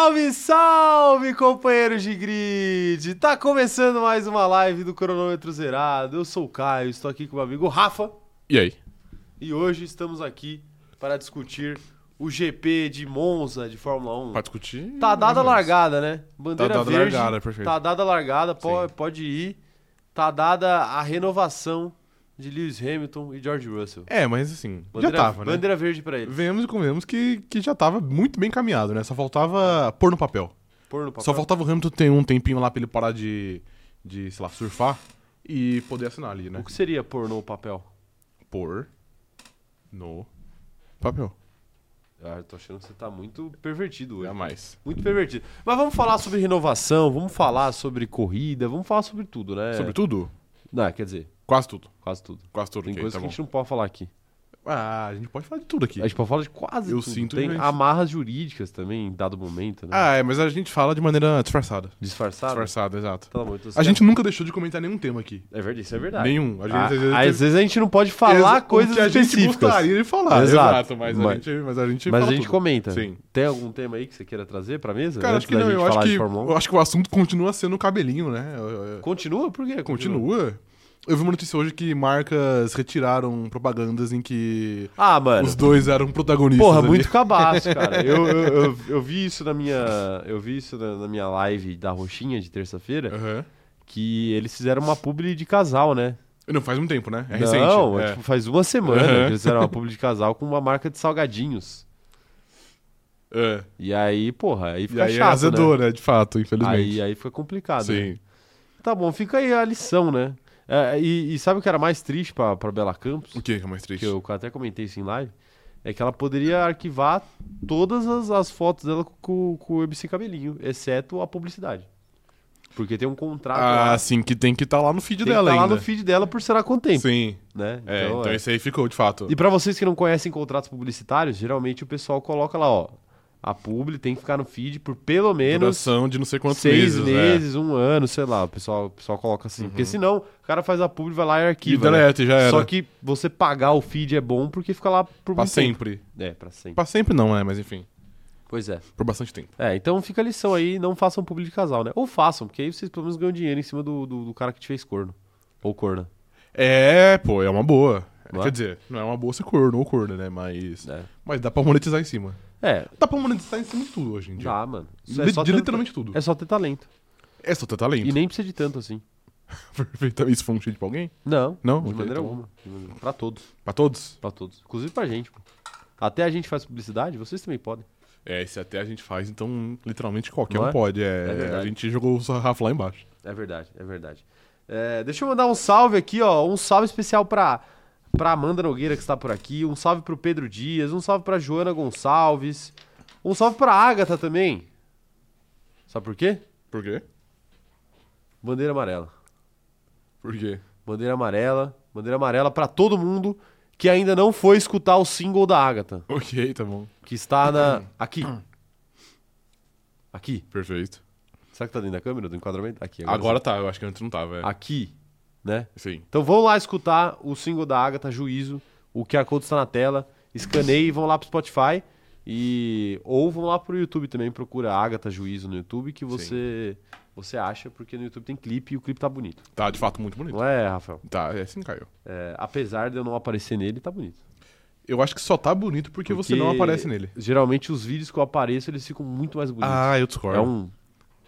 Salve, salve, companheiros de grid! Tá começando mais uma live do Cronômetro Zerado. Eu sou o Caio, estou aqui com o meu amigo Rafa E aí? e hoje estamos aqui para discutir o GP de Monza de Fórmula 1. Pra discutir? Tá dada a largada, né? Bandeira Tá dada verde. largada, perfeito. Tá dada a largada, po- Sim. pode ir. Tá dada a renovação de Lewis Hamilton e George Russell. É, mas assim, Bandeira, já tava, né? Bandeira verde pra ele. Venhamos e convenhamos que, que já tava muito bem caminhado, né? Só faltava pôr no papel. Pôr no papel. Só faltava o Hamilton ter um tempinho lá pra ele parar de, de, sei lá, surfar e poder assinar ali, né? O que seria pôr no papel? Pôr no papel. Ah, eu tô achando que você tá muito pervertido hoje. Jamais. Muito pervertido. Mas vamos falar sobre renovação, vamos falar sobre corrida, vamos falar sobre tudo, né? Sobre tudo? Não, quer dizer, Quase tudo. quase tudo. Quase tudo, Tem ok, coisas tá que bom. a gente não pode falar aqui. Ah, a gente pode falar de tudo aqui. A gente pode falar de quase Eu tudo. sinto Tem amarras jurídicas também, em dado momento, né? Ah, é, mas a gente fala de maneira disfarçada. Disfarçado? Disfarçada, exato. Pelo amor de Deus. A gente nunca deixou de comentar nenhum tema aqui. É verdade, isso é verdade. Nenhum. A gente, Ah, às vezes, às vezes a gente não pode falar Exa- coisas o que a gente específicas. gostaria de falar. Exato. Exato, mas, a Mas- gente, mas a gente Mas a fala gente tudo. comenta. Sim. Tem algum tema aí que você queira trazer pra mesa? Cara, antes acho que da não. gente Eu acho falar que, de Fórmula 1? eu acho que o assunto continua sendo o cabelinho, né? Eu- eu- Continua? Por quê? Continua. Eu vi uma notícia hoje que marcas retiraram propagandas em que Ah, mano. os dois eram protagonistas. Porra, ali. muito cabaço, cara. Eu, eu, eu, eu vi isso na minha. Eu vi isso na, na minha live da Roxinha de terça-feira. Aham. Que eles fizeram uma publi de casal, né? Não faz um tempo, né? É recente. Não, é. tipo, faz uma semana Aham. que eles fizeram uma publi de casal com uma marca de salgadinhos. É. E aí, porra, aí E fica aí chato. azedou, né? né? De fato, infelizmente. Aí, aí fica complicado. né? Sim. Tá bom, fica aí a lição, né? É, e, e sabe o que era mais triste pra, pra Bela Campos? O que que é mais triste? que eu até comentei isso em live, é que ela poderia arquivar todas as, as fotos dela com, com o MC Cabelinho, exceto a publicidade. Porque tem um contrato lá, Ah, sim, que tem que estar lá no feed tem que dela tá lá ainda. no feed dela por será quanto tempo, Sim. né? É, então, é. esse aí ficou, de fato. E pra vocês que não conhecem contratos publicitários, geralmente o pessoal coloca lá, ó, a publi tem que ficar no feed por pelo menos Duração de não sei quantos seis meses. meses, um ano, sei lá, o pessoal, o pessoal coloca assim. Porque senão o cara faz a publi, vai lá e É. E arquiva. né? delete, já era. Só que você pagar o feed é bom porque fica lá por Pra muito tempo. sempre. É, pra sempre. Pra sempre não, é, mas enfim. Pois é. Por bastante tempo. É, então fica a lição aí, não façam publi de casal, né? Ou façam, porque aí vocês pelo menos ganham dinheiro em cima do, do, do cara que te fez corno. Ou corna. É, pô, é uma boa. Não é? Quer dizer, não é uma boa ser corno ou corno, né? Mas. É. Mas dá pra monetizar em cima. É, Dá pra monetizar em cima de tudo hoje em dia. dá, mano. Isso é, só de ter, literalmente tudo. é só ter talento. É só ter talento. E nem precisa de tanto assim. Perfeitamente. Isso foi um cheat pra alguém? Não, Não? de Ok, maneira então- alguma. De maneira- Pra todos. Pra todos? Pra todos. Inclusive pra gente, pô. Até a gente faz publicidade, vocês também podem. É, se até a gente faz, então literalmente qualquer Não um é? pode. É É, verdade. a gente jogou o sarrafo lá embaixo. É verdade, é verdade. É, deixa eu mandar um salve aqui, ó. Um salve especial pra, pra Amanda Nogueira, que está por aqui. Um salve pro Pedro Dias. Um salve pra Joana Gonçalves. Um salve pra Agatha também. Sabe por quê? Por quê? Bandeira amarela. Por quê? Bandeira amarela. Bandeira amarela pra todo mundo que ainda não foi escutar o single da Agatha. Ok, tá bom. Que está na. Aqui. Aqui. Perfeito. Será que tá dentro da câmera, do enquadramento? Aqui. Agora, tá, eu acho que antes não tava. É. Aqui, né? Sim. Então vão lá escutar o single da Agatha, Juízo. O QR Code está na tela. Escaneie e vão lá pro Spotify. E... Ou vão lá pro YouTube também. Procura Agatha Juízo no YouTube que você, você acha, porque no YouTube tem clipe e o clipe tá bonito. Tá, de fato, muito bonito. Não é, Rafael? Tá, é sim, Caio. É, apesar de eu não aparecer nele, tá bonito. Eu acho que só tá bonito porque, você não aparece nele. Geralmente os vídeos que eu apareço, eles ficam muito mais bonitos. Ah, eu discordo. é um...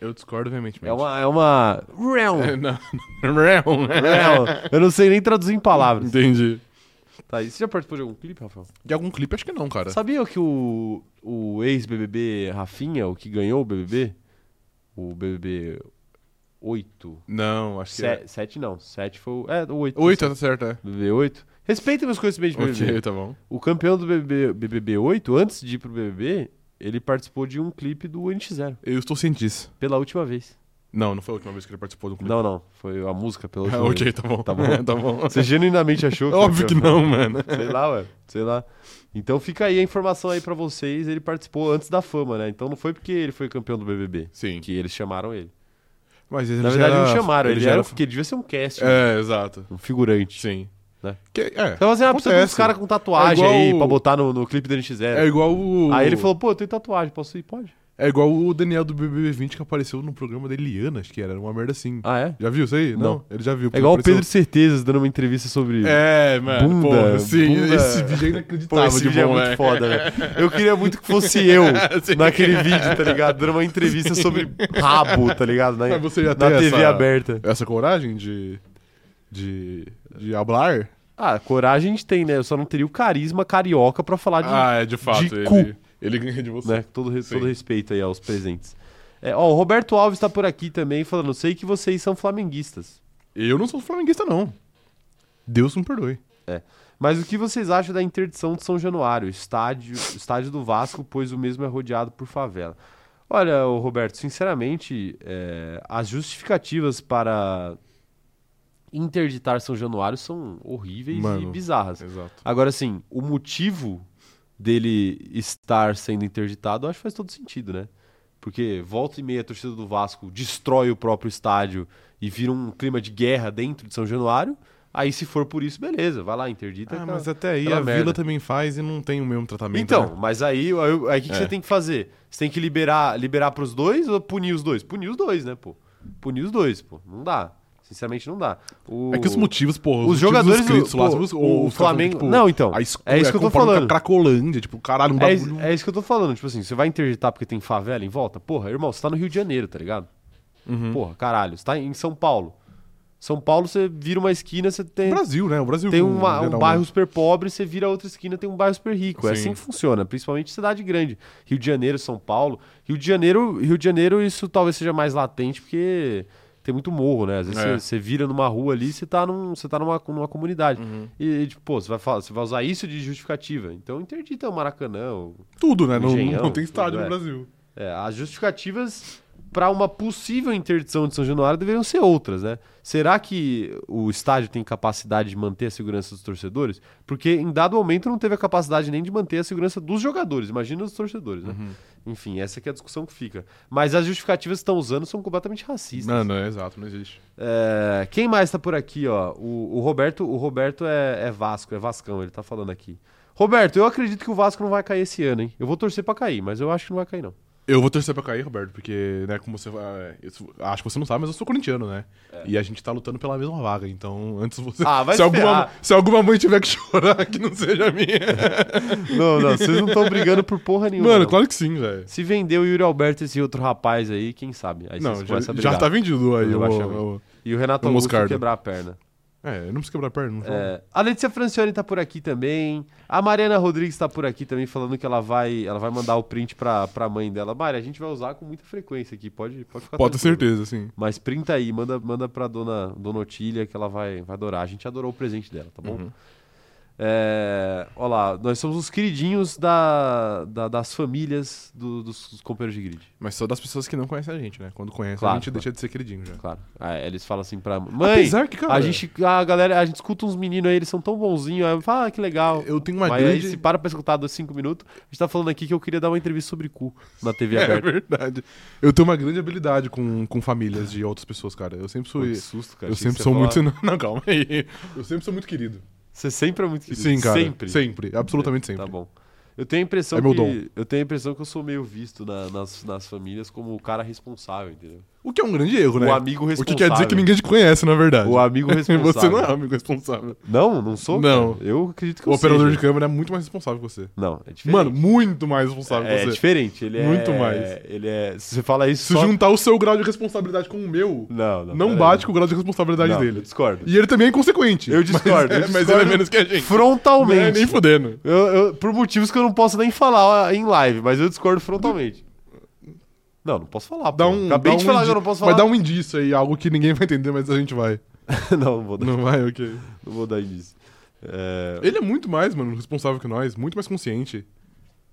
Eu discordo veementemente. É uma... É uma... É, não. Não. Não, eu não sei nem traduzir em palavras. Entendi. Tá, e você já participou de algum clipe, Rafael? De algum clipe, acho que não, cara. Sabia que o, o ex-BBB Rafinha, o que ganhou o BBB, o BBB 8, Não, acho que é. 7 não, 7 foi o... É, o 8. Oito, tá certo, é. BBB 8. Respeita meus conhecimentos de BBB. Ok, tá bom. O campeão do BBB, BBB 8, antes de ir pro BBB, ele participou de um clipe do NX0, Eu estou ciente disso. pela última vez. Não, não foi a última vez que ele participou um clipe. Não, não, foi a música pela Ah, última ok, vez. tá bom. Tá bom. tá bom. Você genuinamente achou que Óbvio que não, mano. Sei lá, ué. Sei lá. Então fica aí a informação aí pra vocês. Ele participou antes da fama, né? Então não foi porque ele foi campeão do BBB Sim. que eles chamaram ele. Mas ele Na verdade, era- não chamaram. Ele, já era porque ele devia ser um cast, É, exato. um figurante. Sim. Né? Que, é, Então assim, ah, precisa de uns acontece. caras com tatuagem É aí o- pra botar no, no clipe do NX0. É igual o... Aí ele falou, pô, eu tenho tatuagem, posso ir? Pode. É igual o Daniel do BBB20 que apareceu no programa da Eliana, acho que era uma merda assim. Ah, é? Já viu isso aí? Não. Ele já viu. É igual o apareceu- Pedro Certezas dando uma entrevista sobre. É, mano. Bunda, porra, sim, bunda. esse vídeo é Pô, inacreditável esse de vídeo é bom, muito né? foda, velho. Eu queria muito que fosse eu naquele vídeo, tá ligado? Dando uma entrevista sobre rabo, tá ligado? Na, Mas você já na tem TV essa, aberta. essa coragem de. De. de hablar? Ah, coragem a gente tem, né? Eu só não teria o carisma carioca pra falar de, ah, é de fato. de ele, cu. ele ganha de você. né? Todo, todo respeito aí aos presentes. É, ó, o Roberto Alves tá por aqui também falando, sei que vocês são flamenguistas. Eu não sou flamenguista, não. Deus me perdoe. Mas o que vocês acham da interdição de São Januário, estádio, estádio do Vasco, pois o mesmo é rodeado por favela? Olha, Roberto, sinceramente, é, as justificativas para interditar São Januário são horríveis e Mano. bizarras. Exato. Agora, assim, o motivo dele estar sendo interditado, acho que faz todo sentido, né? Porque volta e meia a torcida do Vasco destrói o próprio estádio e vira um clima de guerra dentro de São Januário. Aí, se for por isso, beleza, vai lá, interdita. Ah, aquela- mas até aí a merda. Vila também faz e não tem o mesmo tratamento. Então, né? mas aí, aí, aí o que, que É. você tem que fazer? Você tem que liberar, liberar pros dois ou punir os dois? Punir os dois, né, pô? Punir os dois, pô. Não dá. Sinceramente, não dá. O- É que os motivos, porra, Os motivos jogadores do- escritos lá, pô, os- o os caras Flamengo- falam, Não, então, esco- é isso que eu tô falando. Cracolândia, tipo, caralho, um É, bagulho. é isso que eu tô falando. Tipo assim, você vai interditar porque tem favela em volta? Porra, irmão, você tá no Rio de Janeiro, tá ligado? Uhum. Porra, caralho. Você tá em São Paulo. São Paulo, você vira uma esquina, você tem, Brasil, né? O Brasil. tem uma- um bairro super pobre, você vira outra esquina, tem um bairro super rico. É Sim. assim que funciona, principalmente cidade grande. Rio de Janeiro, São Paulo. Rio de Janeiro, Rio de Janeiro isso talvez seja mais latente porque tem muito morro, né? Às vezes É. você, você vira numa rua ali, você tá, num, você tá numa, numa comunidade. Uhum. E, tipo, pô, você vai, falar, você vai usar isso de justificativa. Então interdita o Maracanã, o Tudo, né? Não, Engenhão, não tem estádio tudo, no é. Brasil. É, as justificativas para uma possível interdição de São Januário deveriam ser outras, né? Será que o estádio tem capacidade de manter a segurança dos torcedores? Porque em dado momento não teve a capacidade nem de manter a segurança dos jogadores, imagina os torcedores, né? Enfim, essa que é a discussão que fica. Mas as justificativas que estão usando são completamente racistas. Não, não, é exato, não existe. É, quem mais tá por aqui, ó? O, o Roberto, o Roberto é, é Vasco, é Vascão, ele tá falando aqui. Roberto, eu acredito que o Vasco não vai cair esse ano, hein? Eu vou torcer pra cair, mas eu acho que não vai cair, não. Eu vou torcer pra cair, Roberto, porque, né, como você. é, isso- acho que você não sabe, mas eu sou corintiano, né? E a gente tá lutando pela mesma vaga. Então, antes você. É. Ah, vai se, se alguma, se alguma mãe tiver que chorar, que não seja a minha. Não, não, vocês não estão brigando por porra nenhuma. Mano, não. claro que sim, velho. Se vender o Yuri Alberto e esse outro rapaz aí, quem sabe? Aí Não, já, já tá vendido aí. O, rebaixamento. o- E o Renato Augusto quebrar a perna. É, eu não preciso quebrar a perna, não. É, a Letícia Francione tá por aqui também. A Mariana Rodrigues tá por aqui também, falando que ela vai, ela vai mandar o print pra, pra mãe dela. Mari, a gente vai usar com muita frequência aqui, pode, pode ficar Pode ter certeza, sim. Mas printa aí, manda, manda pra dona, dona Otília que ela vai, vai adorar. A gente adorou o presente dela, tá bom? Uhum. É, olha lá, nós somos os queridinhos da, da- das famílias do- dos, dos companheiros de grid. Mas só das pessoas que não conhecem a gente, né? Quando conhece, Claro, a gente claro. deixa de ser queridinho já. Claro. Ah, eles falam assim pra mãe. Apesar que, cara, a gente, a galera, a gente escuta uns meninos aí, eles são tão bonzinhos. Aí fala, ah, que legal. eu tenho uma Mas grande. aí se para pra escutar dos cinco minutos, a gente tá falando aqui que eu queria dar uma entrevista sobre cu na TV É aberta. verdade. Eu tenho uma grande habilidade com, com famílias de outras pessoas, cara. Eu sempre Pô, sou. que susto, cara. eu sempre sou ia muito. falar- Não, calma aí. Eu sempre sou muito querido. Você sempre é muito querido. Sim, cara. Sempre. Sempre. Absolutamente sempre. Tá bom. Eu tenho a impressão É que eu tenho a impressão que eu sou meio visto na- nas, nas famílias como o cara responsável, entendeu? O que é um grande erro, né? O amigo O responsável. que quer dizer que ninguém te conhece, na verdade. O amigo responsável. Você não é o amigo responsável. Não, não sou? Não. cara. Eu acredito que O eu operador seja. de câmera é muito mais responsável que você. Não, é diferente. Mano, muito mais responsável é que você. diferente. Ele é Muito mais. Ele é. Se você fala isso Se só... juntar o seu grau de responsabilidade com o meu, Não, não. não bate com o grau de responsabilidade Não, dele. Eu discordo. E ele também é inconsequente. Eu discordo. Mas, eu é, mas discordo ele é menos que a gente. Não é Frontalmente. nem fudendo. Eu- eu- por motivos que eu não posso nem falar em live, mas eu discordo frontalmente. Não, não posso falar. Dá pô. um, Acabei dá de um falar que eu não posso falar. Mas dá um indício aí, algo que ninguém vai entender, mas a gente vai. não, não vou dar, Não vai, ok. não vou dar indício. É, Ele é muito mais, mano, responsável que nós, muito mais consciente.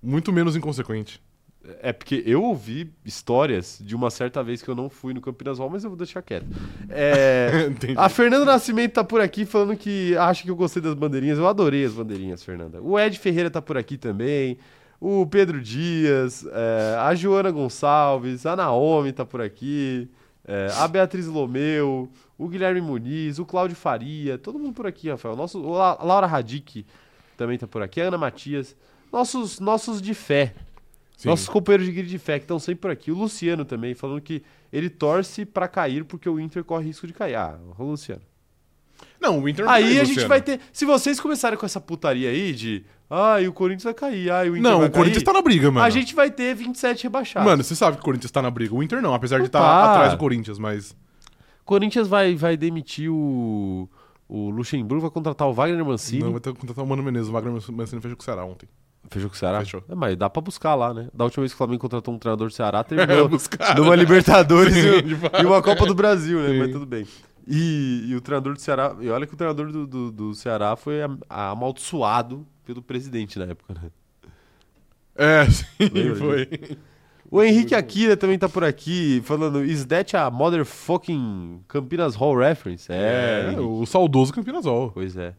Muito menos inconsequente. É porque eu ouvi histórias de uma certa vez que eu não fui no Campinas Hall, mas eu vou deixar quieto. É, a Fernanda Nascimento tá por aqui falando que acha que eu gostei das bandeirinhas. Eu adorei as bandeirinhas, Fernanda. O Ed Ferreira tá por aqui também. O Pedro Dias, é, a Joana Gonçalves, a Naomi tá por aqui. é, a Beatriz Lomeu, o Guilherme Muniz, o Cláudio Faria, todo mundo por aqui, Rafael. Nosso, o La- Laura Radic também tá por aqui, a Ana Matias. Nossos, nossos de fé. Sim. Nossos companheiros de grid de fé que estão sempre por aqui. O Luciano também, falando que ele torce pra cair porque o Inter corre risco de cair. Ah, o Luciano. Não, o Inter não Aí caiu, a gente Luciano. vai ter. Se vocês começarem com essa putaria aí de. Ah, e o Corinthians vai cair. E o Inter Não, vai o Corinthians cair, tá na briga, mano. A gente vai ter 27 rebaixados. Mano, você sabe que o Corinthians tá na briga. O Inter não, apesar de estar tá. atrás do Corinthians, mas. Corinthians vai, vai demitir o. O Luxemburgo, vai contratar o Wagner Mancini. Não, vai ter que contratar o Mano Menezes. O Wagner Mancini fechou com o Ceará ontem. Fechou com o Ceará? Fechou. É, mas dá pra buscar lá, né? Da última vez que o Flamengo contratou um treinador do Ceará, É, terminou buscar. numa Libertadores e, de fato. e uma Copa do Brasil, né? Sim. Mas tudo bem. E, e o treinador do Ceará. E olha que o treinador do, do, do Ceará foi am- amaldiçoado pelo presidente na época, né? É, sim, Lembra foi. O Henrique Akira também tá por aqui, falando: Is that a motherfucking Campinas Hall reference? É, É, o saudoso Campinasol. pois é.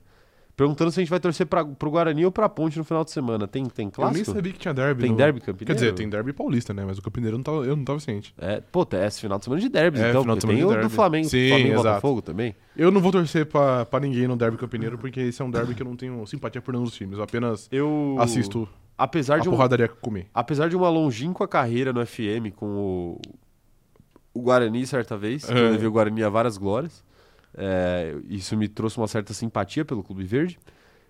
Perguntando se a gente vai torcer pra, pro Guarani ou pra Ponte no final de semana. Tem, tem Eu nem clássico? sabia que tinha derby. Tem no- derby campineiro? Quer dizer, tem derby paulista, né? Mas o campineiro não tava, eu não tava ciente. É, pô, é esse final de semana de derbys, É, então. final de porque tem semana de o do derby. Flamengo, Sim, Flamengo exato. Botafogo também. Eu não vou torcer pra, pra ninguém no derby campineiro, porque esse é um derby que eu não tenho simpatia por nenhum dos times. Eu apenas Eu assisto apesar a de um, porradaria que comer. apesar de uma longínqua carreira no FM com o, o Guarani certa vez, que eu É. levei o Guarani a várias glórias. É, isso me trouxe uma certa simpatia pelo Clube Verde.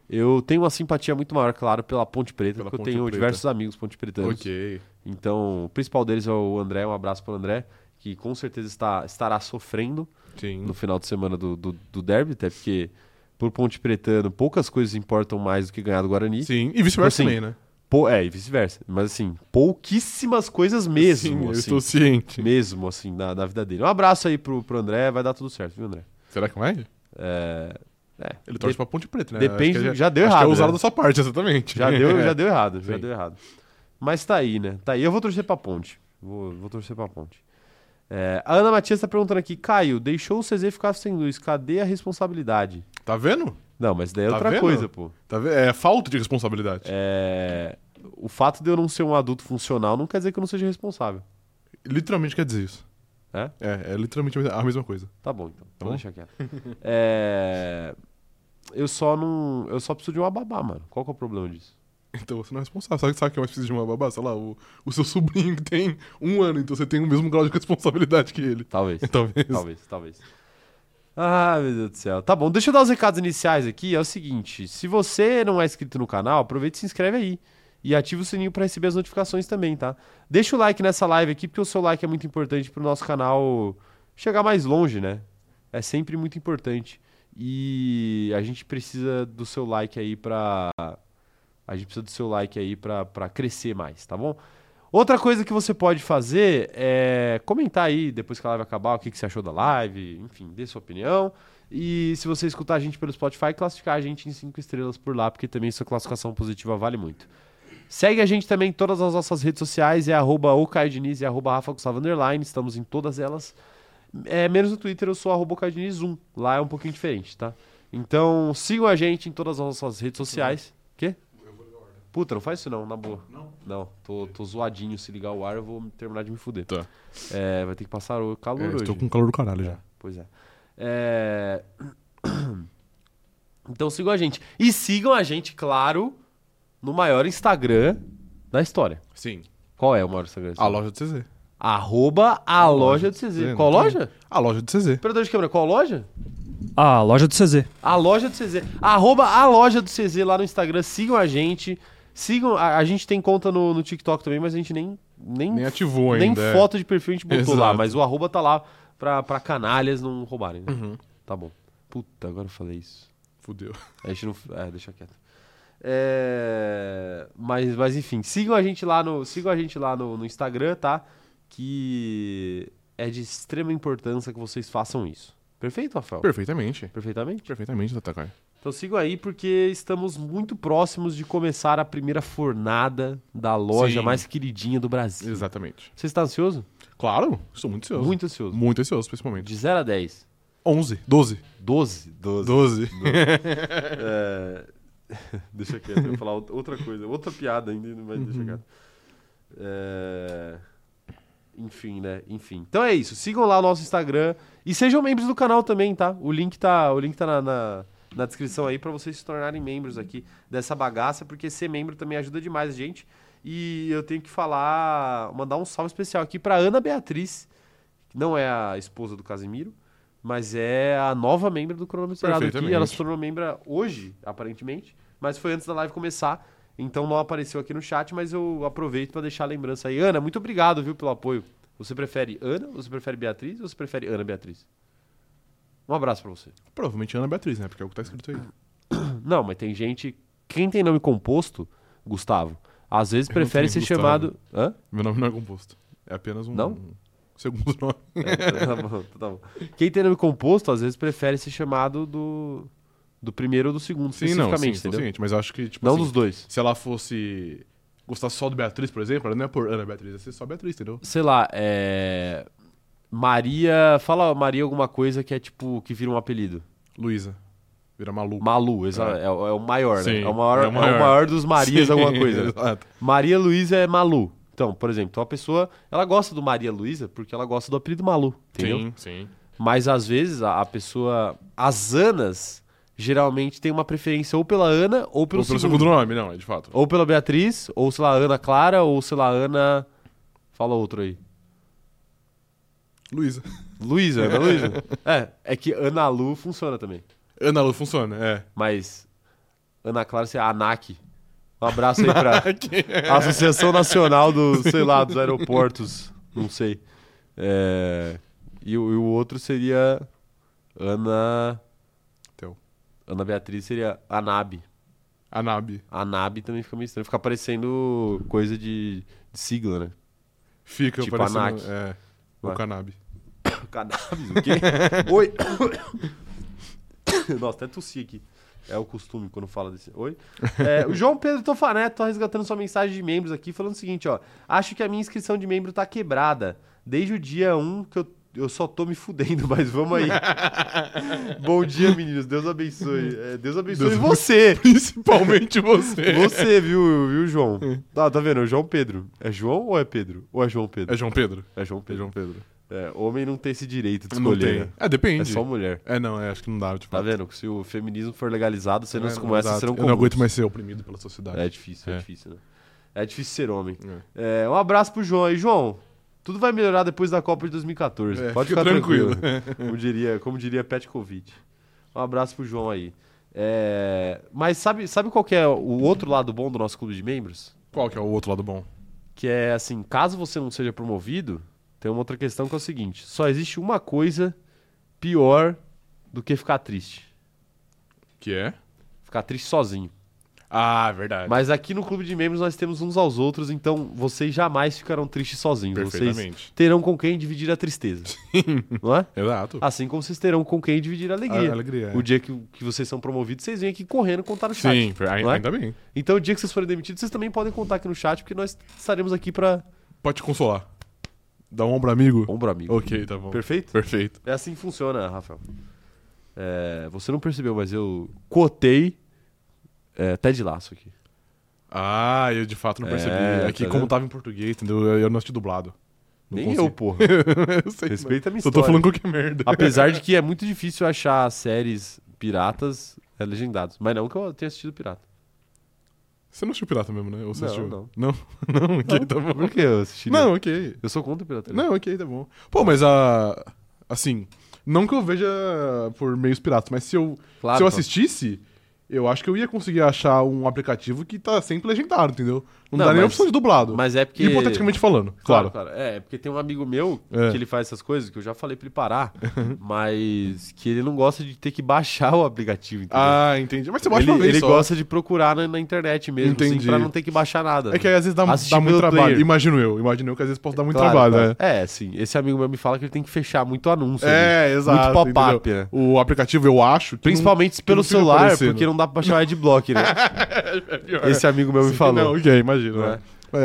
Eu tenho uma simpatia muito maior, claro, pela Ponte Preta, Pela porque Ponte eu tenho Preta. diversos amigos ponte pretanos. Ok. Então, o principal deles é o André, um abraço pro André, que com certeza está, estará sofrendo Sim. no final de semana do, do, do derby, até porque por Ponte Pretano poucas coisas importam mais do que ganhar do Guarani. Sim, e vice-versa Assim, também, né? Pou- é, e vice-versa. Mas assim, pouquíssimas coisas mesmo. Sim, eu assim, estou ciente. Mesmo, assim, na, na vida dele. Um abraço aí pro, pro André, vai dar tudo certo, viu, André? Será que vai? É, é, Ele torce de- pra Ponte Preta, né? depende, é- já deu acho errado, que é usado né? da sua parte, exatamente. já, deu, já deu errado, já Sim. deu errado. Mas tá aí, né? Tá aí. Eu vou torcer pra ponte. Vou, vou torcer pra ponte. É, a Ana Matias tá perguntando aqui, Caio, deixou o CZ ficar sem luz, cadê a responsabilidade? Tá vendo? Não, mas daí é Tá outra vendo? coisa, pô. Tá vendo? É falta de responsabilidade. É, o fato de eu não ser um adulto funcional não quer dizer que eu não seja responsável. Literalmente quer dizer isso. É? É, é literalmente a mesma coisa. Tá bom, então. Tá vou bom? deixar quieto. É, eu só não. Eu só preciso de uma babá, mano. Qual que é o problema disso? Então você não é responsável. Sabe, sabe que mais preciso de uma babá? Sei lá, o, o seu sobrinho que tem um ano, então você tem o mesmo grau de responsabilidade que ele. Talvez. Talvez. talvez, talvez. Ah, meu Deus do céu. Tá bom, deixa eu dar os recados iniciais aqui. É o seguinte: se você não é inscrito no canal, aproveita e se inscreve aí. E ativa o sininho pra receber as notificações também, tá? Deixa o like nessa live aqui, porque o seu like é muito importante pro nosso canal chegar mais longe, né? É sempre muito importante. E a gente precisa do seu like aí pra. A gente precisa do seu like aí pra crescer mais, tá bom? Outra coisa que você pode fazer é comentar aí, depois que a live acabar, o que, que você achou da live, enfim, dê sua opinião. E se você escutar a gente pelo Spotify, classificar a gente em 5 estrelas por lá, porque também sua classificação positiva vale muito. Segue a gente também em todas as nossas redes sociais, é arroba o Caio Diniz e arroba Rafa Gustavo Underline, estamos em todas elas. É, menos no Twitter, eu sou arroba Caio Diniz 1, lá é um pouquinho diferente, tá? Então sigam a gente em todas as nossas redes sociais. Quê? Puta, não faz isso não, na boa. Não? Não, tô, tô zoadinho. Se ligar o ar, eu vou terminar de me fuder. Tá. É, vai ter que passar o calor É, hoje. estou com calor do caralho já. Pois é. É, Então sigam a gente. E sigam a gente, claro, no maior Instagram da história. Sim. Qual é o maior Instagram? A loja do CZ. Arroba a loja do CZ. Qual tem? loja? A loja do CZ. Operador de câmera, qual loja? Ah, loja do CZ. A loja do CZ. Arroba a loja do CZ lá no Instagram. Sigam a gente. Sigam. A, a gente tem conta no, no TikTok também, mas a gente nem. Nem, Nem ativou nem ainda. é. foto de perfil a gente botou lá. Exato. Mas o arroba tá lá pra, pra canalhas não roubarem. Né? Uhum. Tá bom. Puta, agora eu falei isso. Fudeu. A gente não. É, deixa quieto. É, mas, mas enfim, sigam a gente lá no, sigam a gente lá no, no Instagram, tá? Que é de extrema importância que vocês façam isso. Perfeito, Rafael? Perfeitamente. Perfeitamente? Perfeitamente, Tatakai. Então sigam aí porque estamos muito próximos de começar a primeira fornada da loja Sim. mais queridinha do Brasil. Exatamente. Você está ansioso? Claro, estou muito ansioso. Muito ansioso. Muito ansioso, principalmente. De 0 a 10. 11, 12. 12? 12. 12. É... deixa quieto, eu vou falar out- outra coisa, outra piada ainda, mas Uhum. deixa quieto. É... Enfim, né? Enfim. Então é isso. Sigam lá o nosso Instagram e sejam membros do canal também, tá? O link tá, o link tá na, na, na descrição aí pra vocês se tornarem membros aqui dessa bagaça, porque ser membro também ajuda demais a gente. E eu tenho que falar, mandar um salve especial aqui pra Ana Beatriz, que não é a esposa do Casimiro, mas é a nova membro do cronômetro zerado aqui. Ela se tornou membra hoje, aparentemente, mas foi antes da live começar. Então não apareceu aqui no chat, mas eu aproveito pra deixar a lembrança aí. Ana, muito obrigado, viu, pelo apoio. Você prefere Ana, você prefere Beatriz ou você prefere Ana Beatriz? Um abraço pra você. Provavelmente Ana Beatriz, né? Porque é o que tá escrito aí. Não, mas tem gente. Quem tem nome composto, Gustavo, às vezes Eu prefere ser Gustavo. chamado. Hã? Meu nome não é composto. É apenas um, Não? Segundo nome. É, tá bom, tá bom. Quem tem nome composto, às vezes prefere ser chamado do. Do primeiro ou do segundo, Sim, não, sim, especificamente, entendeu? ciente. Mas eu acho que, tipo Não assim, dos dois. se ela fosse gostar só do Beatriz, por exemplo, ela não é por Ana Beatriz, ia ser só Beatriz, entendeu? Sei lá, é. Maria. Fala Maria alguma coisa que é tipo. que vira um apelido. Luísa. Vira Malu. Malu, exa- É. é, o- é o maior, né? Sim, É o maior, é o maior. é o maior dos Marias, Sim, alguma coisa. né? Exato. Maria Luísa é Malu. Então, por exemplo, então a pessoa, ela gosta do Maria Luísa porque ela gosta do apelido Malu, entendeu? Sim, sim. Mas às vezes a, a pessoa, as Anas, geralmente tem uma preferência ou pela Ana ou pelo, Ou pelo segundo. segundo nome, não, é de fato. Ou pela Beatriz, ou sei lá, Ana Clara, ou sei lá, Ana. Fala outro aí. Luísa. Luísa, Ana Luísa. É, é que Ana Lu funciona também. Ana Lu funciona, é. Mas Ana Clara seria ANAC. Um abraço aí pra Associação Nacional dos, sei lá, dos aeroportos. Não sei. É, E, o, e o outro seria Ana. Teu. Ana Beatriz seria ANAB. Anabi. ANAB também fica meio estranho. Fica parecendo coisa de, de sigla, né? Fica Tipo parecendo... Anak. É. Vai. O Cannabis. Cannabis, o quê? Oi! Nossa, até tossi aqui. É o costume quando fala desse. Oi? É, o João Pedro Tofaneto tá resgatando sua mensagem de membros aqui, falando o seguinte, ó. Acho que a minha inscrição de membro tá quebrada. Desde o dia 1 que eu, eu só tô me fudendo, mas vamos aí. Bom dia, meninos. Deus abençoe. É, Deus abençoe Deus você. Principalmente você. Você, viu, viu, João? Tá, tá vendo? É o João Pedro. É João ou é Pedro? Ou é João Pedro? É João Pedro. É João É Pedro. João Pedro. É, homem não tem esse direito de Não escolher. né? É, depende. É só mulher. É, não, é, acho que não dá, tipo. Tá vendo? Se o feminismo for legalizado, cenas É, como essa exato. serão Eu comuns. não aguento mais ser oprimido pela sociedade. É difícil, é, É. difícil, né? É difícil ser homem. É. Um abraço pro João aí. João, tudo vai melhorar depois da Copa de 2014. É, Pode fica ficar tranquilo. tranquilo. como, diria, como diria Petkovic. Um abraço pro João aí. Mas sabe, sabe qual que é o outro lado bom do nosso clube de membros? Qual que é o outro lado bom? Que é assim, caso você não seja promovido, tem uma outra questão que é o seguinte: só existe uma coisa pior do que ficar triste. Que é? Ficar triste sozinho. Ah, verdade. Mas aqui no clube de membros nós temos uns aos outros, então vocês jamais ficarão tristes sozinhos. Vocês Perfeitamente. terão com quem dividir a tristeza. não é? Exato. Assim como vocês terão com quem dividir a alegria. A- alegria, é. O dia que, que vocês são promovidos, vocês vêm aqui correndo contar no chat. Sim, ai- não é? ainda bem. Então o dia que vocês forem demitidos, vocês também podem contar aqui no chat, porque nós estaremos aqui pra Pode te consolar. Dá um ombro amigo. ombro amigo. Ok, tá bom. Perfeito? Perfeito. É assim que funciona, Rafael. É, você não percebeu, mas eu cotei é, Ted Laço aqui. Ah, eu de fato não É, percebi. tá É que como vendo? tava em português, entendeu? Eu, não assisti dublado. Não Nem consigo. eu, porra. eu sei, Respeita a minha Só história. tô falando qualquer merda. Apesar de que é muito difícil achar séries piratas é, legendadas. Mas não que eu tenha assistido pirata. Você não assistiu Pirata mesmo, né? Ou você Não, assistiu? não. Não, não, ok, tá bom. Por que eu assisti? Não, ok. Eu sou contra o pirata. Não, ok, tá bom. Pô, mas a. Assim, não que eu veja por meios piratas, mas se eu, Claro, se eu claro. assistisse, eu acho que eu ia conseguir achar um aplicativo que tá sempre legendado, enteu? Não, Não, dá nem mas- opção de dublado. Mas é porque. Hipoteticamente falando, Claro, claro. claro. É, porque tem um amigo meu É. que ele faz essas coisas, que eu já falei pra ele parar, mas que ele não gosta de ter que baixar o aplicativo, entendeu? Ah, entendi. Mas você baixa ele uma vez ele só. gosta de procurar na, na internet mesmo, assim, Entendi. pra não ter que baixar nada. É que aí às vezes dá, dá muito trabalho. player. Imagino eu. Imagino eu que às vezes posso dar muito Claro, trabalho, né? É, sim. Esse amigo meu me fala que ele tem que fechar muito anúncio. É, ali. exato. Muito pop-up, né? O aplicativo eu acho. Principalmente não- pelo celular, porque não dá pra baixar o adblock, né? É pior. Esse amigo meu me falou. Não, ok, imagino. Não né?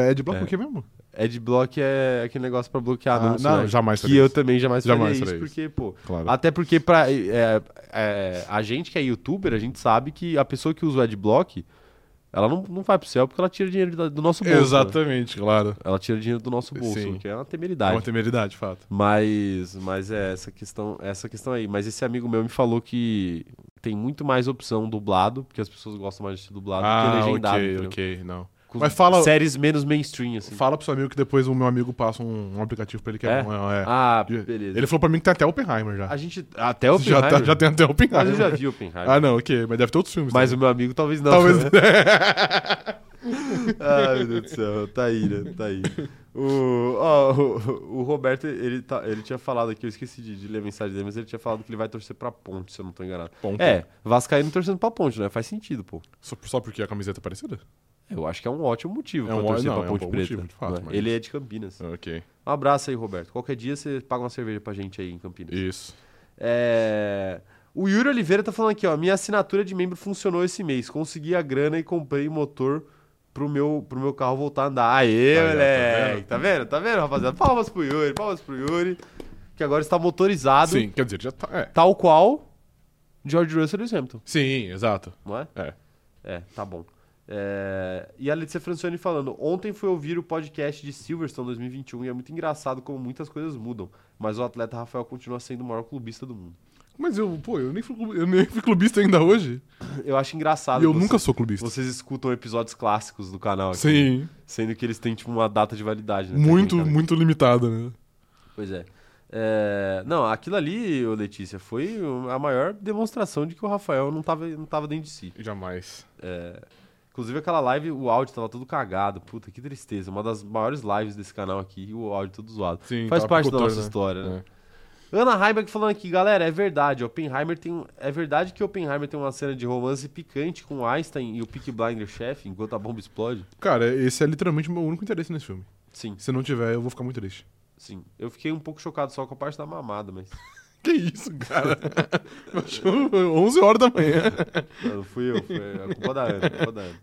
É, é de bloco É. o quê mesmo? Adblock é aquele negócio pra bloquear Ah, anúncio, não, né? jamais Que eu isso. também jamais, Jamais faria isso, isso. porque, pô... Claro. Até porque pra, é, é, a gente que é youtuber, a gente sabe que a pessoa que usa o adblock, ela não, não vai pro céu porque ela tira dinheiro do nosso bolso. né? Exatamente, claro. Ela tira dinheiro do nosso bolso, Sim. que é uma É temeridade. uma temeridade, de fato. Mas, mas é essa questão, essa questão aí. Mas esse amigo meu me falou que tem muito mais opção dublado, porque as pessoas gostam mais de ser dublado do que Ah, legendado. ok, entendeu? ok, não. Com Mas fala- séries menos mainstream, assim. Fala pro seu amigo que depois o meu amigo passa um, um aplicativo pra ele que é, É? bom. É, é. Ah, beleza. Ele falou pra mim que tem até Oppenheimer já. A gente. Até o já, tá- já tem até Oppenheimer. Mas eu já vi Oppenheimer. Ah, não, ok. Mas deve ter outros filmes. Mas o também. meu amigo talvez não. Talvez. né? Ai, meu Deus do céu. Tá aí, né? Tá aí. O, ó, o, o Roberto, ele, tá, ele tinha falado aqui, eu esqueci de, de ler a mensagem dele, mas ele tinha falado que ele vai torcer pra ponte, se eu não tô enganado. Ponto. É, Vascaíno torcendo pra ponte, né? Faz sentido, pô. Só, só porque a camiseta é parecida? Eu acho que é um ótimo motivo É pra um torcer não, pra é um Ponte Preta. motivo, de fato, né? mas- Ele é de Campinas. Ok. Um abraço aí, Roberto. Qualquer dia você paga uma cerveja pra gente aí em Campinas. Isso. É... O Yuri Oliveira tá falando aqui, ó. Minha assinatura de membro funcionou esse mês. Consegui a grana e comprei motor pro meu, pro meu carro voltar a andar. Aê, Aí, tá moleque. vendo? Tá vendo? Tá vendo, rapaziada? Palmas pro Yuri, palmas pro Yuri. Que agora está motorizado, Sim, quer dizer, já tá. É. tal qual George Russell e Hamilton, Sim, exato. não é? É. É, tá bom. É, E a Letícia Francione falando: Ontem fui ouvir o podcast de Silverstone 2021 e é muito engraçado como muitas coisas mudam. Mas o atleta Rafael continua sendo o maior clubista do mundo. Mas eu, pô, eu nem fui, eu nem fui clubista ainda hoje. Eu acho engraçado. e eu que nunca sou clubista. Vocês escutam episódios clássicos do canal aqui. Sim. Sendo que eles têm, tipo, uma data de validade. né, Muito, muito limitada, né? Pois é. É, Não, aquilo ali, Letícia, foi a maior demonstração de que o Rafael não tava, não tava dentro de si. Jamais. É, Inclusive, aquela live, o áudio tava todo cagado. Puta, que tristeza. Uma das maiores lives desse canal aqui, o áudio todo zoado. Sim, Faz parte da nossa né? história, né? É. Ana Heimberg falando aqui, galera, é verdade, Oppenheimer tem. É verdade que Oppenheimer tem uma cena de romance picante com Einstein e o Peaky Blinder chefe enquanto a bomba explode? Cara, esse é literalmente o meu único interesse nesse filme. Sim, Se não tiver, eu vou ficar muito triste. sim. Eu fiquei um pouco chocado só com a parte da mamada, mas. Que isso, cara? Achou 11 horas da manhã. Não, fui eu, foi a culpa da Ana, a culpa da Ana.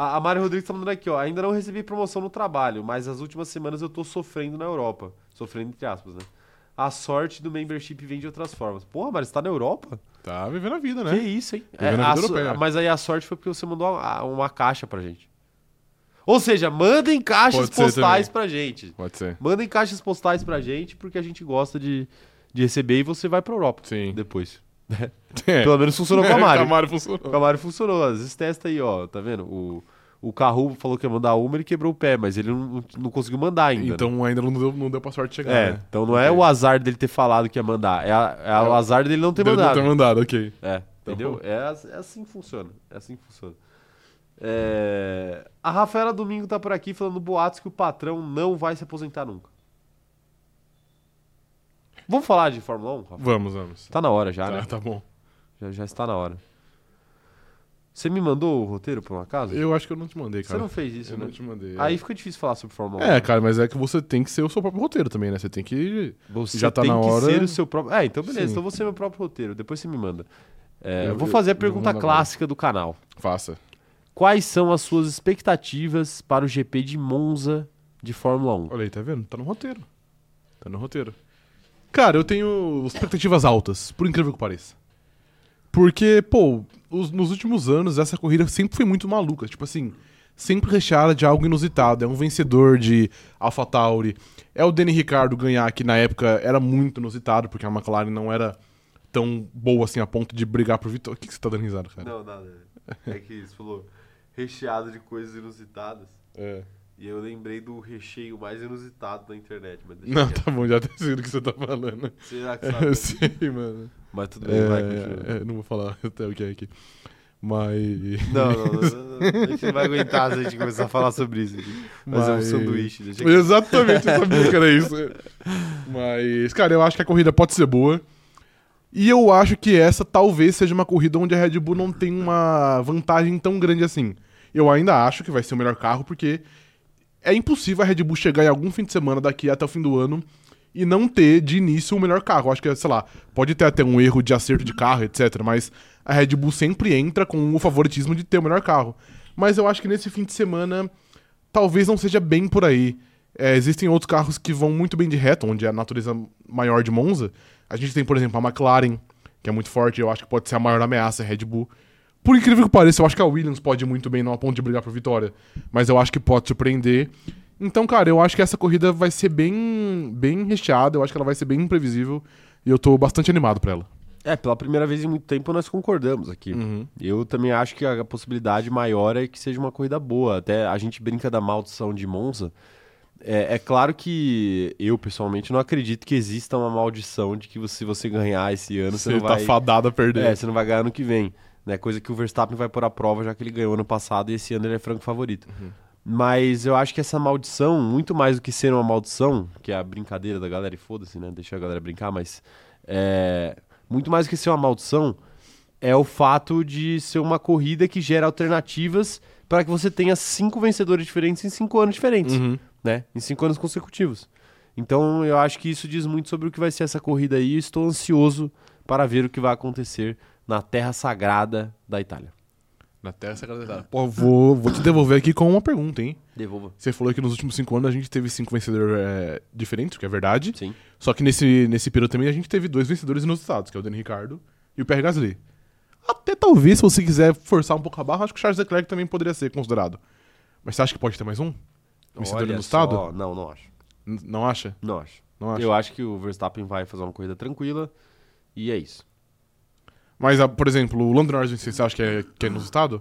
A, a Mari Rodrigues tá mandando aqui, ó. Ainda não recebi promoção no trabalho, mas as últimas semanas eu tô sofrendo na Europa. Sofrendo entre aspas, né? A sorte do membership vem de outras formas. Porra, Mari, você tá na Europa? Tá vivendo a vida, Que né? isso, hein? Vivendo a vida europeia. Mas aí a sorte foi porque você mandou uma, uma caixa pra gente. Ou seja, mandem caixas Pode ser postais também. pra gente. Pode ser. Mandem caixas postais pra gente, porque a gente gosta de, de receber e você vai pra Europa Sim. depois. É. Pelo menos funcionou com a Mari. Com a Mari funcionou. O Camaro funcionou, às vezes testa aí, ó, tá vendo? O, o Carru falou que ia mandar uma, ele quebrou o pé, mas ele não, não conseguiu mandar ainda. né? Então ainda não deu, não deu pra sorte chegar, é, né? então não é Ok. o azar dele ter falado que ia mandar, é, a- é o É. azar dele não ter Deu- mandado. Não ter mandado, ok. É, entendeu? É, é assim que funciona. É assim que funciona. É, A Rafaela Domingo tá por aqui falando boatos que o patrão não vai se aposentar nunca. Vamos falar de Fórmula 1, Rafa? Vamos, vamos. Tá na hora já, Tá, né? tá bom. Já, já está na hora. Você me mandou o roteiro por um acaso? Eu acho que eu não te mandei, Você cara. não fez isso, eu né? não te mandei. é. Aí fica difícil falar sobre Fórmula 1. É, cara, mas é que você tem que ser o seu próprio roteiro também, né? Você tem que. Você já tá tem na que hora. ser o seu próprio. É, então beleza, Sim. então você é meu próprio roteiro. Depois você me manda. É, Eu- vou fazer a vou pergunta clássica do canal. Faça. Quais são as suas expectativas para o GP de Monza de Fórmula 1? Olha aí, tá vendo? Tá no roteiro. Tá no roteiro. Cara, eu tenho expectativas altas, por incrível que pareça. Porque, pô, os- nos últimos anos essa corrida sempre foi muito maluca. Tipo assim, sempre recheada de algo inusitado. É um vencedor de AlphaTauri. É o Danny Ricardo ganhar, que na época era muito inusitado, porque a McLaren não era tão boa assim a ponto de brigar por vitória. O que, que você tá dando risada, cara? Não, nada. É que você falou recheado de coisas inusitadas. É. E eu lembrei do recheio mais inusitado da internet. Mas Não, quieto. tá bom, já tá sei do que você tá falando. Será que sabe? sei, mano. Mas tudo bem, vai, É, continua. é, não vou falar até o que é aqui. Mas. Não, não, não, não. A gente não vai aguentar se a gente começar a falar sobre isso aqui. Mas é um sanduíche. Deixa que... Exatamente, eu sabia que era isso. Mas, cara, eu acho que a corrida pode ser boa. E eu acho que essa talvez seja uma corrida onde a Red Bull não tem uma vantagem tão grande assim. Eu ainda acho que vai ser o melhor carro, porque é impossível a Red Bull chegar em algum fim de semana daqui até o fim do ano e não ter de início o melhor carro. Acho que, sei lá, pode ter até um erro de acerto de carro, etc. Mas a Red Bull sempre entra com o favoritismo de ter o melhor carro. Mas eu acho que nesse fim de semana talvez não seja bem por aí. É, existem outros carros que vão muito bem de reto, onde é a natureza maior de Monza. A gente tem, por exemplo, a McLaren, que é muito forte, eu acho que pode ser a maior ameaça, a Red Bull. Por incrível que pareça, eu acho que a Williams pode ir muito bem, não a ponto de brigar por vitória. Mas eu acho que pode surpreender. Então, cara, eu acho que essa corrida vai ser bem, bem recheada, eu acho que ela vai ser bem imprevisível. E eu tô bastante animado pra ela. É, pela primeira vez em muito tempo nós concordamos aqui. Uhum. Eu também acho que a possibilidade maior é que seja uma corrida boa. Até a gente brinca da maldição de Monza. É, é claro que eu, pessoalmente, não acredito que exista uma maldição de que você- se você ganhar esse ano, você, Você não tá vai... fadado a perder. É, você não vai ganhar ano que vem. Né? Coisa que o Verstappen vai pôr à prova, já que ele ganhou ano passado e esse ano ele é franco favorito. Uhum. Mas eu acho que essa maldição, muito mais do que ser uma maldição, que é a brincadeira da galera e foda-se, né? Deixa a galera brincar, mas é, muito mais do que ser uma maldição é o fato de ser uma corrida que gera alternativas para que você tenha cinco vencedores diferentes em cinco anos diferentes Uhum. né? Em cinco anos consecutivos. Então eu acho que isso diz muito sobre o que vai ser essa corrida aí. e Estou ansioso para ver o que vai acontecer na terra sagrada da Itália. Na Terra Sagrada da Itália. Pô, vou, vou te devolver aqui com uma pergunta, hein? Devolva. Você falou que nos últimos cinco anos a gente teve cinco vencedores é, diferentes, o que é verdade. Sim. Só que nesse, nesse período também a gente teve dois vencedores inusitados, que é o Dani Ricardo e o Pierre Gasly. Até talvez, se você quiser forçar um pouco a barra, acho que o Charles Leclerc também poderia ser considerado. Mas você acha que pode ter mais um? Vencedor Olha inusitado? só. Não, não acho. N- Não acha? Não acho. Não acha? Eu acho que o Verstappen vai fazer uma corrida tranquila e é isso. Mas, por exemplo, o Lando Norris vencer, você acha que é, que é inusitado?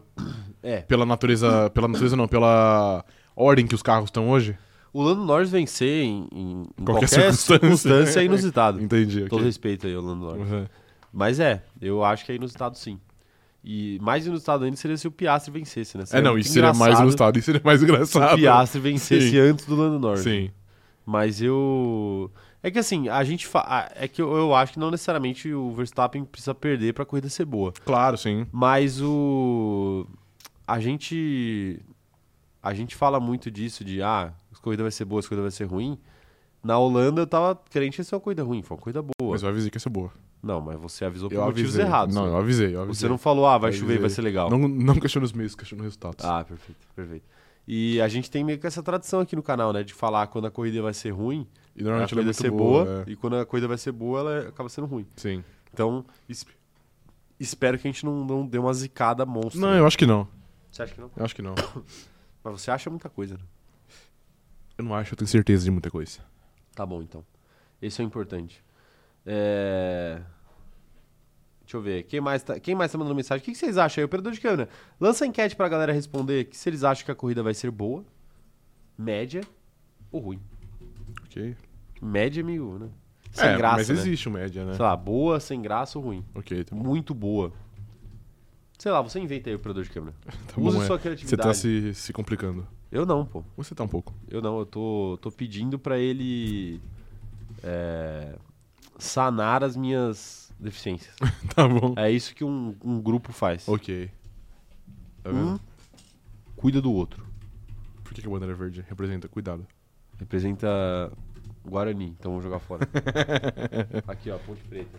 É. Pela natureza. Pela natureza não, pela ordem que os carros estão hoje? O Lando Norris vencer em, em- Qualquer qualquer, circunstância. circunstância, é inusitado. Entendi. Todo respeito aí ao Lando Norris. Uhum. Mas é, eu acho que é inusitado sim. E mais inusitado ainda seria se o Piastri vencesse, né? É, não, isso seria mais engraçado inusitado, isso seria mais Se o engraçado. Piastri vencesse Sim. antes do Lando Norris. Sim. Mas eu. É que assim, a gente. Fa... É que eu, eu acho que não necessariamente o Verstappen precisa perder pra corrida ser boa. Claro, sim. Mas o. A gente. A gente fala muito disso, de ah, a corrida vai ser boa, a corrida vai ser ruim. Na Holanda eu tava crente que ia ser uma corrida ruim, foi uma corrida boa. Mas eu avisei que ia ser boa. Não, mas você avisou por Eu motivos avisei. errados. Não, eu avisei, eu avisei. Você não falou, ah, vai Eu chover e vai ser legal. Não, não questiona os meios, questiona os resultados. Ah, perfeito, perfeito. E a gente tem meio que essa tradição aqui no canal, né? De falar quando a corrida vai ser ruim, e normalmente ela é muito ser boa. boa, é. e quando a corrida vai ser boa, ela acaba sendo ruim. Sim. Então, es- espero que a gente não, não dê uma zicada monstro. Não, eu acho que não. Você acha que não? Eu acho que não. Mas você acha muita coisa, né? Eu não acho, eu tenho certeza de muita coisa. Tá bom, então. Esse é o importante. É... Deixa eu ver. Quem mais tá, quem mais tá mandando mensagem? O que, que vocês acham aí? Operador de câmera, lança a enquete pra galera responder que se eles acham que a corrida vai ser boa, média ou ruim. Ok. Média é meio, né? Sem é, graça, mas né? existe o média, né? Sei lá, boa, sem graça ou ruim. Ok, tá bom. Muito boa. Sei lá, você inventa aí o operador de câmera. Tá Use bom, é. sua Você criatividade. tá se, se complicando. Eu não, pô. Você tá um pouco. Eu não, eu tô, tô pedindo pra ele é, sanar as minhas deficiências. tá bom. É isso que um, um grupo faz. Ok. Tá vendo? Um cuida do outro. Por que, que a bandeira verde representa? Cuidado. Representa Guarani, então vamos jogar fora. Aqui, ó, Ponte Preta.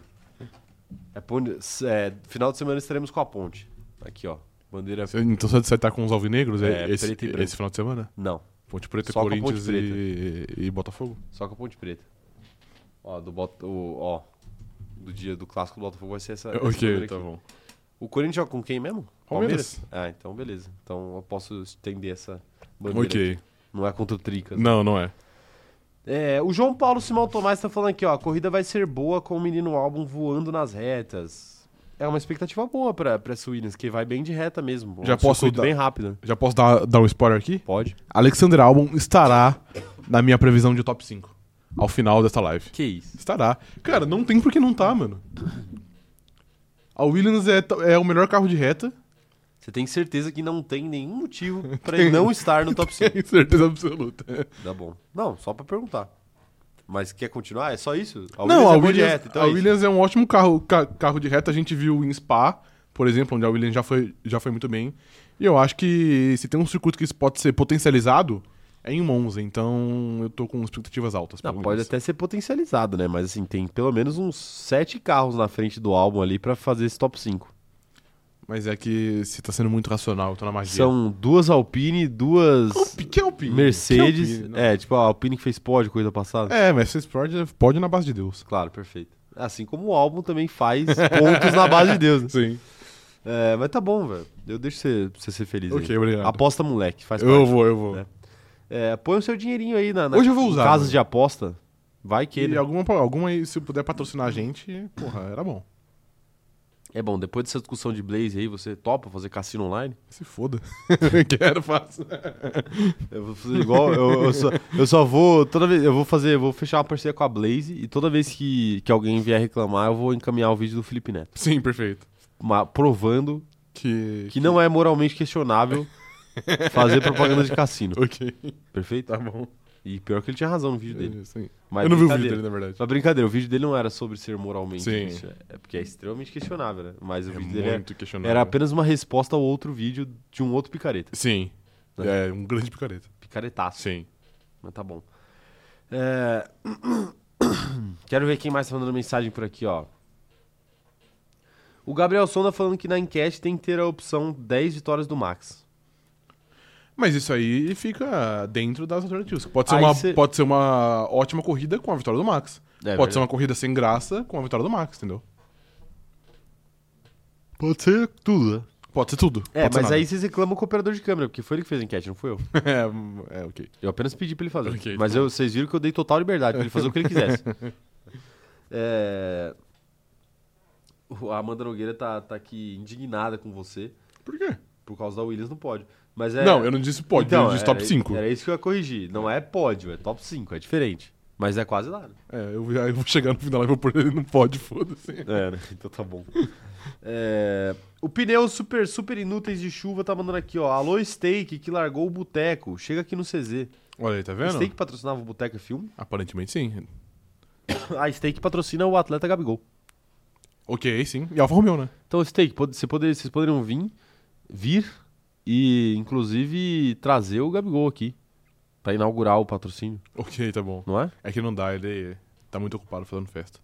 É ponte, é, final de semana estaremos com a ponte. Aqui, ó. Bandeira. Você- Então você tá com os alvinegros É, é, esse, esse final de semana? Não, Ponte Preta, Só a Ponte Corinthians e, e Botafogo? só com a Ponte Preta. Ó, do, Bota, o, ó, do dia do clássico do Botafogo vai ser essa. essa ok, bandeira tá bom. O Corinthians joga com quem mesmo? Palmeiras. Ah, então beleza. Então eu posso estender essa bandeira. Ok. aqui. Não é contra o Tricas. Não, não é. É, o João Paulo Simão Tomás tá falando aqui, ó. A corrida vai ser boa com o menino álbum voando nas retas. É uma expectativa boa pra, pra essa Williams, que vai bem de reta mesmo. Já um posso dar- bem rápido. Já posso dar, dar um spoiler aqui? Pode. Alexander Albon estará na minha previsão de top 5. Ao final desta live. Que isso? Estará. Cara, não tem por que não tá, mano. A Williams é, é o melhor carro de reta. Você tem certeza que não tem nenhum motivo pra ele não estar no top 5. Tenho certeza absoluta. Tá bom. Não, só pra perguntar. Mas quer continuar? É só isso? A não, Williams a é boa de Williams, reta, então a é. Williams é um ótimo carro, ca- carro de reta. A gente viu em Spa, por exemplo, onde a Williams já foi, já foi muito bem. E eu acho que se tem um circuito que isso pode ser potencializado, é em Monza. Então eu tô com expectativas altas. Não, pode até ser potencializado, né? Mas assim, tem pelo menos uns sete carros na frente do álbum ali pra fazer esse top 5. Mas é que você tá sendo muito racional, eu tô na magia. São duas Alpine, duas Alpi- que Alpine? Mercedes. Que Alpine? Não. é, tipo a Alpine que fez pódio coisa passada. É, Mercedes pode, pode na base de Deus. Claro, perfeito. Assim como o álbum também faz pontos na base de Deus. né? Sim. É, mas tá bom, velho. Eu deixo você, você ser feliz. aí. Ok, obrigado. Aposta moleque, faz Eu parte. vou, eu vou. É. É, põe o seu dinheirinho aí na, na Hoje eu vou usar, casas mano. de aposta. Vai que E ele. alguma, alguma aí, se puder patrocinar a gente, porra, era bom. É bom, depois dessa discussão de Blaze aí, você topa fazer cassino online? Se foda. Quero, faço. Eu vou fazer igual. eu, eu só, eu só vou. Toda vez. Eu vou fazer. Eu vou fechar uma parceria com a Blaze e toda vez que, que alguém vier reclamar, eu vou encaminhar o vídeo do Felipe Neto. Sim, perfeito. ma- provando Que. que não é moralmente questionável fazer propaganda de cassino. Ok, Perfeito? tá bom. E pior que ele tinha razão no vídeo dele. É, sim. Mas eu não vi o vídeo dele, na verdade. Mas brincadeira, o vídeo dele não era sobre ser moralmente Sim. É porque é extremamente questionável, né? Mas o É vídeo dele questionável. era apenas uma resposta ao outro vídeo de um outro picareta. Sim. É, um grande picareta. Picaretaço. Sim. Mas tá bom. É, Quero ver quem mais tá mandando mensagem por aqui, ó. O Gabriel Sonda falando que na enquete tem que ter a opção 10 vitórias do Max. Mas isso aí fica dentro das alternativas. Pode ser, Aí uma, cê- pode ser uma ótima corrida com a vitória do Max. É pode ser uma corrida sem graça com a vitória do Max, entendeu? Pode ser tudo, né? Pode ser tudo. É, Pode mas aí vocês reclamam com o operador de câmera, porque foi ele que fez a enquete, não foi eu. é, é, ok. Eu apenas pedi pra ele fazer. Ok, mas tá eu- vocês viram que eu dei total liberdade pra ele fazer o que ele quisesse. É, A Amanda Nogueira tá, tá aqui indignada com você Por quê? por causa da Williams no pódio. Mas é... Não, eu não disse pode, Então, eu disse era- top 5. Era isso que eu ia corrigir. Não é pódio, é top 5, é diferente. Mas é quase lá. né? É, eu, eu vou chegar no final e vou pôr ele não pode, foda-se. É, né? Então tá bom. É, O pneu super, super inúteis de chuva tá mandando aqui, ó. Alô, Steak, que largou o boteco. Chega aqui no CZ. Olha aí, tá vendo? Steak patrocinava o Boteco é Filme. Aparentemente sim. A Steak patrocina o atleta Gabigol. Ok, sim. E Alfa Romeo, né? Então, Steak, você poder, vocês poderiam vir, vir e, inclusive, trazer o Gabigol aqui. Pra inaugurar o patrocínio, Ok, tá bom. não é? É que não dá, ele tá muito ocupado fazendo festa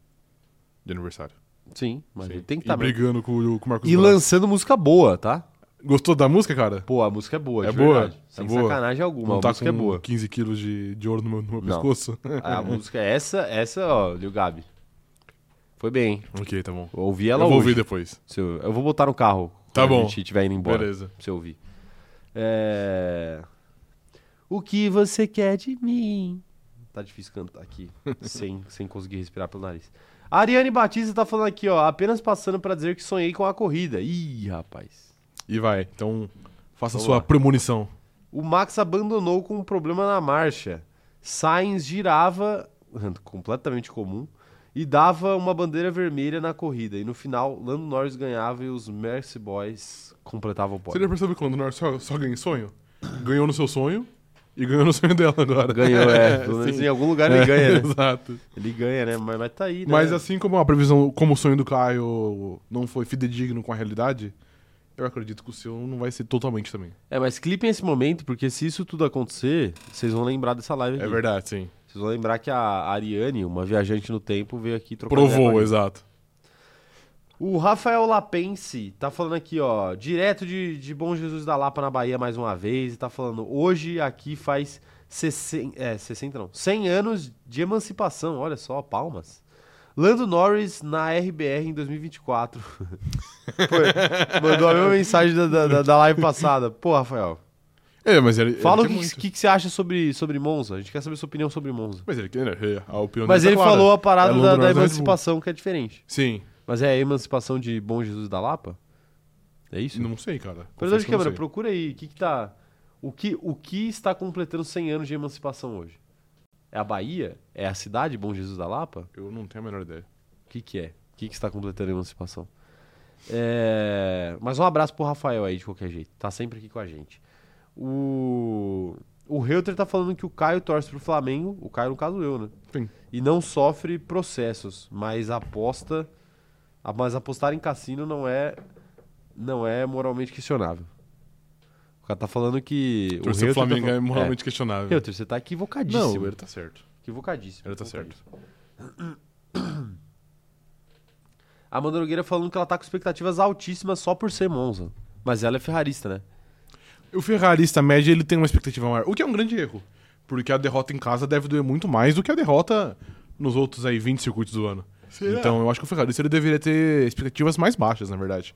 de aniversário. Sim, mas Sim. ele tem que estar. brigando com, o- com o Marcos E Braz. lançando música boa, tá? Gostou da música, cara? Pô, a música é boa, É de boa? verdade. É Sem boa? sacanagem alguma, Não a tá música com é boa. 15 quilos de, de ouro no meu, no meu Não. pescoço? A música é essa, essa, ó, Lil Gabi. Foi bem, hein? ok, tá bom. Eu ouvi ela eu vou hoje. ouvir depois. Se eu, eu vou botar no carro Tá quando bom. a gente estiver indo embora. Beleza. Pra você ouvir. É... O que você quer de mim? Tá difícil cantar aqui, sem, sem conseguir respirar pelo nariz. A Ariane Batista tá falando aqui, ó, apenas passando pra dizer que sonhei com a corrida. Ih, rapaz. E vai. Então, faça Vamos sua lá. premonição. O Max abandonou com um problema na marcha. Sainz girava, completamente comum, e dava uma bandeira vermelha na corrida. E no final, Lando Norris ganhava e os Mercy Boys completavam o Você pódio. já percebeu quando o Norris só, só ganha em sonho? Ganhou no seu sonho e ganhou no sonho dela agora. Ganhou, é. Sim. em algum lugar ele ganha, né? Exato. Ele ganha, né? Mas, mas tá aí, né? Mas assim como a previsão, como o sonho do Caio não foi fidedigno com a realidade, eu acredito que o seu não vai ser totalmente também. É, mas clipem esse momento, porque se isso tudo acontecer, vocês vão lembrar dessa live aqui. É verdade, sim. Vocês vão lembrar que a Ariane, uma viajante no tempo, veio aqui trocar Provou, exato. O Rafael Lapense tá falando aqui, ó, direto de, de Bom Jesus da Lapa na Bahia mais uma vez, e tá falando, hoje aqui faz 60, é, 60 não, 100 anos de emancipação, olha só, palmas. Lando Norris na RBR em 2024. Foi, mandou a mesma mensagem da, da, da- live passada. Pô, Rafael, É, mas ele. fala o ele que, quer muito. que, que você acha sobre, sobre Monza. A gente quer saber sua opinião sobre Monza. Mas ele quer, né? A opinião Mas ele tá clara. falou a parada É da, da Bull. emancipação, que é diferente. Sim. Mas é a emancipação de Bom Jesus da Lapa? É isso? Não sei, cara. Operador de câmera, procura aí. O que, que tá. O que, o que está completando 100 anos de emancipação hoje? É a Bahia? É a cidade Bom Jesus da Lapa? Eu não tenho a menor ideia. O que, que é? O que, que está completando a emancipação? É... Mas um abraço pro Rafael aí, de qualquer jeito. Tá sempre aqui com a gente. O. O Reuter tá falando que o Caio torce pro Flamengo. O Caio, no caso, eu, né? Sim. E não sofre processos, mas aposta. Mas apostar em cassino não é. Não é moralmente questionável. O cara tá falando que. Torcer o Reuter tá Flamengo é falando- moralmente questionável. Reuter, você tá equivocadíssimo. Não, ele tá certo. Equivocadíssimo. Ele tá certo. A Amanda Nogueira falando que ela tá com expectativas altíssimas só por ser Monza. Mas ela é ferrarista, né? O ferrarista médio ele tem uma expectativa maior, o que é um grande erro. Porque a derrota em casa deve doer muito mais do que a derrota nos outros aí 20 circuitos do ano. Então eu acho que o ferrarista ele deveria ter expectativas mais baixas, na verdade.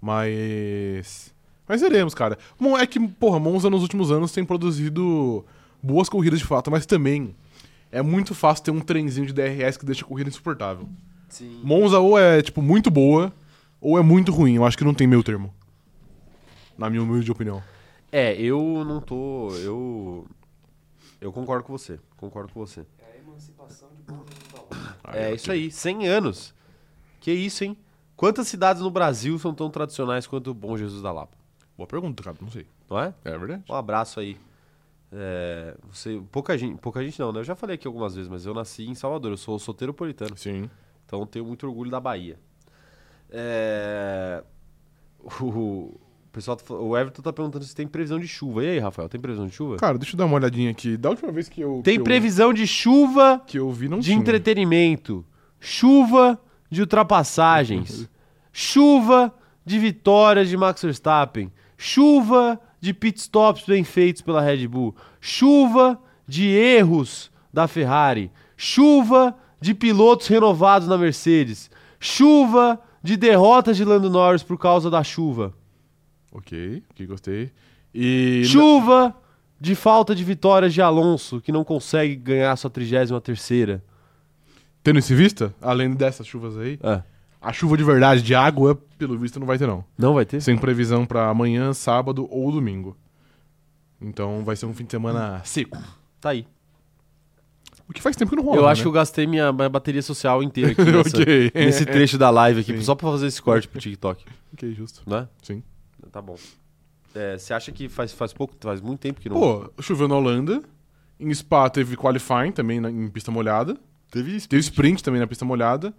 Mas. Mas veremos, cara. Bom, é que, porra, Monza nos últimos anos tem produzido boas corridas de fato, mas também é muito fácil ter um trenzinho de DRS que deixa a corrida insuportável. Sim. Monza ou é, tipo, muito boa, ou é muito ruim. Eu acho que não tem meio termo. Na minha humilde opinião. É, eu não tô. Eu. Eu concordo com você. Concordo com você. É a emancipação de Bom Lapa. É isso aí, 100 anos. Que isso, hein? Quantas cidades no Brasil são tão tradicionais quanto o Bom Jesus da Lapa? Boa pergunta, cara. Não sei. Não é? É verdade? Um abraço aí. É, você, pouca gente, pouca gente não, né? Eu já falei aqui algumas vezes, mas eu nasci em Salvador, eu sou solteiro-politano, Sim. então tenho muito orgulho da Bahia. É, o pessoal, tá o Everton tá perguntando se tem previsão de chuva. E aí, Rafael, tem previsão de chuva? Cara, deixa eu dar uma olhadinha aqui. Da última vez que eu. Tem que eu- previsão de chuva que eu vi, não de tinha. entretenimento, chuva de ultrapassagens, chuva de vitórias de Max Verstappen, chuva de pitstops bem feitos pela Red Bull, chuva de erros da Ferrari, chuva de pilotos renovados na Mercedes, chuva de derrotas de Lando Norris por causa da chuva, Ok, ok, gostei. E. chuva de falta de vitórias de Alonso, que não consegue ganhar sua 33 terceira. Tendo isso em vista, além dessas chuvas aí, É, a chuva de verdade, de água, pelo visto, não vai ter, não. não vai ter? Sem previsão pra amanhã, sábado ou domingo. Então vai ser um fim de semana seco. Tá aí. O que faz tempo que não rola. Eu né? acho que eu gastei minha, minha bateria social inteira aqui nessa- Ok. nesse trecho da live aqui, Sim. só pra fazer esse corte pro TikTok, Ok, justo. né? Sim. Tá bom. É, Você acha que faz, faz pouco, faz muito tempo que não... Pô, choveu na Holanda. Em Spa teve qualifying também na- em pista molhada. teve isso. Teve sprint também na pista molhada.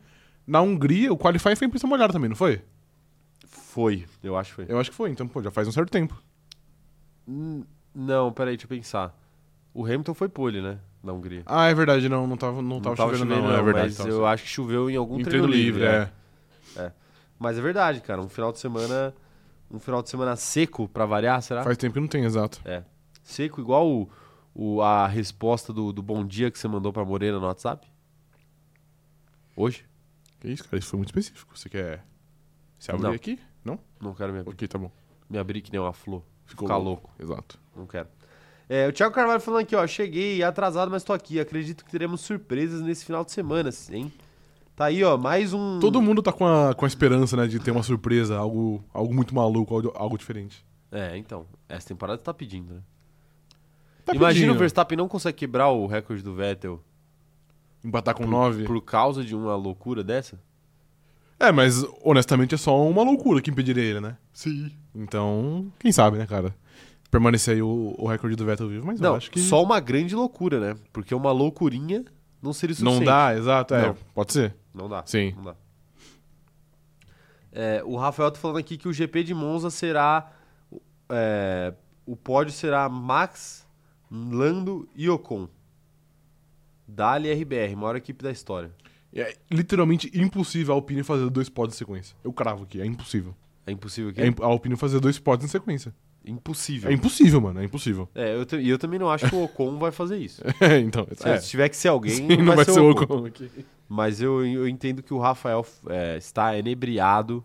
Na Hungria, o qualifying foi em pista molhada também, não foi? Foi, eu acho que foi. Eu acho que foi, então, pô, já faz um certo tempo. Hum, Não, peraí, deixa eu pensar. O Hamilton foi pole, né? Na Hungria. Ah, é verdade, não, não tava, não tava, chovendo, não, é verdade. mas tava eu acho que choveu em algum Em treino, livre. é. Mas é verdade, cara. Um final de semana... Um final de semana seco, pra variar, será? Faz tempo que não tem, exato. Seco igual o, o- a resposta do, do bom dia que você mandou pra Morena no WhatsApp? Hoje? Que isso, cara, isso foi muito específico. Você quer se abrir Não. aqui? Não? Não quero me abrir. Ok, tá bom. Me abrir que nem uma flor. Ficou Ficar louco. louco. Exato. Não quero. É, o Thiago Carvalho falando aqui, ó. Cheguei atrasado, mas tô aqui. Acredito que teremos surpresas nesse final de semana, hein? Tá aí, ó. Mais um. Todo mundo tá com a, com a esperança, né, de ter uma surpresa, algo, algo muito maluco, algo, algo diferente. É, então. Essa temporada tá pedindo, né? Tá Imagina pedindo. o Verstappen não consegue quebrar o recorde do Vettel Empatar com por, 9. por causa de uma loucura dessa? É, mas honestamente é só uma loucura que impediria ele, né? Sim. Então, quem sabe, né, cara? Permanecer aí o, o recorde do Vettel vivo, mas eu Não, acho que. só uma grande loucura, né? Porque uma loucurinha não seria suficiente. Não dá, exato. É, Não. pode ser. Não dá. Sim. Não dá. É, o Rafael tá falando aqui que o GP de Monza será. é, o pódio será Max, Lando e Ocon. Dali RBR, maior equipe da história. É literalmente impossível a Alpine fazer dois pódios em sequência. Eu cravo aqui, é impossível. É impossível aqui? É imp- a Alpine fazer dois pódios em sequência. Impossível. É impossível, mano, é impossível. É, eu, e eu também não acho que o Ocon vai fazer isso. É, então. Se, é. se tiver que ser alguém, Sim, não, vai, ser, o Ocon. Ocon aqui. Mas eu, eu entendo que o Rafael é, está enebriado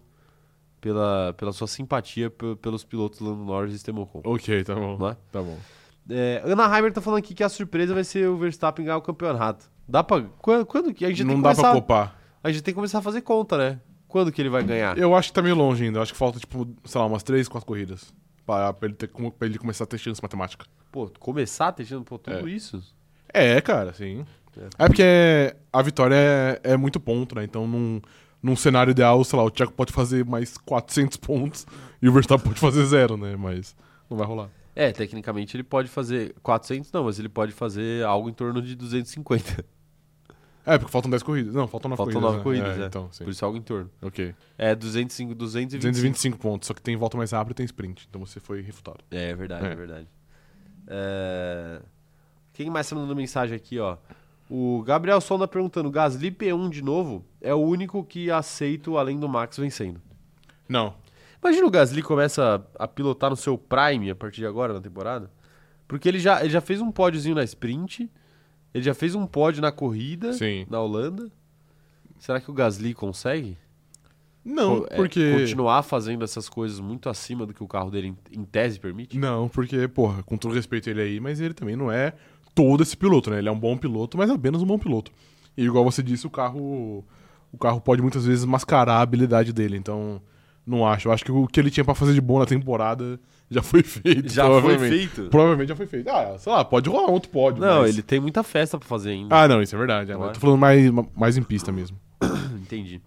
pela, pela sua simpatia pe- pelos pilotos Lando Norris e Esteban Ocon. Ok, tá bom. É? Tá bom. É, Ana Heimer tá falando aqui que a surpresa vai ser o Verstappen ganhar o campeonato. Dá pra. Quando, quando que a gente tem Não dá começar, pra copar. A gente tem que começar a fazer conta, né? Quando que ele vai ganhar? Eu acho que tá meio longe ainda. Eu acho que falta, tipo, sei lá, umas três, quatro corridas. Pra, pra ele, ter, pra ele começar a ter chance matemática. Pô, começar testando pô, tudo É. isso? É, cara, sim. É. É, porque a vitória é, é muito ponto, né? Então, num, num cenário ideal, sei lá, o Thiago pode fazer mais 400 pontos e o Verstappen pode fazer zero, né? Mas não vai rolar. É, tecnicamente ele pode fazer 400, não, mas ele pode fazer algo em torno de 250. É, porque faltam 10 corridas. Não, faltam 9 Faltam corridas. nove né? corridas, é. Então, sim. Por isso algo em torno. Ok. É 205, 225. 225 pontos, só que tem volta mais rápida e tem sprint. Então você foi refutado. É, é verdade, é, É. verdade. É... Quem mais tá mandando mensagem aqui, ó? O Gabriel Sonda perguntando: Gasly P1 de novo é o único que aceito além do Max vencendo. Não. Imagina o Gasly começa a, a pilotar no seu prime a partir de agora na temporada. Porque ele já, ele já fez um pódiozinho na sprint, ele já fez um pódio na corrida Sim. na Holanda. Será que o Gasly consegue? Não, Co- é, porque. continuar fazendo essas coisas muito acima do que o carro dele em, em tese permite? Não, porque, porra, com todo respeito ele aí, mas ele também não é todo esse piloto, né? Ele é um bom piloto, mas apenas um bom piloto. E igual você disse, o carro. o carro pode muitas vezes mascarar a habilidade dele. Então, não acho. Eu acho que o que ele tinha pra fazer de bom na temporada já foi feito. Já foi feito? Provavelmente já foi feito. Ah, sei lá, pode rolar outro pódio. Não, mas- ele tem muita festa pra fazer ainda. Ah, não, isso é verdade. é? eu tô falando mais, mais em pista mesmo. Entendi.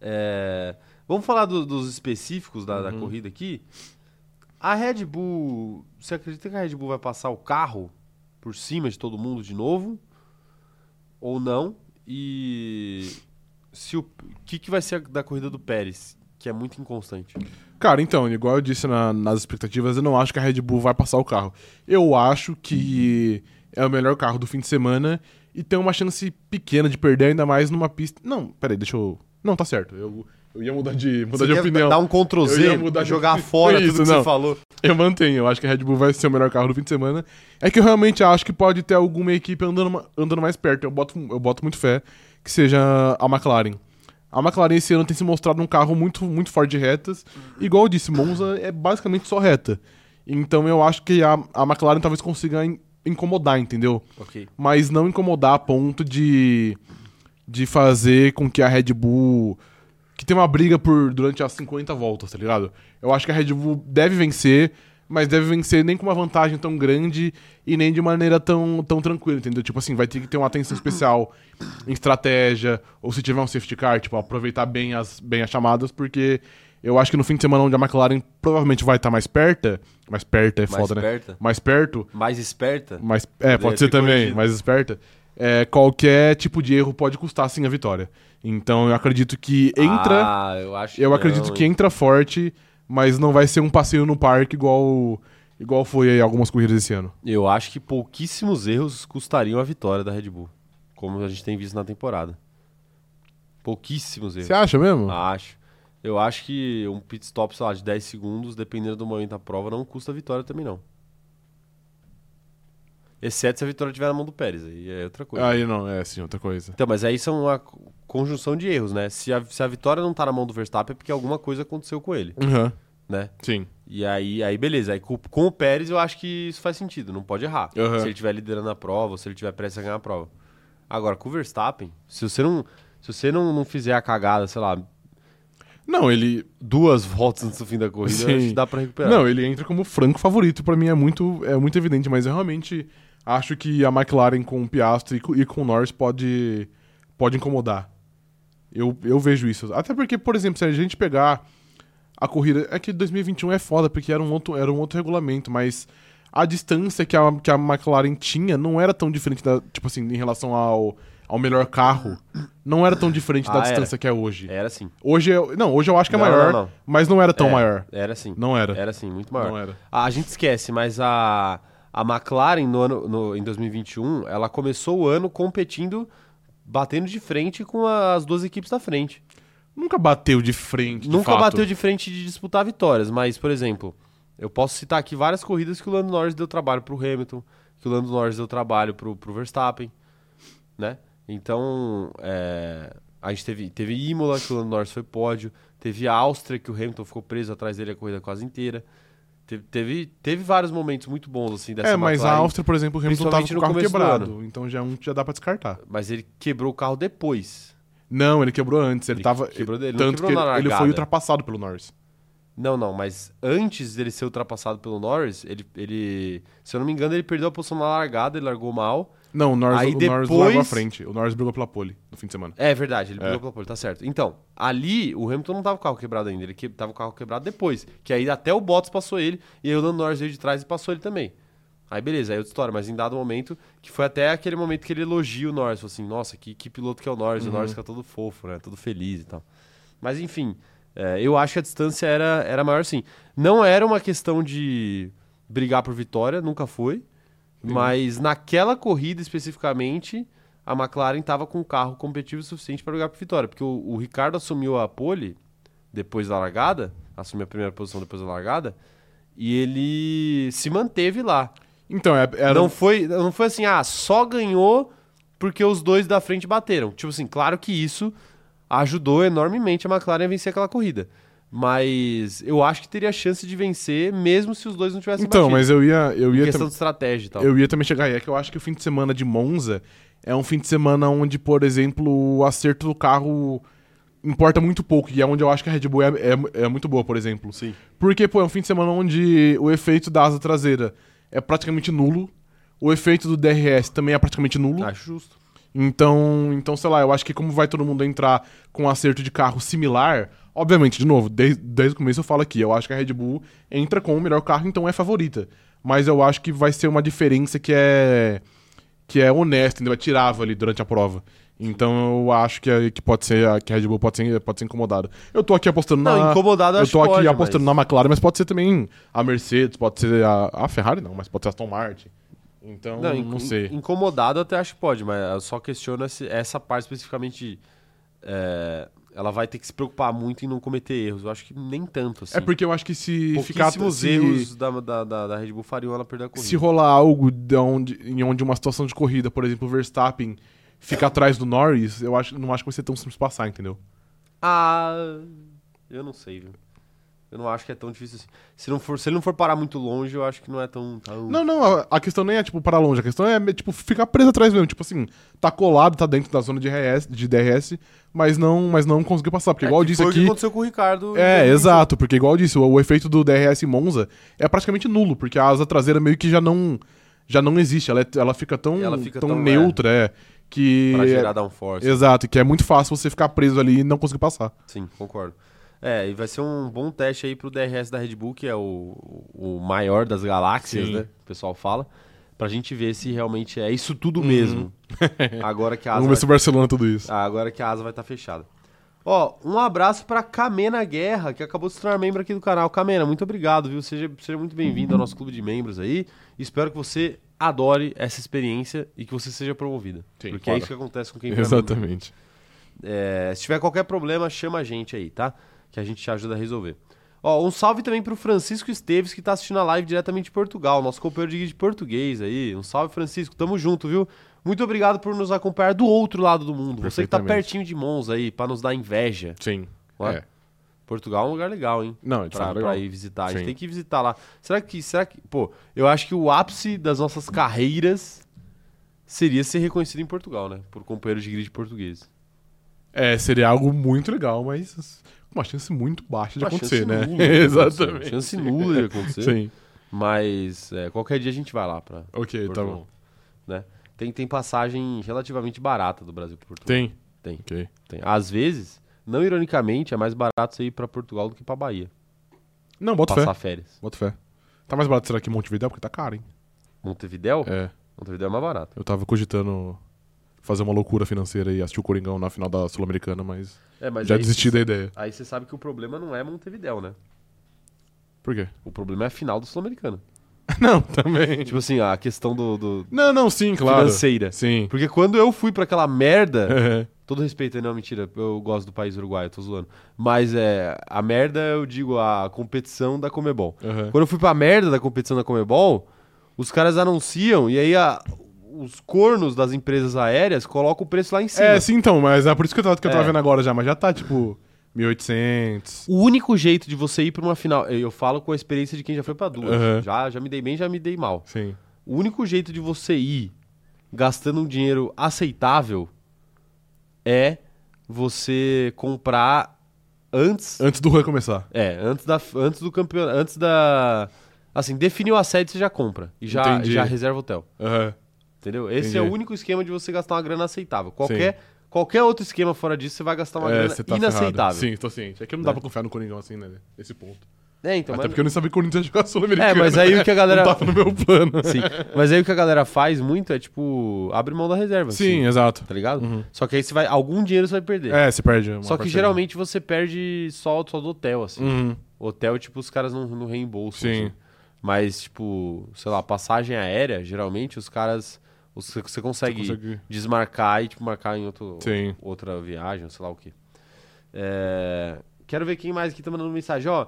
É, Vamos falar do- dos específicos da, da Uhum. corrida aqui. A Red Bull. Você acredita que a Red Bull vai passar o carro por cima de todo mundo de novo? Ou não? E. Se o que, que vai ser da corrida do Pérez? Que é muito inconstante. Cara, então, igual eu disse na- nas expectativas, eu não acho que a Red Bull vai passar o carro. Eu acho que é o melhor carro do fim de semana e tem uma chance pequena de perder, ainda mais numa pista. Não, peraí, deixa eu. Não, tá certo. Eu, eu ia mudar de, mudar Você de opinião. dar um Ctrl Z, de jogar opinião. fora Isso, tudo que não. você falou. Eu mantenho, eu acho que a Red Bull vai ser o melhor carro do fim de semana. É que eu realmente acho que pode ter alguma equipe andando, andando mais perto. Eu boto, eu boto muito fé que seja a McLaren. A McLaren esse ano tem se mostrado um carro muito, muito forte de retas. Igual eu disse, Monza é basicamente só reta. Então eu acho que a, a McLaren talvez consiga in- incomodar, entendeu? Ok. mas não incomodar a ponto de, de fazer com que a Red Bull. Que tem uma briga por durante as 50 voltas, tá ligado? Eu acho que a Red Bull deve vencer, mas deve vencer nem com uma vantagem tão grande e nem de maneira tão, tão tranquila, entendeu? Tipo assim, vai ter que ter uma atenção especial em estratégia, ou se tiver um safety car, tipo, aproveitar bem as, bem as chamadas, porque eu acho que no fim de semana onde a McLaren provavelmente vai estar mais perto, mais perto é Mais foda, né? esperta? Mais perto, Mais esperta? mais, é, pode ser ser também, corrigido. mais esperta. É, qualquer tipo de erro pode custar sim a vitória. Então eu acredito que entra. Ah, eu acho eu não, acredito que hein? entra forte, mas não vai ser um passeio no parque igual, igual foi aí algumas corridas esse ano. Eu acho que pouquíssimos erros custariam a vitória da Red Bull, como a gente tem visto na temporada. Pouquíssimos erros. Você acha mesmo? Acho. Eu acho que um pit stop, sei lá, de 10 segundos, dependendo do momento da prova, não custa a vitória também, não. Exceto se a vitória estiver na mão do Pérez, aí é outra coisa. Aí não, é sim, outra coisa. Então, mas aí são uma co- conjunção de erros, né? Se a, se a vitória não tá na mão do Verstappen é porque alguma coisa aconteceu com ele, Uhum, né? sim. E aí, aí beleza. Aí com, com o Pérez eu acho que isso faz sentido, não pode errar. Aham. Se ele estiver liderando a prova, ou se ele tiver prestes a ganhar a prova. Agora, com o Verstappen, se você não, se você não, não fizer a cagada, sei lá, Não, ele. duas voltas antes do fim da corrida, Sim. acho que dá pra recuperar. Não, ele entra como franco favorito. Pra mim é muito, é muito evidente, mas eu realmente acho que a McLaren com o Piastri e com- o Norris pode, pode incomodar. Eu, eu vejo isso. Até porque, por exemplo, se a gente pegar a corrida. É que 2021 é foda, porque era um outro, era um outro regulamento, mas a distância que a, que a McLaren tinha não era tão diferente da. Tipo assim, em relação ao, ao melhor carro. Não era tão diferente da Ah, distância que é hoje. Era sim. Hoje é. Não, hoje eu acho que é Não, maior, não, não. mas não era tão É, maior. Era sim. Não era. Era sim, muito maior. Não era. Ah, A gente esquece, mas a, a McLaren no ano, no- em 2021, ela começou o ano competindo, batendo de frente com as duas equipes da frente. Nunca bateu de frente. de Nunca fato. bateu de frente de disputar vitórias, mas, por exemplo, eu posso citar aqui várias corridas que o Lando Norris deu trabalho pro Hamilton, que o Lando Norris deu trabalho pro, pro Verstappen, né? Então, é, a gente teve, teve Imola, que o Lando Norris foi pódio, teve Áustria, que o Hamilton ficou preso atrás dele a corrida quase inteira. Teve, teve, teve vários momentos muito bons, assim, dessa É, mas a McLaren, Áustria, por exemplo, o Hamilton tava com o carro quebrado. Então já, é já dá pra descartar. Mas ele quebrou o carro depois. Não, ele quebrou antes. Ele, Ele tava. quebrou dele, tanto que ele, foi ultrapassado pelo Norris. Não, não, mas antes dele ser ultrapassado pelo Norris, ele, ele se eu não me engano, ele perdeu a posição na largada, ele largou mal. Não, o Norris, Aí o Norris depois- largou à frente. O Norris brigou pela pole no fim de semana. É verdade, ele É. pegou pela pole, tá certo. Então, ali o Hamilton não tava com o carro quebrado ainda, ele que, tava com o carro quebrado depois. Que aí até o Bottas passou ele, e aí o Lando Norris veio de trás e passou ele também. Aí beleza, aí é outra história, mas em dado momento, que foi até aquele momento que ele elogia o Norris, falou assim, nossa, que, que piloto que é o Norris, Uhum. o Norris fica todo fofo, né, todo feliz e tal. Mas enfim, é, eu acho que a distância era, era maior sim. Não era uma questão de brigar por vitória, nunca foi, mas naquela corrida especificamente, a McLaren estava com um carro competitivo suficiente para brigar por vitória, porque o, o Ricardo assumiu a pole depois da largada, assumiu a primeira posição depois da largada, e ele se manteve lá. Então, é- era. Não foi, não foi assim, ah, só ganhou porque os dois da frente bateram. Tipo assim, claro que isso ajudou enormemente a McLaren a vencer aquela corrida. Mas eu acho que teria chance de vencer, mesmo se os dois não tivessem Então, batido. mas eu ia, eu ia, questão tam- de estratégia e tal. eu ia também chegar aí. É que eu acho que o fim de semana de Monza é um fim de semana onde, por exemplo, o acerto do carro importa muito pouco. E é onde eu acho que a Red Bull é, é, é muito boa, por exemplo. Sim. Porque, pô, é um fim de semana onde o efeito da asa traseira é praticamente nulo. O efeito do DRS também é praticamente nulo. Acho justo. Então, então, sei lá, eu acho que como vai todo mundo entrar com um acerto de carro similar, obviamente, de novo, desde, desde o começo eu falo aqui, eu acho que a Red Bull entra com o melhor carro, então é favorita. Mas eu acho que vai ser uma diferença que é que é honesta, ainda vai tirar ali durante a prova. Então eu acho que, é- que pode ser que a Red Bull pode ser, pode ser incomodada. Eu tô aqui apostando Não, na incomodado eu tô aqui pode, apostando mas- na McLaren, mas pode ser também a Mercedes, pode ser a, a Ferrari não, mas pode ser a Aston Martin. Então, Não, não, sei. Incomodado até acho que pode, mas eu só questiono essa parte especificamente. é, ela vai ter que se preocupar muito em não cometer erros. Eu acho que nem tanto, assim. É porque eu acho que se ficar se, erros da, da, da, da Red Bull fariam ela perder a corrida. se rolar algo de onde, em onde uma situação de corrida, por exemplo, o Verstappen fica atrás do Norris, eu acho, não acho que vai ser tão simples passar, entendeu? Ah, eu não sei, viu? Eu não acho que é tão difícil assim. Se, não for, se ele não for parar muito longe, eu acho que não é tão. tão... Não, não, a, a questão nem é, tipo, parar longe, a questão é, tipo, ficar preso atrás mesmo, tipo assim, tá colado, tá dentro da zona de, RS, de DRS, mas não, mas não conseguiu passar, porque É igual eu que disse foi o que aqui... aconteceu com o Ricardo. É, exato, porque igual eu disse, o, o efeito do DRS em Monza é praticamente nulo, porque a asa traseira meio que já não já não existe, ela, é- ela fica tão, Ela fica tão, tão, neutra, é, que... Pra gerar downforce. Exato, que é muito fácil você ficar preso ali e não conseguir passar. Sim, concordo. É, e vai ser um bom teste aí pro DRS da Red Bull, que é o, o maior das galáxias, Sim. né? O pessoal fala. Pra gente ver se realmente é isso tudo mesmo. Agora que a asa Vamos ver se o Barcelona é tudo isso. Ah, agora que a asa vai estar fechada. Ó, um abraço pra Camena Guerra, que acabou de se tornar membro aqui do canal. Camena, muito obrigado, viu? Seja, seja muito bem-vindo ao nosso clube de membros aí. Espero que você adore essa experiência e que você seja promovida. Sim, porque claro. é isso que acontece com quem. Exatamente. É, se tiver qualquer problema, chama a gente aí, tá? Que a gente te ajuda a resolver. Ó, um salve também pro Francisco Esteves, que tá assistindo a live diretamente de Portugal, nosso companheiro de guia de português aí. Um salve, Francisco. Tamo junto, viu? Muito obrigado por nos acompanhar do outro lado do mundo. Você que tá pertinho de Monza aí, pra nos dar inveja. Sim. Ó, É. Portugal é um lugar legal, hein? Não, é Pra, fato pra legal. ir visitar. A gente Sim. tem que visitar lá. Será que, será que. Pô, eu acho que o ápice das nossas carreiras seria ser reconhecido em Portugal, né? Por companheiros de grid português. É, seria algo muito legal, mas uma chance muito baixa de Uma acontecer, né? nula Exatamente. Chance nula de acontecer. Sim. Mas é, qualquer dia a gente vai lá pra. Ok, tá bom. Tem, tem passagem relativamente barata do Brasil pra Portugal. Tem? Tem. Ok. Tem. Às vezes, não ironicamente, é mais barato você ir pra Portugal do que pra Bahia. Não, bota passar fé. férias. Bota fé. Tá mais barato será que Montevidéu? Porque tá caro, hein? Montevidéu? É. Montevidéu é mais barato. Eu tava cogitando fazer uma loucura financeira e assistir o Coringão na final da Sul-Americana, mas, É, mas já desisti da ideia. Aí você sabe que o problema não é Montevidéu, né? Por quê? O problema é a final do Sul-Americano. não, também. Tipo assim, a questão do, do Não, não, sim, claro. financeira. Sim. Porque quando eu fui pra aquela merda, É. todo respeito, não, mentira, eu gosto do país uruguaio, tô zoando. Mas é, a merda, eu digo, a competição da Comebol. Aham. Quando eu fui pra merda da competição da Comebol, os caras anunciam e aí a- os cornos das empresas aéreas colocam o preço lá em cima. É, sim, então, mas é por isso que eu tava, que eu tava É. vendo agora já, mas já tá, tipo, 1.800. O único jeito de você ir pra uma final, eu falo com a experiência de quem já foi pra duas. Aham. Já, já me dei bem, já me dei mal. Sim. O único jeito de você ir gastando um dinheiro aceitável é você comprar antes. Antes do Rui começar. É, antes, da, antes do campeonato. Antes da. Assim, definiu a sede, você já compra. E já, Entendi. já reserva hotel. Aham. Entendeu? Esse Entendi. é o único esquema de você gastar uma grana aceitável. Qualquer, qualquer outro esquema fora disso, você vai gastar uma É, grana você tá inaceitável. ferrado. Sim, tô ciente. É que não dá Né? pra confiar no Coringão assim, né? Nesse ponto. É, então, Até mas- porque eu nem sabia que o Corinthians ia jogar Sul-Americana. É, mas aí o que a galera. Não tava no meu plano. Sim. Mas aí o que a galera faz muito é, tipo, abre mão da reserva. Sim, assim, exato. tá ligado? Uhum. Só que aí você vai. Algum dinheiro você vai perder. É, se perde. Só que geralmente você perde só, só do hotel, assim. Uhum. Hotel, tipo, os caras não, não reembolsam. Sim. assim. Mas, tipo, sei lá, passagem aérea, geralmente os caras. Você, você consegue, Você consegue- desmarcar e, tipo, marcar em outro, Sim. outra viagem, sei lá o quê. É, Quero ver quem mais aqui tá mandando mensagem, ó.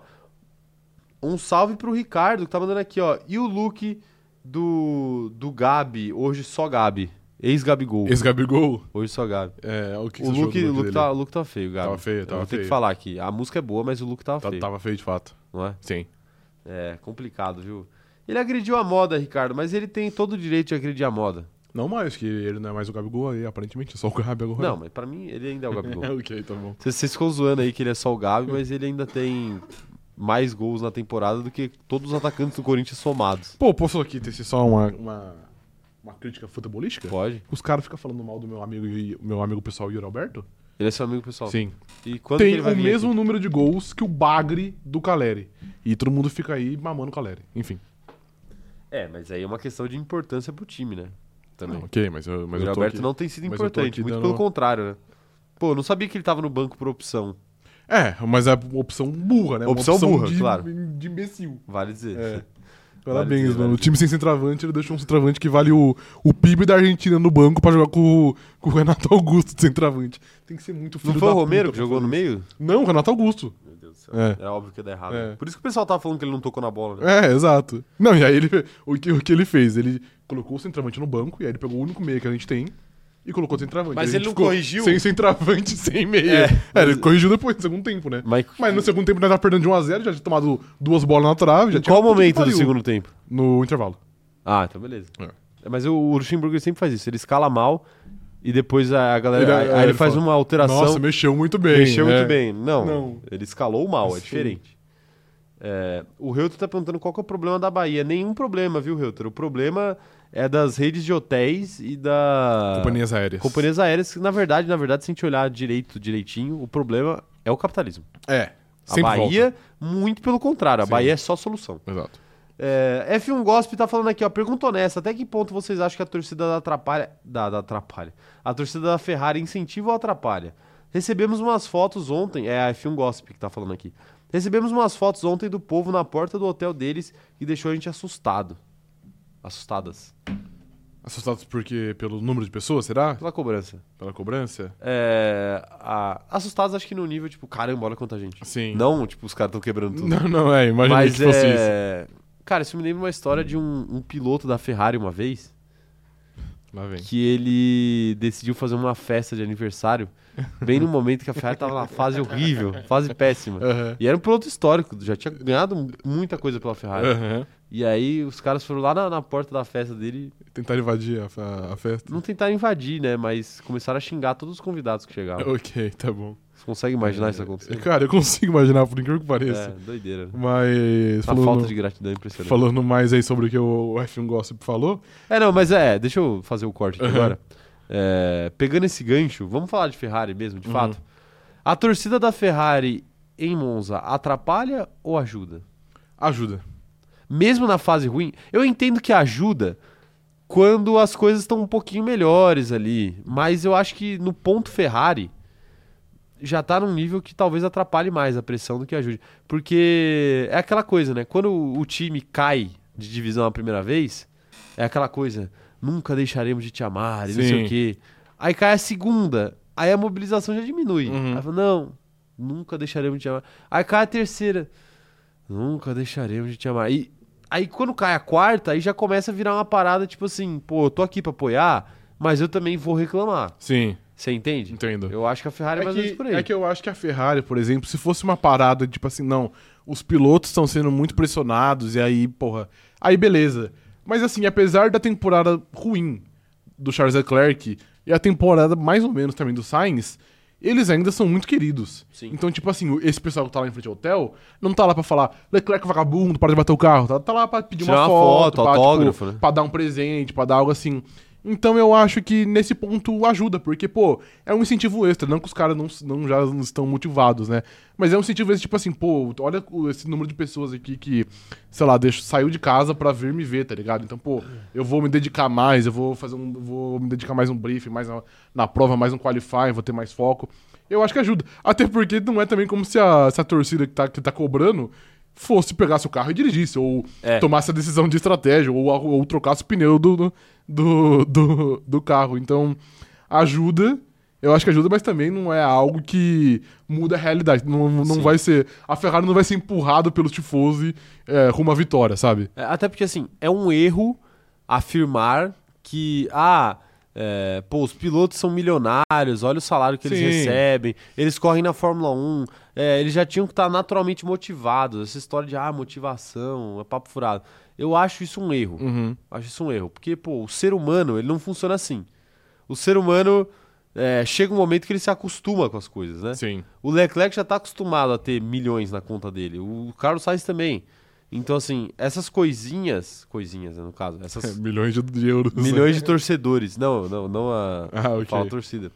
Um salve pro Ricardo, que tá mandando aqui, ó. E o look do, do Gabi, hoje só Gabi. Ex-Gabigol. Esse Gabigol, Hoje só Gabi. é, o que O look, look, tá, o look tá feio, Gabi. Tava feio, Eu tava vou ter que feio. falar aqui. A música é boa, mas o look tava Tá- feio. Tava feio de fato. Não é? Sim. É complicado, viu? Ele agrediu a moda, Ricardo, mas ele tem todo o direito de agredir a moda. Não mais, que ele não é mais o Gabigol aí, aparentemente, é só o Gabi agora. Não, mas pra mim ele ainda é o Gabigol. É, ok, tá bom. Vocês vocês ficam zoando aí que ele é só o Gabi, mas ele ainda tem mais gols na temporada do que todos os atacantes do Corinthians somados. Pô, posso aqui ter só uma, uma, uma crítica futebolística? Pode? Os caras ficam falando mal do meu amigo, meu amigo pessoal Yuri Alberto? Ele é seu amigo pessoal. Sim. E quando Tem o mesmo aqui? número de gols que o Bagre do Caleri. E todo mundo fica aí mamando o Caleri. Enfim. É, mas aí é uma questão de importância pro time, né? Também. Não, ok, mas eu, mas o eu tô Roberto aqui... não tem sido importante, muito dando- pelo contrário, né? Pô, eu não sabia que ele tava no banco por opção, É, mas é opção burra, né? Uma Opção burra, de, claro. de imbecil. vale dizer. É. Vale Parabéns, dizer, mano. vale O time sem centroavante, ele deixou um centroavante que vale o, o PIB da Argentina no banco pra jogar com, o- com o Renato Augusto de centroavante. Tem que ser muito filho Não foi o Romero que jogou no meio? Não, o Renato Augusto. Céu. É. É, óbvio que ia dar errado. É. Por isso que o pessoal tava falando que ele não tocou na bola, né? É, exato. Não, e aí ele, o, que, o que ele fez? Ele colocou o centroavante no banco, e aí ele pegou o único meia que a gente tem e colocou o centroavante. Mas ele não ficou corrigiu? Sem centroavante, sem meia. É, É, ele corrigiu depois, no segundo tempo, né? Mas, Mas no segundo tempo nós tava perdendo de 1x0, já tinha tomado duas bolas na trave. Já em qual momento do segundo tempo? No intervalo. Ah, então beleza. É. É, Mas o o Luxemburgo sempre faz isso. Ele escala mal e depois a a galera. Ele- aí, é, aí ele ele faz fala, uma alteração. Nossa, mexeu muito bem. mexeu é. muito bem. Não, Não. ele escalou mal, é diferente. É, o Reuter tá perguntando qual que é o problema da Bahia. Nenhum problema, viu, Reuter? O problema é das redes de hotéis e da. Companhias aéreas. Companhias aéreas, que na verdade, na verdade, se a gente olhar direito, direitinho, o problema é o capitalismo. É. A Bahia, muito pelo contrário, a Sim. Bahia é só solução. volta. Exato. É, F1 Gospel tá falando aqui, ó. Pergunta honesta: até que ponto vocês acham que a torcida da atrapalha. Da, da atrapalha. A torcida da Ferrari incentiva ou atrapalha? Recebemos umas fotos ontem. É a F1 Gospel que tá falando aqui. Recebemos umas fotos ontem do povo na porta do hotel deles que deixou a gente assustado. Assustadas. Assustados porque pelo número de pessoas, será? Pela cobrança. Pela cobrança? É, a- assustados acho que no nível, tipo, caramba, olha quanta gente. Sim. Não, tipo, os caras estão quebrando tudo. Não, não, é. Imagina Mas que fosse isso. Cara, isso me lembra uma história de um, um piloto da Ferrari uma vez. Lá vem. que ele decidiu fazer uma festa de aniversário bem no momento que a Ferrari tava na fase horrível, fase péssima. Aham. E era um piloto histórico, já tinha ganhado muita coisa pela Ferrari. Aham. E aí os caras foram lá na, na porta da festa dele, Tentaram invadir a, a- a festa. não tentaram invadir, né? Mas começaram a xingar todos os convidados que chegavam. Ok, tá bom. Você consegue imaginar isso acontecendo? Cara, eu consigo imaginar, por incrível que É, pareça. doideira. né? Mas. A falando, falta de gratidão é impressionante. falando mais aí sobre o que o F1 Gossip falou. É, não, mas é, deixa eu fazer o corte aqui Uhum. agora. É, pegando esse gancho, vamos falar de Ferrari mesmo, de Uhum. fato. A torcida da Ferrari em Monza atrapalha ou ajuda? Ajuda. Mesmo na fase ruim, eu entendo que ajuda quando as coisas estão um pouquinho melhores ali, mas eu acho que no ponto Ferrari já tá num nível que talvez atrapalhe mais a pressão do que ajude. Porque é aquela coisa, né? Quando o time cai de divisão a primeira vez, é aquela coisa, nunca deixaremos de te amar, e não sei o quê. Aí cai a segunda, aí a mobilização já diminui. Uhum. Aí fala, não, nunca deixaremos de te amar. Aí cai a terceira, nunca deixaremos de te amar. E aí quando cai a quarta, aí já começa a virar uma parada tipo assim, pô, eu tô aqui pra apoiar, mas eu também vou reclamar. Sim, Você entende? entendo. Eu acho que a Ferrari é, É mais ou menos que, por aí. é que eu acho que a Ferrari, por exemplo, se fosse uma parada, tipo assim, não, os pilotos estão sendo muito pressionados, e aí, porra, aí beleza. Mas assim, apesar da temporada ruim do Charles Leclerc e a temporada mais ou menos também do Sainz, eles ainda são muito queridos. Sim. Então, tipo assim, esse pessoal que tá lá em frente ao hotel não tá lá pra falar Leclerc vagabundo, para de bater o carro. Tá, tá lá pra pedir Tirar uma uma foto, foto, pra, autógrafo, tipo, né? pra dar um presente, pra dar algo assim. Então eu acho que nesse ponto ajuda, porque, pô, é um incentivo extra, não que os caras não, não já estão motivados, né? Mas é um incentivo extra, tipo assim, pô, olha esse número de pessoas aqui que, sei lá, deixa, saiu de casa pra vir me ver, tá ligado? Então, pô, eu vou me dedicar mais, eu vou fazer um. Vou me dedicar mais um briefing, mais na, na prova, mais um qualifying, vou ter mais foco. Eu acho que ajuda. Até porque não é também como se a, se a torcida que tá, que tá cobrando fosse pegasse o carro e dirigisse, ou É. tomasse a decisão de estratégia, ou, ou trocasse o pneu do, do, do, do carro. Então, ajuda. Eu acho que ajuda, mas também não é algo que muda a realidade. Não, não Sim. vai ser. A Ferrari não vai ser empurrada pelo Tifosi é, rumo à vitória, sabe? É, Até porque, assim, é um erro afirmar que, ah, É, pô, os pilotos são milionários, olha o salário que eles Sim. recebem, eles correm na Fórmula 1, é, eles já tinham que estar naturalmente motivados. Essa história de ah, motivação, é papo furado. Eu acho isso um erro. Uhum. Acho isso um erro. Porque, pô, o ser humano, ele não funciona assim. O ser humano é, chega um momento que ele se acostuma com as coisas, né? Sim. O Leclerc já tá acostumado a ter milhões na conta dele. O Carlos Sainz também. Então, assim, essas coisinhas. Coisinhas, né, no caso. Essas Milhões de, euros. milhões de torcedores. Não, não, não a. Ah, ok. Fala torcida.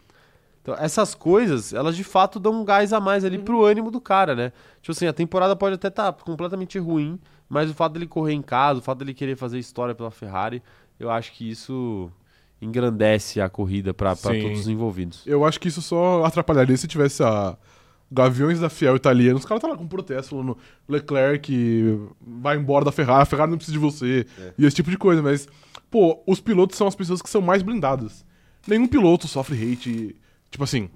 Então, essas coisas, elas de fato dão um gás a mais ali pro ânimo do cara, né? Tipo assim, a temporada pode até estar completamente ruim, mas o fato dele correr em casa, o fato dele querer fazer história pela Ferrari, eu acho que isso engrandece a corrida Sim. todos os envolvidos. Eu acho que isso só atrapalharia se tivesse a Gaviões da Fiel italiana. Os caras tá lá com protesto falando Leclerc vai embora da Ferrari, a Ferrari não precisa de você. É. E esse tipo de coisa, mas pô, os pilotos são as pessoas que são mais blindadas. Nenhum piloto sofre hate, tipo assim,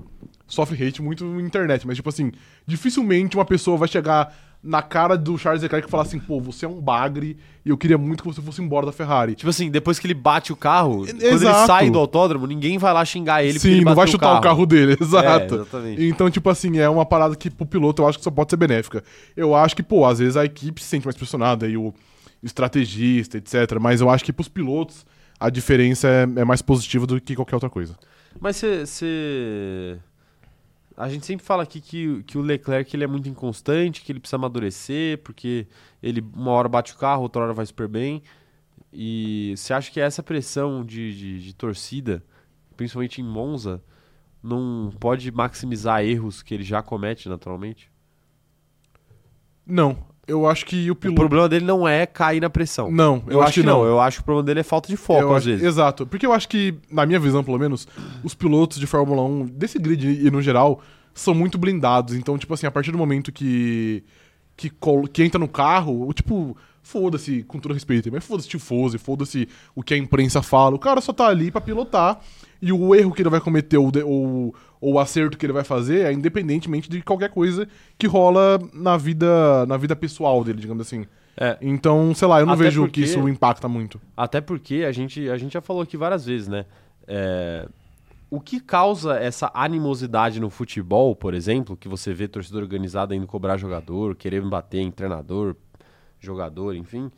sofre hate muito na internet, mas tipo assim, dificilmente uma pessoa vai chegar na cara do Charles Leclerc e falar assim, pô, você é um bagre e eu queria muito que você fosse embora da Ferrari. Tipo assim, depois que ele bate o carro, quando ele sai do autódromo, ninguém vai lá xingar ele Sim, ele não vai chutar o carro, dele, exato. É, exatamente. Então, tipo assim, é uma parada que pro piloto eu acho que só pode ser benéfica. Eu acho que, pô, às vezes a equipe se sente mais pressionada e o estrategista, etc. Mas eu acho que pros pilotos a diferença é, é mais positiva do que qualquer outra coisa. Mas você. A gente sempre fala aqui que, que o Leclerc ele é muito inconstante, que ele precisa amadurecer, porque ele uma hora bate o carro, outra hora vai super bem. E você acha que essa pressão de, de, de torcida, principalmente em Monza, não pode maximizar erros que ele já comete naturalmente? Não, eu acho que o O piloto. problema dele não é cair na pressão. Não, eu, acho que não. Eu acho que o problema dele é falta de foco, Eu às acho- vezes. Exato. Porque eu acho que, na minha visão, pelo menos, os pilotos de Fórmula 1, desse grid e no geral, são muito blindados. Então, tipo assim, a partir do momento que. que, col- que entra no carro, o tipo. Foda-se, com todo respeito, mas foda-se tifose, foda-se o que a imprensa fala. O cara só tá ali pra pilotar. E o erro que ele vai cometer, ou, ou, ou o acerto que ele vai fazer, é independentemente de qualquer coisa que rola na vida, na vida pessoal dele, digamos assim. É, Então, sei lá, eu não Até vejo porque- que isso impacta muito. Até porque a gente, a gente já falou aqui várias vezes, né? É, o que causa essa animosidade no futebol, por exemplo, que você vê torcedor organizado indo cobrar jogador, querendo bater em treinador, jogador, enfim,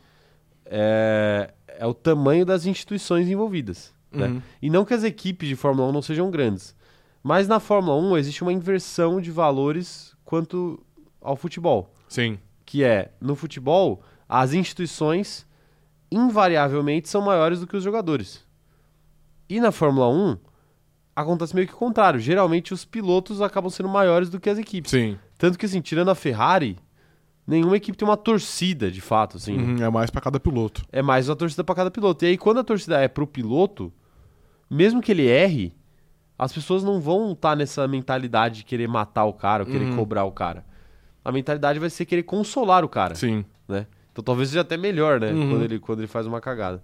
é, é o tamanho das instituições envolvidas. Né? Uhum. E não que as equipes de Fórmula 1 não sejam grandes, mas na Fórmula 1 existe uma inversão de valores quanto ao futebol Sim. que é, no futebol, as instituições invariavelmente são maiores do que os jogadores. E na Fórmula 1, acontece meio que o contrário. Geralmente os pilotos acabam sendo maiores do que as equipes. Sim. Tanto que, assim, tirando a Ferrari, nenhuma equipe tem uma torcida, de fato, assim. né? Uhum, é mais pra cada piloto. É mais uma torcida pra cada piloto. E aí, quando a torcida é pro piloto, mesmo que ele erre, as pessoas não vão estar nessa mentalidade de querer matar o cara ou querer Uhum. cobrar o cara. A mentalidade vai ser querer consolar o cara Sim. né? Então talvez seja até melhor, né? Uhum. Quando, ele, quando ele faz uma cagada.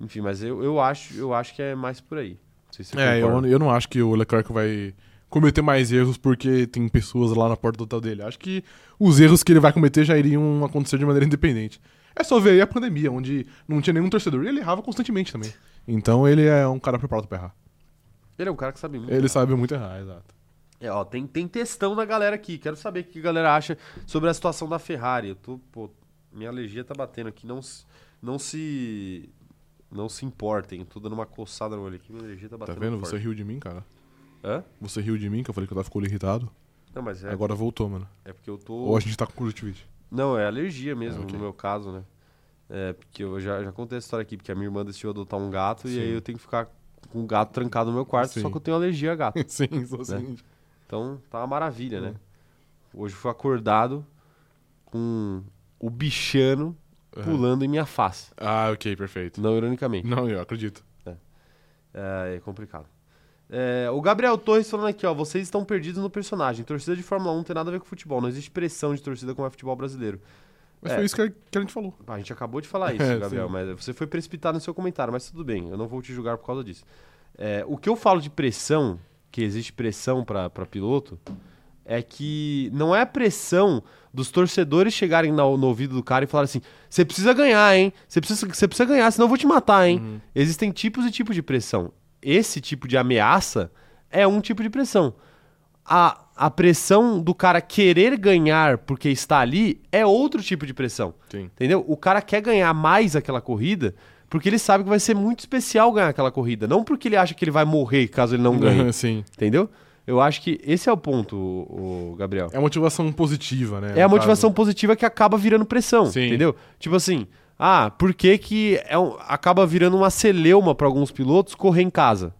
Enfim, mas eu, eu, acho, eu acho que é mais por aí. Não sei se você É, eu, eu não acho que o Leclerc vai cometer mais erros porque tem pessoas lá na porta do hotel dele. Acho que os erros que ele vai cometer já iriam acontecer de maneira independente. É só ver aí a pandemia, onde não tinha nenhum torcedor e ele errava constantemente também. Então ele é um cara preparado pra errar. Ele é um cara que sabe muito. Ele sabe muito errar, exato. É, ó, tem, tem textão da galera aqui. Quero saber o que a galera acha sobre a situação da Ferrari. Eu tô, pô, minha alergia tá batendo aqui. Não, se- não se. Não se importem. Tô dando uma coçada no olho aqui. Minha alergia tá Tá batendo. vendo? forte. Você riu de mim, cara. Hã? Você riu de mim, que eu falei que eu tava ficando irritado. Não, mas é, Agora voltou, mano. é porque eu tô. Ou a gente tá com conjuntivite. Não, é alergia mesmo, Ah, ok. no meu caso, né? É, porque eu já, já contei essa história aqui, porque a minha irmã decidiu adotar um gato e Sim. aí eu tenho que ficar com o gato trancado no meu quarto, Sim. só que eu tenho alergia a gato. Sim, sou assim. Então tá uma maravilha, né? Hum. Hoje eu fui acordado com o bichano Uhum. pulando em minha face. Ah, ok, perfeito. Não ironicamente. Não, eu acredito. É, é complicado. É, o Gabriel Torres falando aqui, ó. Vocês estão perdidos no personagem. Torcida de Fórmula 1 não tem nada a ver com futebol. Não existe pressão de torcida como é futebol brasileiro. Mas É. foi isso que a, gente falou. Pá, A gente acabou de falar isso, É, Gabriel, sim. mas você foi precipitado no seu comentário, mas tudo bem, eu não vou te julgar por causa disso. É, o que eu falo de pressão, que existe pressão para piloto, é que não é a pressão dos torcedores chegarem na- no, ouvido do cara e falarem assim: você precisa ganhar, hein? Você precisa, precisa ganhar, senão eu vou te matar, hein? Uhum. Existem tipos e tipos de pressão. Esse tipo de ameaça é um tipo de pressão. A, a pressão do cara querer ganhar porque está ali é outro tipo de pressão. Sim. Entendeu? O cara quer ganhar mais aquela corrida porque ele sabe que vai ser muito especial ganhar aquela corrida. Não porque ele acha que ele vai morrer caso ele não ganhe. Sim. entendeu? Eu acho que esse é o ponto, o, Gabriel. É a motivação positiva, né? É a motivação positiva que acaba virando pressão, Sim. entendeu? Tipo assim, ah, por que que é um- acaba virando uma celeuma para alguns pilotos correr em casa?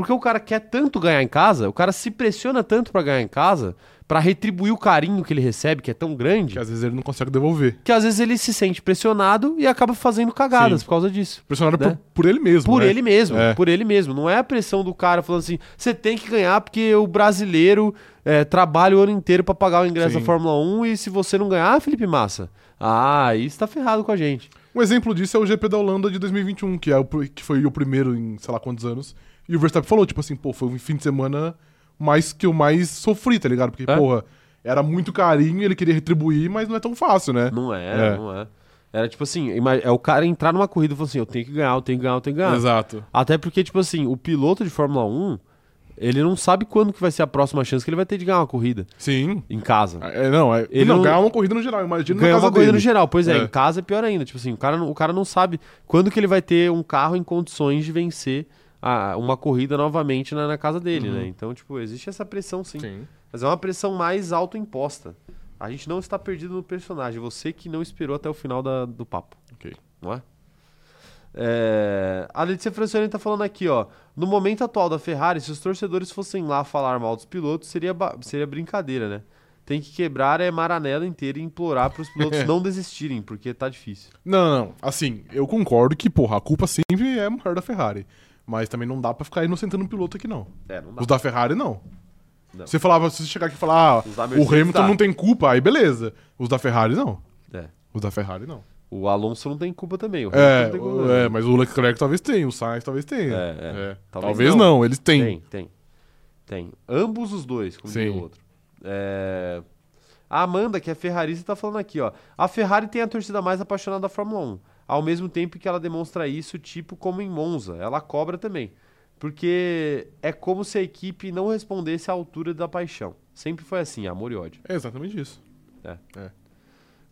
Porque o cara quer tanto ganhar em casa, o cara se pressiona tanto para ganhar em casa, para retribuir o carinho que ele recebe, que é tão grande, Que às vezes ele não consegue devolver. que às vezes ele se sente pressionado e acaba fazendo cagadas Sim. por causa disso. Pressionado Né? por, por ele mesmo. Por né? ele mesmo, É. por ele mesmo. Não é a pressão do cara falando assim, você tem que ganhar porque o brasileiro é, trabalha o ano inteiro pra pagar o ingresso Sim. da Fórmula 1 e se você não ganhar, Felipe Massa, ah, aí você tá ferrado com a gente. Um exemplo disso é o GP da Holanda de 2021, que, é o, que foi o primeiro em sei lá quantos anos. E o Verstappen falou, tipo assim, pô, foi um fim de semana mais que eu mais sofri, tá ligado? Porque, É. porra, era muito carinho, ele queria retribuir, mas não é tão fácil, né? Não é, É. não é. Era tipo assim, é o cara entrar numa corrida e falar assim, eu tenho que ganhar, eu tenho que ganhar, eu tenho que ganhar. Exato. Até porque, tipo assim, o piloto de Fórmula 1, ele não sabe quando que vai ser a próxima chance que ele vai ter de ganhar uma corrida Sim. em casa. É, não, é, Ele não, não- ganhar uma corrida no geral, imagina na Ganhar casa uma corrida dele. no geral, pois é, É. em casa é pior ainda. Tipo assim, o cara, o cara não sabe quando que ele vai ter um carro em condições de vencer a- uma corrida novamente na, na casa dele, Uhum. né? Então, tipo, existe essa pressão sim. Sim. Mas é uma pressão mais autoimposta. A gente não está perdido no personagem. Você que não esperou até o final da- do papo. Ok. Não é? É, a Letícia Francione tá falando aqui, ó. No momento atual da Ferrari, se os torcedores fossem lá falar mal dos pilotos, seria, seria brincadeira, né? Tem que quebrar a maranela inteira e implorar para os pilotos não desistirem, porque tá difícil. Não, não, não. Assim, eu concordo que, porra, a culpa sempre é maior da Ferrari. Mas também não dá pra ficar inocentando o piloto aqui, não. É, não Os da Ferrari, não. Não. Você falava, se você chegar aqui e falar, ah, o Hamilton dá. não tem culpa, aí beleza. Os da Ferrari, não. É. Os da Ferrari, não. O Alonso não tem culpa também. O É, não tem culpa é, mas o Leclerc talvez tenha, o Sainz talvez tenha. É, é. Talvez, Talvez não. não. eles têm. Tem, tem. Tem. Ambos os dois, como Sim. o outro. É, A Amanda, que é ferrarista, tá falando aqui, ó. A Ferrari tem a torcida mais apaixonada da Fórmula 1. Ao mesmo tempo que ela demonstra isso, tipo como em Monza. Ela cobra também. Porque é como se a equipe não respondesse à altura da paixão. Sempre foi assim, amor e ódio. É exatamente isso.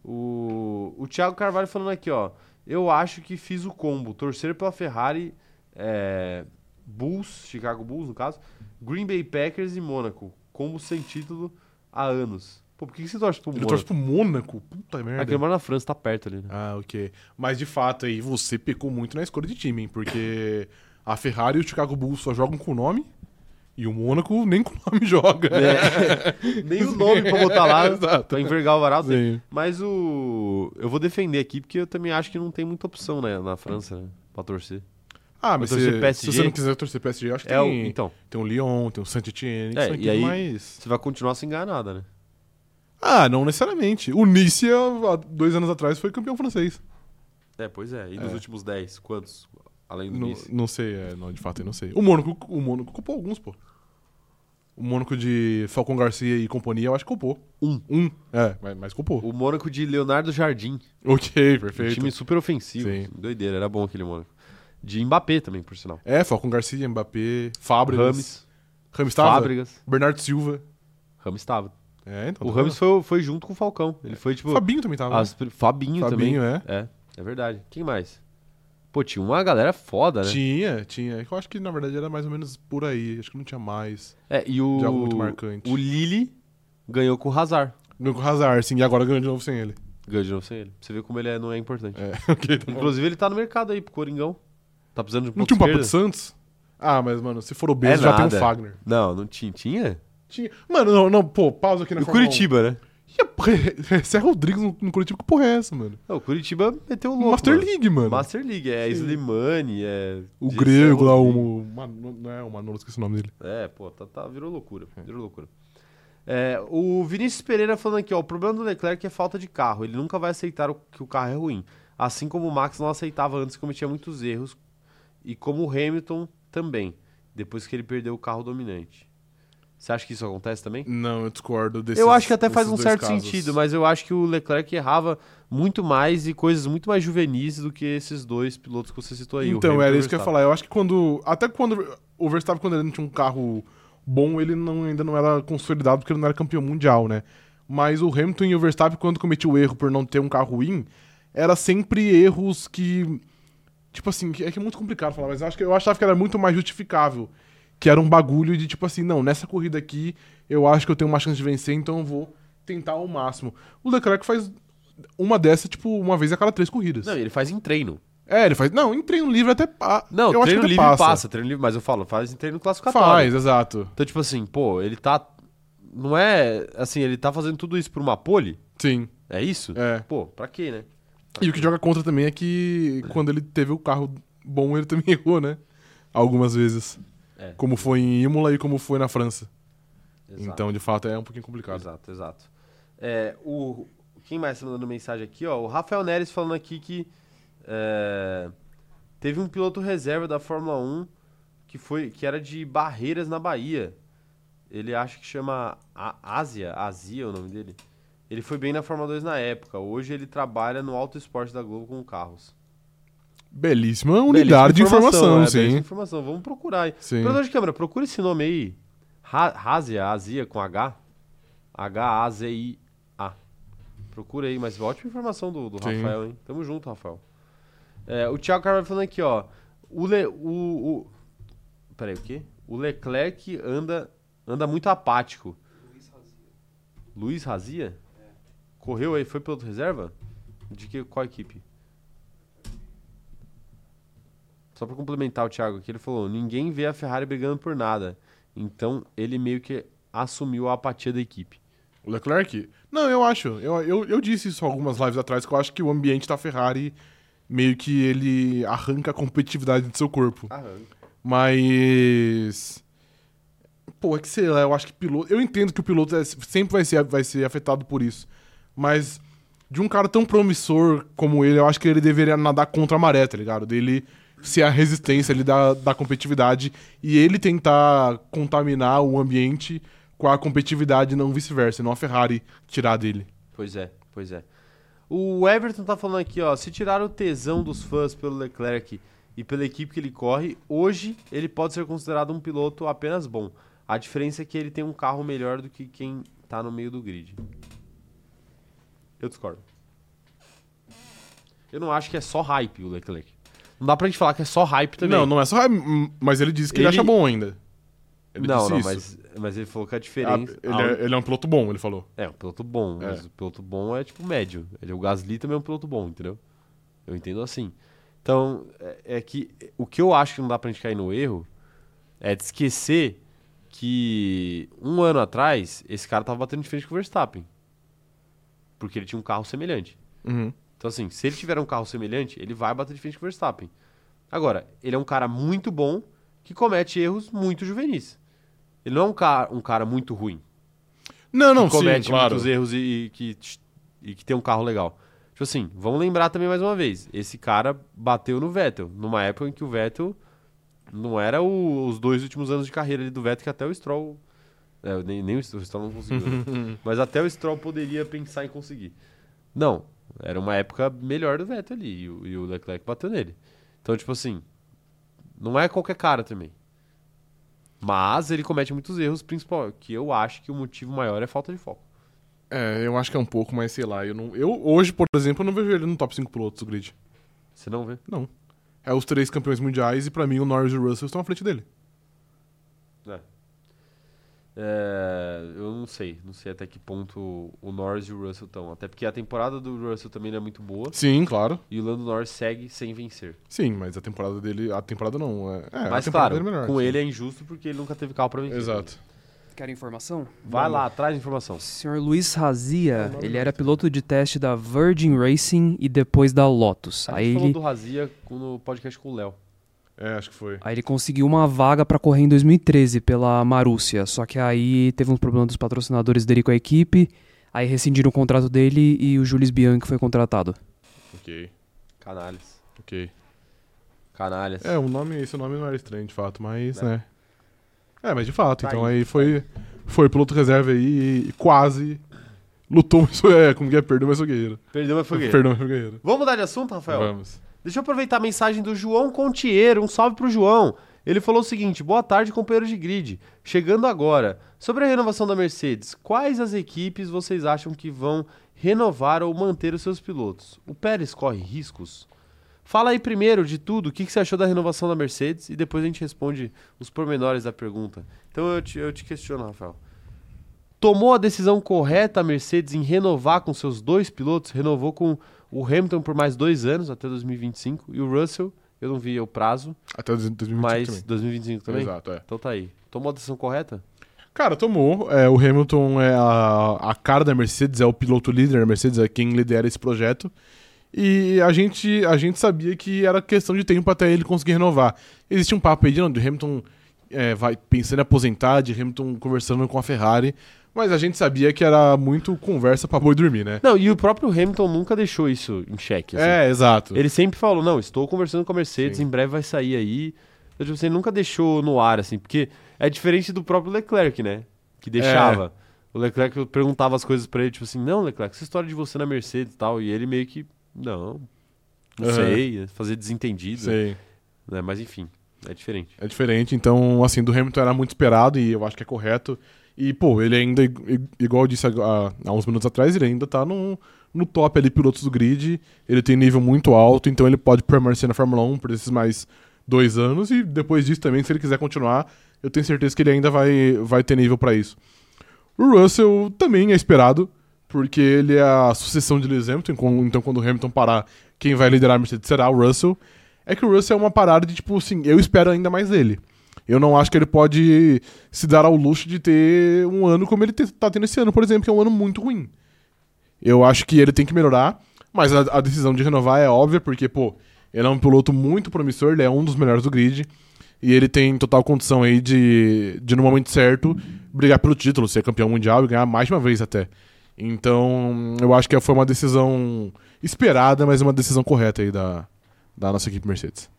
O, o Thiago Carvalho falando aqui, ó. Eu acho que fiz o combo. Torcer pela Ferrari, é, Bulls, Chicago Bulls, no caso, Green Bay Packers e Mônaco. Combo sem título há anos. Pô, por que, que você torce pro Ele Mônaco? torce pro Mônaco. Puta merda. Aquele mora na França, tá perto ali, né? Ah, ok. Mas de fato aí você pecou muito na escolha de time, hein? Porque a Ferrari e o Chicago Bulls só jogam com o nome e o Mônaco nem com o nome joga. É, nem o nome pra botar lá, Exato. pra envergar o varal. Mas o... Eu vou defender aqui, porque eu também acho que não tem muita opção, né, na França, né, pra torcer. Ah, mas se, se você não quiser torcer PSG, acho que É o... tem, Então, tem o Lyon, tem o Saint-Etienne, É, são e equipes aí- mais... você vai continuar sem ganhar nada, né? Ah, não necessariamente. O Nice, há dois anos atrás, foi campeão francês. É, pois é. E nos É. últimos 10, quantos? Além do Não, Nice? não sei, é, não, de fato eu não sei. O Mônaco, o Mônaco culpou alguns, pô. O Mônaco de Falcon Garcia e companhia, eu acho que culpou. Um. Um, é, mas, mas culpou. O Mônaco de Leonardo Jardim. Ok, Um perfeito. time super ofensivo. Sim. Doideira, era bom aquele Mônaco. De Mbappé também, por sinal. É, Falcon Garcia, Mbappé, Fábricas. Rames, Rames tava? Fábricas. Bernardo Silva. Rames estava. É, então. O tá Rames foi, foi junto com o Falcão. Ele foi tipo. Fabinho também tava. as Fabinho, Fabinho, também. é. É, é verdade. Quem mais? Pô, tinha uma galera foda, né? Tinha, tinha. Eu acho que na verdade era mais ou menos por aí. Acho que não tinha mais. É, e o. De algo muito marcante. O Lili ganhou com o Hazard. Ganhou com o Hazard, sim, e agora ganhou de novo sem ele. Ganhou de novo sem ele. Você vê como ele é- não é importante. É, ok, tá. Inclusive, ele tá no mercado aí pro Coringão. Tá precisando de um Não tinha um papo de? Santos? Ah, mas, mano, se for o É já tem o Fagner. Não, não tinha. Tinha? Tinha. Mano, não, não, pô, pausa aqui na E o Fórmula Curitiba, né? 1. E a porra, Zé Rodrigues no, no Curitiba, que porra é essa, mano? Não, o Curitiba meteu o louco. Master mano. League, mano. Master League, é Sim. Slimane, é. O Gessé grego lá, o. Mano, não é o Manolo, esqueci o nome dele. É, pô, tá, tá- virou loucura. Virou loucura. É, o Vinícius Pereira falando aqui, ó. O problema do Leclerc é falta de carro. Ele nunca vai aceitar o- que o carro é ruim. Assim como o Max não aceitava antes, cometia muitos erros. E como o Hamilton também, depois que ele perdeu o carro dominante. Você acha que isso acontece também? Não, eu discordo desses eu acho que até faz um certo casos. sentido, mas eu acho que o Leclerc errava muito mais e coisas muito mais juvenis do que esses dois pilotos que você citou aí. Então, era isso que eu ia falar. Eu acho que quando. Até quando. O Verstappen, quando ele não tinha um carro bom, ele não, ainda não era consolidado porque ele não era campeão mundial, né? Mas o Hamilton e o Verstappen, quando cometia o erro por não ter um carro ruim, era sempre erros que. Tipo assim, é que é muito complicado falar, mas eu, acho que, eu achava que era muito mais justificável. Que era um bagulho de tipo assim, não, nessa corrida aqui eu acho que eu tenho uma chance de vencer, então eu vou tentar ao máximo. O Leclerc faz uma dessa, tipo, uma vez a cada três corridas. Não, ele faz em treino. É, ele faz. Não, em treino livre até. pa- Não, eu acho treino que até livre passa. passa. treino livre, mas eu falo, faz em treino classificatório. Faz, exato. Então, tipo assim, pô, ele tá. Não é. Assim, ele tá fazendo tudo isso por uma pole? Sim. É isso? É. Pô, pra quê, né? E o que joga contra também é que quando ele teve o carro bom, ele também errou, né? Algumas vezes. É. Como foi em Imola e como foi na França. Exato. Então, de fato, é um pouquinho complicado. Exato, exato. É, o, quem mais tá mandando mensagem aqui, ó? O Rafael Neres falando aqui que é, teve um piloto reserva da Fórmula 1 que, foi, que era de Barreiras na Bahia. Ele acha que chama Ásia, Azia é o nome dele. Ele foi bem na Fórmula 2 na época. Hoje ele trabalha no Auto Esporte da Globo com carros. Belíssima unidade de Belíssima informação, é, belíssima sim. informação. Vamos procurar aí. Sim. Operador de câmera, procura esse nome aí. Ra- Razia, Azia com H. H-A-Z-I-A. Procura aí, mas ótima informação do, do. Rafael, hein? Tamo junto, Rafael. É, o Thiago Carvalho falando aqui, ó. O, Le, o, o. Peraí, o quê? O Leclerc anda, anda muito apático. Luiz Razia. Luiz Razia? Correu aí, foi piloto reserva? De que, qual equipe? Só pra complementar o Thiago aqui, ele falou: ninguém vê a Ferrari brigando por nada. Então ele meio que assumiu a apatia da equipe. O Leclerc? Não, eu acho. Eu, eu, eu disse isso algumas lives atrás, que eu acho que o ambiente da Ferrari meio que ele arranca a competitividade do seu corpo. Mas. Pô, é que sei lá, eu acho que piloto. Eu entendo que o piloto é- sempre vai ser, vai ser afetado por isso. Mas de um cara tão promissor como ele, eu acho que ele deveria nadar contra a maré, tá ligado? Dele ser a resistência ali da, da competitividade e ele tentar contaminar o ambiente com a competitividade, não vice-versa, não a Ferrari tirar dele. Pois é, pois é. O Everton tá falando aqui, ó. Se tirar o tesão dos fãs pelo Leclerc e pela equipe que ele corre, hoje ele pode ser considerado um piloto apenas bom. A diferença é que ele tem um carro melhor do que quem tá no meio do grid. Eu discordo. Eu não acho que é só hype o Leclerc. Não dá pra gente falar que é só hype também. Não, não é só. Mas ele disse que ele, Ele- acha bom ainda. Ele não, disse não, isso. mas, mas ele falou que a Ah, diferença. ele, Ah, é, ele é um piloto bom, ele falou. É, um piloto bom, É. mas o piloto bom é tipo médio. Ele, o Gasly também é um piloto bom, entendeu? Eu entendo assim. Então, é, é que o que eu acho que não dá pra gente cair no erro é de esquecer que um ano atrás esse cara tava batendo de frente com o Verstappen. Porque ele tinha um carro semelhante. Uhum. Então, assim, se ele tiver um carro semelhante, ele vai bater de frente com o Verstappen. Agora, ele é um cara muito bom que comete erros muito juvenis. Ele não é um cara, um cara muito ruim Não, não, que comete sim, claro. muitos erros e, e que, e que tem um carro legal. Tipo assim, vamos lembrar também mais uma vez. Esse cara bateu no Vettel, numa época em que o Vettel não era o- os dois últimos anos de carreira ali do Vettel, que até o Stroll. é, nem, nem o Stroll o Stroll não conseguiu. né? Mas até o Stroll poderia pensar em conseguir. Não, era uma época melhor do Vettel ali, e o, e o Leclerc bateu nele. Então, tipo assim, não é qualquer cara também. Mas ele comete muitos erros, principal, que eu acho que o motivo maior é falta de foco. É, eu acho que é um pouco, mas sei lá. Eu, não, eu hoje, por exemplo, eu não vejo ele no top 5 pilotos do grid. Você não vê? Não. É os três campeões mundiais e pra mim o Norris e o Russell estão à frente dele. É, eu não sei, não sei até que ponto o Norris e o Russell estão. Até porque a temporada do Russell também não é muito boa. Sim, claro. E o Lando Norris segue sem vencer. Sim, mas a temporada dele. A temporada não. É, é, a Mas temporada claro, dele é melhor, com sim. ele é injusto porque ele nunca teve carro pra vencer. Exato. Quer informação? Vai lá, traz informação. O senhor Luiz Razia, ele era piloto de teste da Virgin Racing e depois da Lotus. A Aí gente falou ele, do Razia no podcast com o Léo. É, acho que foi. aí ele conseguiu uma vaga pra correr em 2013 pela Marúcia. Só que aí teve uns problemas dos patrocinadores dele com a equipe. Aí rescindiram o contrato dele e o Jules Bianchi foi contratado. Ok, Canalhas. ok. Canalhas. É, o nome, esse nome não era estranho de fato, mas, É. né. É, mas de fato, Tá então aí. aí foi, foi piloto reserva aí e quase lutou, mas foi, é, como que é, perdeu, mas foi guerreiro. Perdeu, mas foi guerreiro. Perdeu, mas foi guerreiro. Vamos mudar de assunto, Rafael? Vamos. Deixa eu aproveitar a mensagem do João Contiero. Um salve pro João. Ele falou o seguinte: boa tarde, companheiro de grid. Chegando agora, sobre a renovação da Mercedes, quais as equipes vocês acham que vão renovar ou manter os seus pilotos? O Pérez corre riscos? Fala aí primeiro de tudo, o que, que você achou da renovação da Mercedes e depois a gente responde os pormenores da pergunta. Então eu te, eu te questiono, Rafael. Tomou a decisão correta a Mercedes em renovar com seus dois pilotos? Renovou com o Hamilton por mais dois anos, até 2025, e o Russell, eu não vi o prazo, Até 2025 mas também. 2025 também? Exato, é. Então tá aí. Tomou a decisão correta? Cara, tomou. É, o Hamilton é a, a cara da Mercedes, é o piloto líder da Mercedes, é quem lidera esse projeto. E a gente, a gente sabia que era questão de tempo até ele conseguir renovar. Existe um papo aí de, não, de Hamilton é, vai pensando em aposentar, de Hamilton conversando com a Ferrari, mas a gente sabia que era muito conversa pra boi dormir, né? Não, e o próprio Hamilton nunca deixou isso em xeque. assim. É, exato. Ele sempre falou, não, estou conversando com a Mercedes, Sim. em breve vai sair aí. Então, tipo, Você nunca deixou no ar, assim, porque é diferente do próprio Leclerc, né? Que deixava. O Leclerc perguntava as coisas pra ele, tipo assim, não, Leclerc, essa história de você na Mercedes e tal. E ele meio que, não, não Aham. sei, fazer desentendido. Sei. Né? Mas enfim, é diferente. É diferente, então, assim, do Hamilton era muito esperado e eu acho que é correto. E, pô, ele ainda, igual eu disse há, há uns minutos atrás, ele ainda tá no, no top ali, pilotos do grid. Ele tem nível muito alto, então ele pode permanecer na Fórmula 1 por esses mais dois anos. E depois disso também, se ele quiser continuar, eu tenho certeza que ele ainda vai, vai ter nível pra isso. O Russell também é esperado, porque ele é a sucessão de Lewis Hamilton, então quando o Hamilton parar, quem vai liderar a Mercedes será o Russell. É que o Russell é uma parada de tipo assim, eu espero ainda mais dele. Eu não acho que ele pode se dar ao luxo de ter um ano como ele te- tá tendo esse ano, por exemplo, que é um ano muito ruim. Eu acho que ele tem que melhorar, mas a, a decisão de renovar é óbvia, porque, pô, ele é um piloto muito promissor, ele é um dos melhores do grid, e ele tem total condição aí de, de no momento certo, brigar pelo título, ser campeão mundial e ganhar mais uma vez até. Então, eu acho que foi uma decisão esperada, mas uma decisão correta aí da, da nossa equipe Mercedes.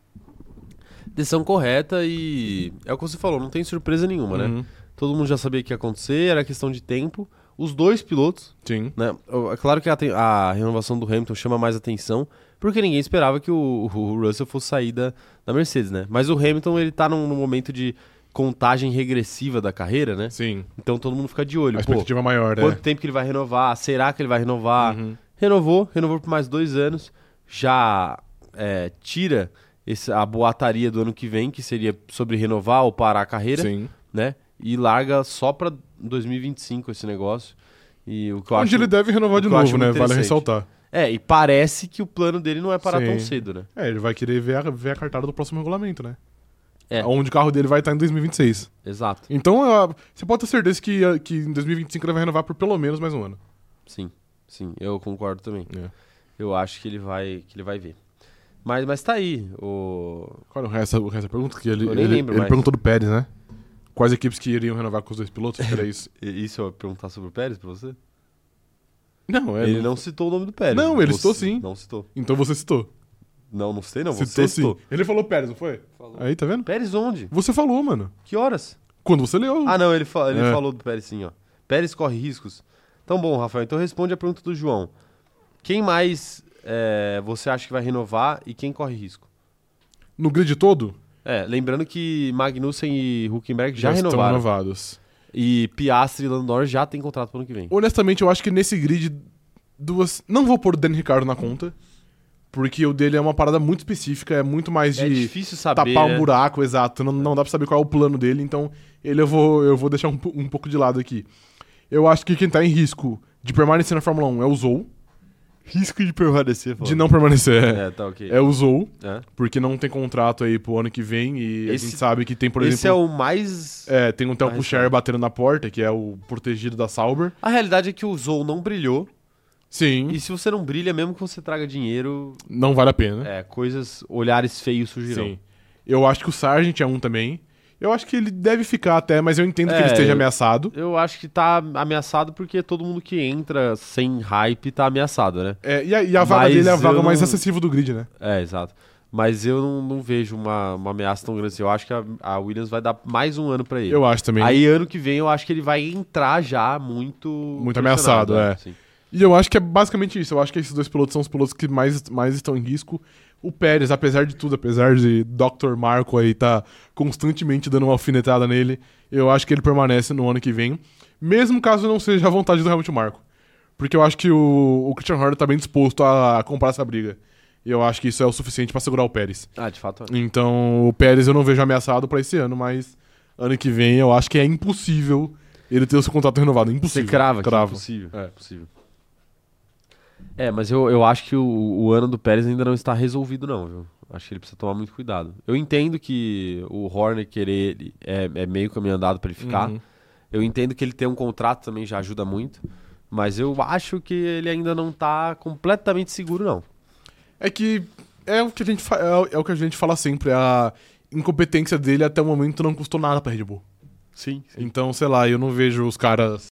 Decisão correta e é o que você falou, não tem surpresa nenhuma, né? Uhum. Todo mundo já sabia que ia acontecer, era questão de tempo. Os dois pilotos, Sim. né? É claro que a, a renovação do Hamilton chama mais atenção, porque ninguém esperava que o, o Russell fosse sair da, da Mercedes, né? Mas o Hamilton, ele tá num, num momento de contagem regressiva da carreira, né? Sim. Então todo mundo fica de olho. A Pô, expectativa maior, né? quanto tempo que ele vai renovar? Será que ele vai renovar? Uhum. Renovou, renovou por mais dois anos. Já é, tira esse- a boataria do ano que vem, que seria sobre renovar ou parar a carreira, Sim. né? E larga só pra 2025 esse negócio. E o que Onde acho... ele deve renovar de novo, né? Vale ressaltar. É, e parece que o plano dele não é parar tão Sim. cedo, né? É, ele vai querer ver a, ver a cartada do próximo regulamento, né? É. Onde o carro dele vai estar em 2026. Exato. Então, você pode ter certeza que, que em 2025 ele vai renovar por pelo menos mais um ano. Sim, sim, eu concordo também. É. Eu acho que ele vai, que ele vai ver. Mas, mas tá aí. O... Qual é o resto, o resto da pergunta? Que ele, Eu nem ele, lembro ele mais. perguntou do Pérez, né? Quais equipes que iriam renovar com os dois pilotos? Era isso. E- Isso eu ia perguntar sobre o Pérez pra você? Não, é. ele não citou o nome do Pérez. Não, ele Você- citou sim. Não citou. Então você citou. Não, não sei não. citou Você sim. citou. Ele falou Pérez, não foi? Falou. Aí, tá vendo? Pérez onde? Você falou, mano. Que horas? Quando você leu. Ah, não, ele, fa- ele É. falou do Pérez sim, ó. Pérez corre riscos. Então, bom, Rafael, então responde a pergunta do João. Quem mais é, você acha que vai renovar e quem corre risco? No grid todo, É, lembrando que Magnussen e Huckenberg já, estão renovaram. renovados. E Piastri e Lando Norris já tem contrato pro ano que vem. Honestamente, eu acho que nesse grid, duas. Não vou pôr o Danny Ricardo na conta. Porque o dele é uma parada muito específica, é muito mais É de difícil saber, tapar né? um buraco, exato. Não, não dá pra saber qual é o plano dele, então ele eu vou, eu vou deixar um, um pouco de lado aqui. Eu acho que quem tá em risco de permanecer na Fórmula 1 é o Zou. Risco de permanecer, De não permanecer é, É, tá ok. é o Zou, É. porque não tem contrato aí pro ano que vem e a Esse- gente sabe que tem, por Esse é exemplo. o mais. É, tem um Telco Share batendo na porta, que é o protegido da Sauber. A realidade é que o Zou não brilhou. Sim, E se você não brilha, mesmo que você traga dinheiro, não vale a pena. é, coisas, olhares feios surgirão. Sim. Eu acho que o Sargent é um também. Eu acho que ele deve ficar até, mas eu entendo que É, ele esteja eu- ameaçado. Eu acho que tá ameaçado porque todo mundo que entra sem hype tá ameaçado, né? É, e a, e a vaga Mas dele é a vaga mais não- acessível do grid, né? É, exato. Mas eu não, não vejo uma, uma ameaça tão grande assim. Eu acho que a, a Williams vai dar mais um ano pra ele. Eu acho também. Aí ano que vem eu acho que ele vai entrar já muito. Muito ameaçado, é. sim. E eu acho que é basicamente isso. Eu acho que esses dois pilotos são os pilotos que mais, mais estão em risco. O Pérez, apesar de tudo, apesar de Dr. Marco aí tá constantemente dando uma alfinetada nele, eu acho que ele permanece no ano que vem. Mesmo caso não seja a vontade do Helmut Marco. Porque eu acho que o, o Christian Horner tá bem disposto a comprar essa briga. E eu acho que isso é o suficiente pra segurar o Pérez. Ah, de fato. é. Então, o Pérez eu não vejo ameaçado pra esse ano, mas ano que vem eu acho que é impossível ele ter o seu contrato renovado. É Você impossível. crava que é Cravo. impossível. É. possível. É, mas eu, eu acho que o, o ano do Pérez ainda não está resolvido, não, viu? Acho que ele precisa tomar muito cuidado. Eu entendo que o Horner querer ele é, é meio caminho andado pra ele ficar. Uhum. Eu entendo que ele ter um contrato também já ajuda muito. Mas eu acho que ele ainda não tá completamente seguro, não. É que é o que a gente fa- é, o- é o que a gente fala sempre, a incompetência dele até o momento não custou nada pra Red Bull. Sim, Então, sei lá, eu não vejo os caras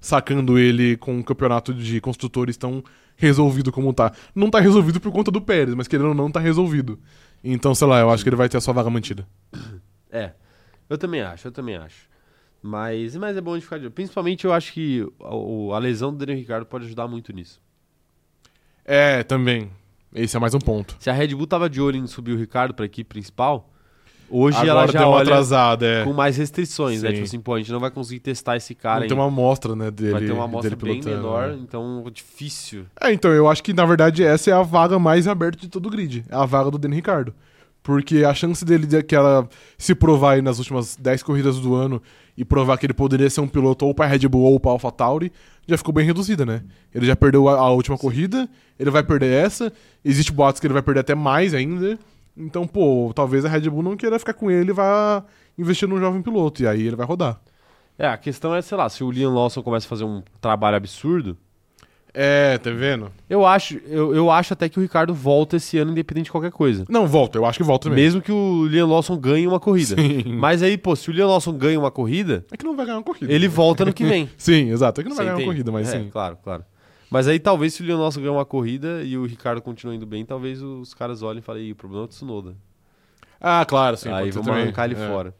sacando ele com um campeonato de construtores tão resolvido como tá. Não tá resolvido por conta do Pérez, mas querendo ou não, tá resolvido. Então, sei lá, eu acho que ele vai ter a sua vaga mantida. É, eu também acho, eu também acho. Mas, mas é bom de ficar de olho. Principalmente eu acho que a, a lesão do Daniel Ricciardo pode ajudar muito nisso. É, também. Esse é mais um ponto. Se a Red Bull tava de olho em subir o Ricardo pra equipe principal, hoje Agora ela já deu uma atrasada, é. com mais restrições, né? Sim. Tipo assim, pô, a gente não vai conseguir testar esse cara Não tem ainda. uma amostra, né, dele. Vai ter uma amostra bem pilotando, menor, né? então difícil. É, então, eu acho que na verdade essa é a vaga mais aberta de todo o grid. É a vaga do Dani Ricardo. Porque a chance dele de que ela se provar aí nas últimas 10 corridas do ano e provar que ele poderia ser um piloto ou para Red Bull ou para AlphaTauri já ficou bem reduzida, né? Ele já perdeu a, a última corrida, ele vai perder essa, existe boatos que ele vai perder até mais ainda. Então, pô, talvez a Red Bull não queira ficar com ele e vá investir num jovem piloto, e aí ele vai rodar. É, a questão é, sei lá, se o Liam Lawson começa a fazer um trabalho absurdo, É, tá vendo? eu acho, eu, eu acho até que o Ricardo volta esse ano, independente de qualquer coisa. Não, volta, eu acho que volta mesmo. Mesmo que o Liam Lawson ganhe uma corrida. Sim. Mas aí, pô, se o Liam Lawson ganha uma corrida, É que não vai ganhar uma corrida. ele volta no que vem. Sim, exato. É que não Você vai ganhar uma entende? corrida, mas É, sim. Claro, claro. Mas aí talvez se o Lawson ganhar uma corrida e o Ricardo continua indo bem, talvez os caras olhem e falem, "Ih, o problema é o Tsunoda. Ah, claro, sim. aí vamos também. arrancar ele É. fora.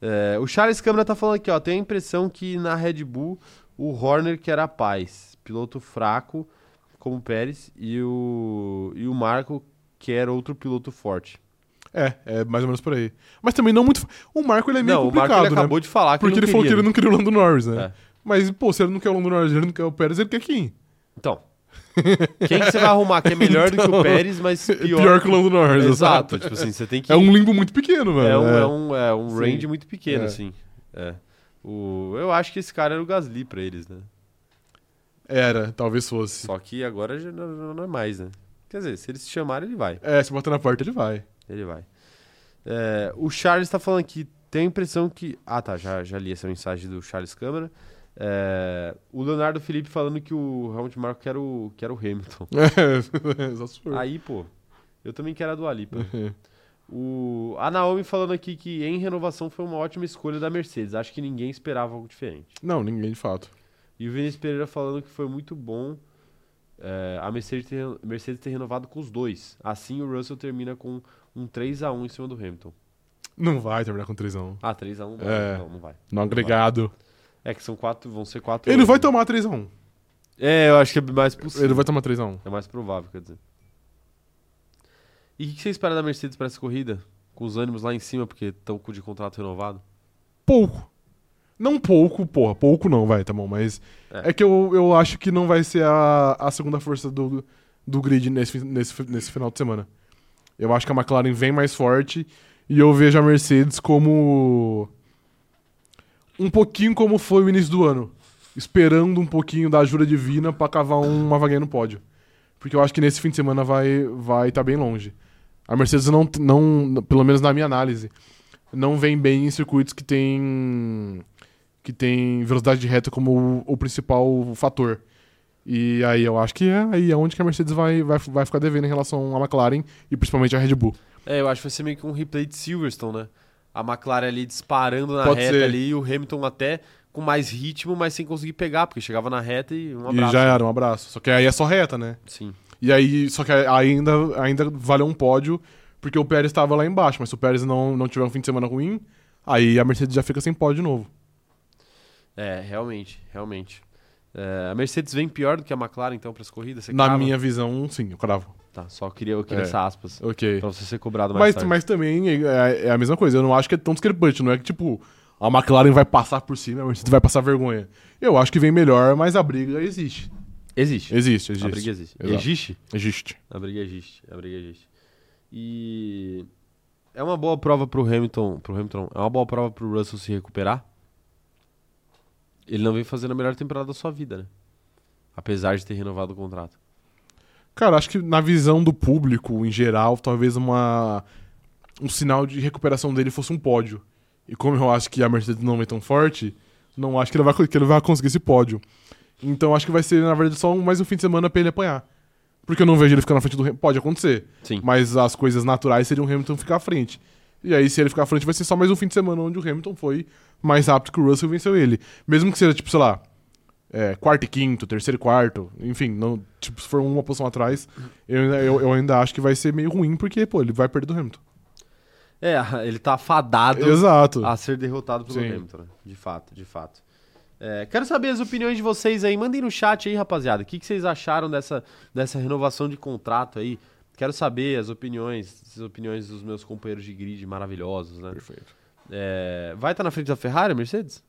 É, o Charles Câmara tá falando aqui, ó, tem a impressão que na Red Bull o Horner quer a paz, piloto fraco como o Pérez e o, e o Marco quer outro piloto forte. É, é mais ou menos por aí. Mas também não muito. O Marco ele é meio não, o complicado, Marco ele né? acabou de falar que Porque ele, não falou que ele não queria o Lando Norris, né? É. Mas, pô, se ele não quer o Lando Norris, ele não quer o Pérez, ele quer quem? Então, quem que você vai arrumar que é melhor do que Então, o Pérez, mas pior, Pior, que o Lando Norris, Exato, exato. tipo assim, você tem que... É um limbo muito pequeno, mano. É um, É. é um, é um Sim. range muito pequeno, É. assim. É. O, eu acho que esse cara era o Gasly pra eles, né? Era, talvez fosse. Só que agora já não, não é mais, né? Quer dizer, se eles se chamarem, ele vai. É, se botar na porta, ele vai. Ele vai. É, o Charles tá falando aqui, tem a impressão que... Ah, tá, já, já li essa mensagem do Charles Câmara. É, o Leonardo Felipe falando que o Helmut Marko quer o, quer o Hamilton. É. Aí, pô, eu também quero a do Alipa. O, a Naomi falando aqui que em renovação foi uma ótima escolha da Mercedes. Acho que ninguém esperava algo diferente. Não, ninguém de fato. E o Vinícius Pereira falando que foi muito bom é, a Mercedes ter, Mercedes ter renovado com os dois. Assim o Russell termina com um 3x1 em cima do Hamilton. Não vai terminar com 3x1. Ah, 3x1 É. não, não vai. No agregado. É que são quatro, vão ser quatro. Ele vai anos. tomar 3x1. É, eu acho que é mais possível. Ele vai tomar 3x1. É mais provável, quer dizer. E o que que você espera da Mercedes para essa corrida? Com os ânimos lá em cima, porque estão com de contrato renovado? Pouco. Não pouco, porra. Pouco não, vai, tá bom. Mas É. é, que eu, eu acho que não vai ser a, a segunda força do, do grid nesse, nesse, nesse final de semana. Eu acho que a McLaren vem mais forte e eu vejo a Mercedes como. Um pouquinho como foi o início do ano. Esperando um pouquinho da ajuda divina pra cavar uma vaguinha no pódio. Porque eu acho que nesse fim de semana vai vai tá bem longe. A Mercedes não, não, pelo menos na minha análise, não vem bem em circuitos que tem que tem velocidade de reta como o, o principal fator. E aí eu acho que é aí é onde que a Mercedes vai, vai, vai ficar devendo em relação à McLaren e principalmente à Red Bull. É, eu acho que vai ser meio que um replay de Silverstone, né? A McLaren ali disparando na Pode reta ser. ali e o Hamilton até com mais ritmo, mas sem conseguir pegar, porque chegava na reta e um abraço. E já era, um abraço. Só que aí é só reta, né? Sim. E aí, só que ainda, ainda valeu um pódio Porque o Pérez estava lá embaixo, mas se o Pérez não, não tiver um fim de semana ruim, aí a Mercedes já fica sem pódio de novo. É, realmente, realmente. É, a Mercedes vem pior do que a McLaren, então, para as corridas? Na crava? minha visão, sim, eu cravo. Tá, só queria, eu queria É. essa aspas. Ok. Pra você ser cobrado mais Mas, tarde. mas também é, é a mesma coisa. Eu não acho que é tão discrepante. Não é que, tipo, a McLaren vai passar por cima a Mercedes vai passar vergonha. Eu acho que vem melhor, mas a briga existe. Existe. Existe, existe. A briga existe. Exato. Existe? Existe. A briga existe. A briga existe. E é uma boa prova pro Hamilton, pro Hamilton, é uma boa prova pro Russell se recuperar. Ele não vem fazendo a melhor temporada da sua vida, né? Apesar de ter renovado o contrato. Cara, acho que na visão do público, em geral, talvez uma um sinal de recuperação dele fosse um pódio. E como eu acho que a Mercedes não é tão forte, não acho que ele vai, que ele vai conseguir esse pódio. Então acho que vai ser, na verdade, só mais um fim de semana pra ele apanhar. Porque eu não vejo ele ficar na frente do Hamilton. Pode acontecer. Sim. Mas as coisas naturais seriam o Hamilton ficar à frente. E aí, se ele ficar à frente, vai ser só mais um fim de semana onde o Hamilton foi mais rápido que o Russell e venceu ele. Mesmo que seja, tipo, sei lá, é, quarto e quinto, terceiro e quarto, enfim, não, tipo, se for uma posição atrás, eu, ainda- eu, eu ainda acho que vai ser meio ruim, porque, pô, ele vai perder do Hamilton. É, ele tá fadado Exato. a ser derrotado pelo Sim. Hamilton, né? De fato, de fato. É, quero saber as opiniões de vocês aí. Mandem no chat aí, rapaziada. O que, que vocês acharam dessa, dessa renovação de contrato aí? Quero saber as opiniões, as opiniões dos meus companheiros de grid maravilhosos, né? Perfeito. É, vai estar na frente da Ferrari, Mercedes?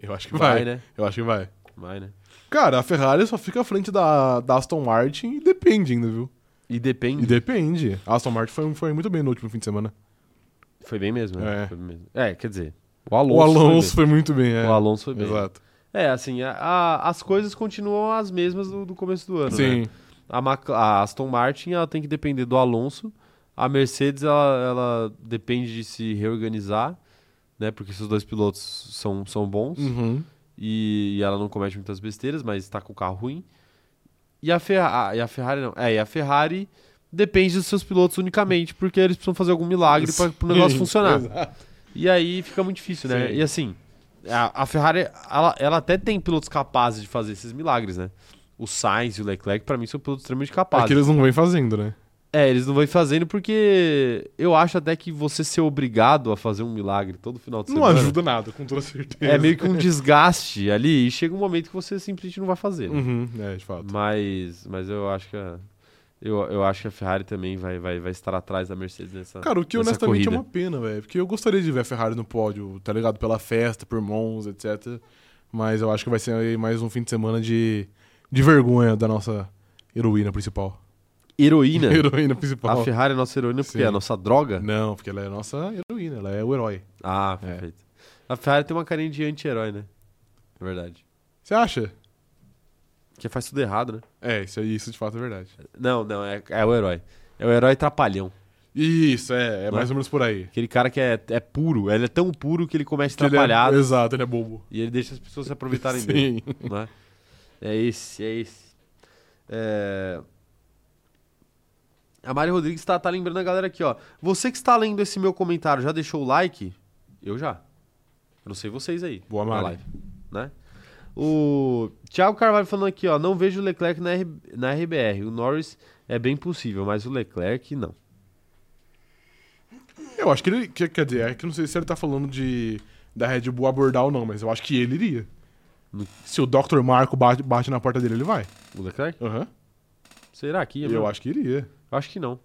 Eu acho que vai. né? Eu acho que vai. Vai, né? Cara, a Ferrari só fica à frente da, da Aston Martin e depende ainda, viu? E depende. E depende. A Aston Martin foi, foi muito bem no último fim de semana. Foi bem mesmo, né? É. Foi bem mesmo. É, quer dizer, o Alonso. o Alonso foi foi, muito bem, bem. é. O Alonso foi bem. Exato. É, assim, a- a- as coisas continuam as mesmas do, do começo do ano, né? Sim. A, Mac- a Aston Martin ela tem que depender do Alonso. A Mercedes ela, ela depende de se reorganizar, né? Porque esses dois pilotos são, são bons Uhum. e, e ela não comete muitas besteiras, mas está com o carro ruim. E a, Ferra- ah, e a Ferrari não. É, e a Ferrari depende dos seus pilotos unicamente, porque eles precisam fazer algum milagre para o negócio funcionar. exato. E aí fica muito difícil, né? Sim. E assim, a, a Ferrari, ela, ela até tem pilotos capazes de fazer esses milagres, né? O Sainz e o Leclerc, pra mim, são pilotos extremamente É capazes. que eles não vêm fazendo, né? É, eles não vão fazendo porque eu acho até que você ser obrigado a fazer um milagre todo final de Não semana ajuda nada, com toda certeza. é meio que um desgaste ali e chega um momento que você simplesmente não vai fazer. né? Uhum, é, de fato. Mas, mas eu acho que a, eu, eu acho que a Ferrari também vai, vai, vai estar atrás da Mercedes nessa Cara, o que honestamente corrida. é uma pena, velho. Porque eu gostaria de ver a Ferrari no pódio, tá ligado? Pela festa, por Monza, etc. Mas eu acho que vai ser mais um fim de semana de, de vergonha da nossa heroína principal. Heroína. heroína principal. A Ferrari é nossa heroína porque Sim. é a nossa droga? Não, porque ela é a nossa heroína, ela é o herói. Ah, É. perfeito. A Ferrari tem uma carinha de anti-herói, né? É verdade. Você acha? Porque faz tudo errado, né? É, isso, isso de fato é verdade. Não, não, é, é o herói. É o herói trapalhão. Isso, é, é Não mais ou menos por aí. Aquele cara que é, é puro, ele é tão puro que ele começa Que ele é- atrapalhado exato, ele é bobo. e ele deixa as pessoas se aproveitarem dele. Sim. Né? É esse, é esse. É... A Mari Rodrigues tá, tá lembrando a galera aqui, ó. Você que está lendo esse meu comentário, já deixou o like? Eu já. Eu não sei vocês aí. Boa, Mari. live, né? O Thiago Carvalho falando aqui, ó. Não vejo o Leclerc na, R... na RBR. O Norris é bem possível, mas o Leclerc não. Eu acho que ele. que- quer dizer, é que não sei se ele tá falando de da Red Bull abordar ou não, mas eu acho que ele iria. No- Se o Dr. Marco bate, bate na porta dele, ele vai. O Leclerc? Aham. Será que ia? Eu acho que iria. Eu acho que não.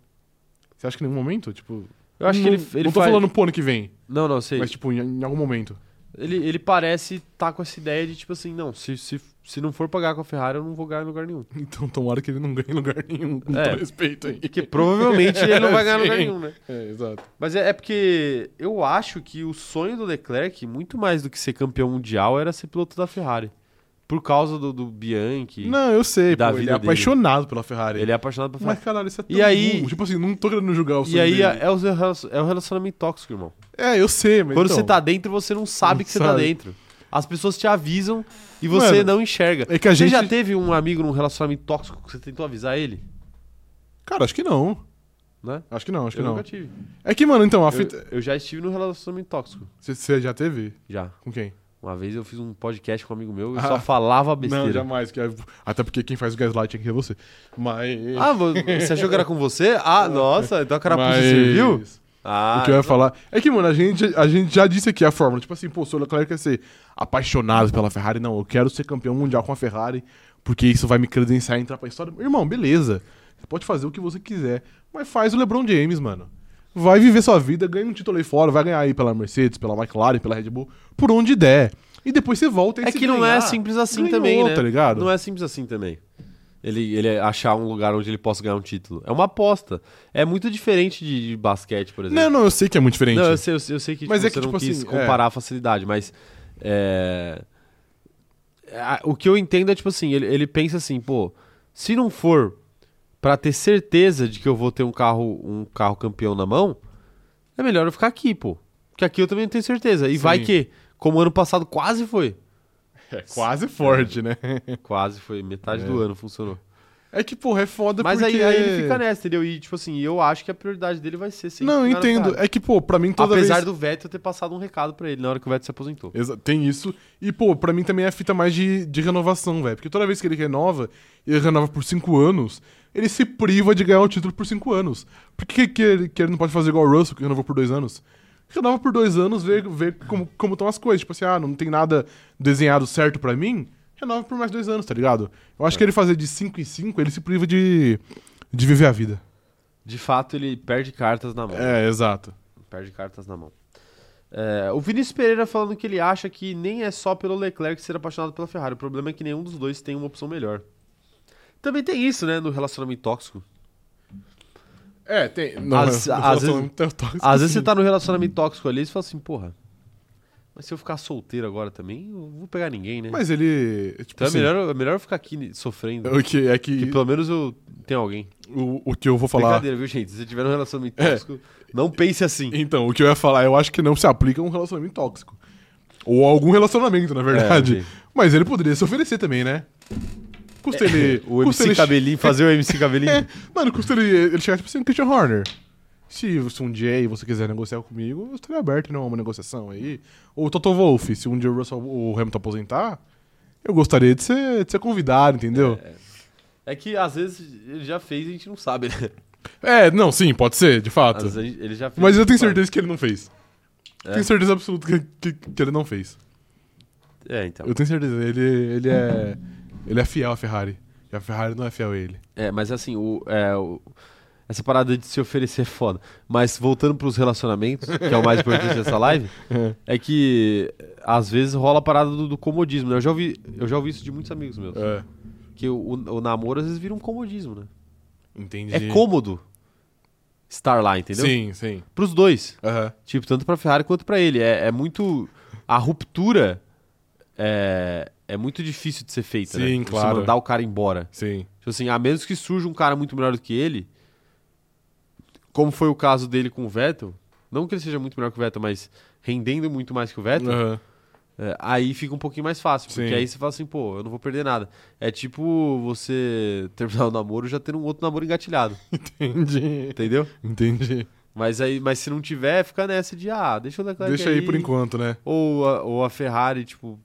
Você acha que em nenhum momento? Tipo. Eu acho não, que ele, ele Não tô faz- falando pro ano que vem, Não, não, sei. mas tipo, em, em algum momento. Ele, ele parece estar com essa ideia de, tipo assim, não, se, se, se não for pagar com a Ferrari, eu não vou ganhar em lugar nenhum. Então tomara que ele não ganhe em lugar nenhum, com É. todo respeito aí. Porque provavelmente ele não vai ganhar em lugar nenhum, né? É, exato. Mas é, é porque eu acho que o sonho do Leclerc, muito mais do que ser campeão mundial, era ser piloto da Ferrari. Por causa do, do Bianchi. Não, eu sei, Da pô, ele é dele. apaixonado pela Ferrari. Ele é apaixonado por Ferrari. Mas, caralho, isso é tão E aí- burro. Tipo assim, não tô querendo julgar o E aí dele. é, é o, relacion- é o relacionamento tóxico, irmão. É, eu sei, mas Quando então, você tá dentro, você não sabe Não que você tá sabe. dentro. As pessoas te avisam e você Mano, não enxerga. É que a Você gente... já teve um amigo num relacionamento tóxico que você tentou avisar ele? Cara, acho que não. Né? Acho que não, acho eu que não. nunca tive. É que, mano, então, a Eu, fita... eu já estive num relacionamento tóxico. Você já teve? Já. Com quem? Uma vez eu fiz um podcast com um amigo meu e Ah. só falava besteira. Não, jamais. é- Até porque quem faz o gaslight aqui é você. Mas. Ah, vo- você achou que era com você? Ah, nossa, então a carapuça mas... serviu? Ah, O que eu ia falar é que, mano, a gente, a gente já disse aqui a fórmula. Tipo assim, pô, se o Leclerc quer ser apaixonado pela Ferrari, não, eu quero ser campeão mundial com a Ferrari, porque isso vai me credenciar e entrar pra história. Irmão, beleza. Você pode fazer o que você quiser, mas faz o LeBron James, mano. Vai viver sua vida, ganha um título aí fora, vai ganhar aí pela Mercedes, pela McLaren, pela Red Bull, por onde der. E depois você volta e É se que não ganhar, é simples assim também, né? Tá ligado? Não é simples assim também. Ele, ele achar um lugar onde ele possa ganhar um título. É uma aposta. É muito diferente de, de basquete, por exemplo. Não, não, eu sei que é muito diferente. Não, eu sei, eu sei, eu sei que, Mas tipo, é que, você não tipo quis assim, comparar a facilidade, mas é, o que eu entendo é tipo assim, ele, ele pensa assim, pô, se não for pra ter certeza de que eu vou ter um carro, um carro campeão na mão, é melhor eu ficar aqui, pô. Porque aqui eu também não tenho certeza. E Sim. vai que, como ano passado quase foi. É quase forte, né? Quase foi, metade É. do ano funcionou. É que, porra, é foda Mas porque... aí, aí ele fica nessa, entendeu? E tipo assim, eu acho que a prioridade dele vai ser sempre Não, entendo. É que, pô, pra mim toda Apesar vez... do Vettel ter passado um recado pra ele na hora que o Vettel se aposentou. Exa- Tem isso. E, pô, pra mim também é fita mais de, de renovação, velho. Porque toda vez que ele renova, ele renova por cinco anos, ele se priva de ganhar o título por cinco anos. Por que, que, ele, que ele não pode fazer igual o Russell, que renovou por dois anos? Renova por dois anos, vê, vê como, como estão as coisas. Tipo assim, ah, não tem nada desenhado certo pra mim, renova por mais dois anos, tá ligado? Eu acho que ele fazer de cinco em cinco, ele se priva de, de viver a vida. De fato, ele perde cartas na mão. É, exato. Perde cartas na mão. É, o Vinícius Pereira falando que ele acha que nem é só pelo Leclerc ser apaixonado pela Ferrari. O problema é que nenhum dos dois tem uma opção melhor. Também tem isso, né, no relacionamento tóxico. É, tem. Às- às vezes- Às vezes você sim. tá no relacionamento tóxico ali e você fala assim, porra, mas se eu ficar solteiro agora também, eu não vou pegar ninguém, né? Mas ele. Tipo então assim, é, melhor, é melhor eu ficar aqui sofrendo. O que é que. Que pelo menos eu tenho alguém. O, o que eu vou falar. Brincadeira, viu, gente? Se você tiver um relacionamento É. tóxico, não pense assim. Então, o que eu ia falar, eu acho que não se aplica a um relacionamento tóxico. Ou a algum relacionamento, na verdade. É. Mas ele poderia se oferecer também, né? Custa ele. o custa MC ele Cabelinho, fazer o MC Cabelinho. É, mano, custa ele, ele chegar tipo assim, Christian Horner. Se, se um dia aí você quiser negociar comigo, eu estaria aberto, não, uma negociação aí. Ou Toto Wolff, se um dia o, Russell, o Hamilton aposentar, eu gostaria de ser, de ser convidado, entendeu? É que às vezes ele já fez e a gente não sabe, né? É, não, sim, pode ser, de fato. Ele já fez. Mas eu tenho sabe. certeza que ele não fez. É. Tenho certeza absoluta que, que, que ele não fez. É, então. Eu tenho certeza, ele, ele é. Ele é fiel à Ferrari. E a Ferrari não é fiel a ele. É, mas assim, o, é, o- essa parada de se oferecer é foda. Mas voltando pros relacionamentos, que é o mais importante dessa live, é que às vezes rola a parada do, do comodismo, né? Eu já, ouvi, eu já ouvi isso de muitos amigos meus. É. Que o, o, o namoro às vezes vira um comodismo, né? Entendi. É cômodo estar lá, entendeu? Sim, sim. Pros dois. Aham. Tipo, tanto pra Ferrari quanto pra ele. É, é muito. A ruptura é, é muito difícil de ser feita, né? Sim, Você claro. mandar o cara embora. Sim. Tipo assim, a menos que surja um cara muito melhor do que ele, como foi o caso dele com o Vettel, não que ele seja muito melhor que o Vettel, mas rendendo muito mais que o Vettel, Aham. é, aí fica um pouquinho mais fácil, porque Sim. aí você fala assim, pô, eu não vou perder nada. É tipo você terminar o namoro e já ter um outro namoro engatilhado, Entendi. entendeu? Entendi. Mas aí, mas se não tiver, fica nessa de, ah, deixa o Leclerc Deixa aí por enquanto, né? Ou a, ou a Ferrari, tipo,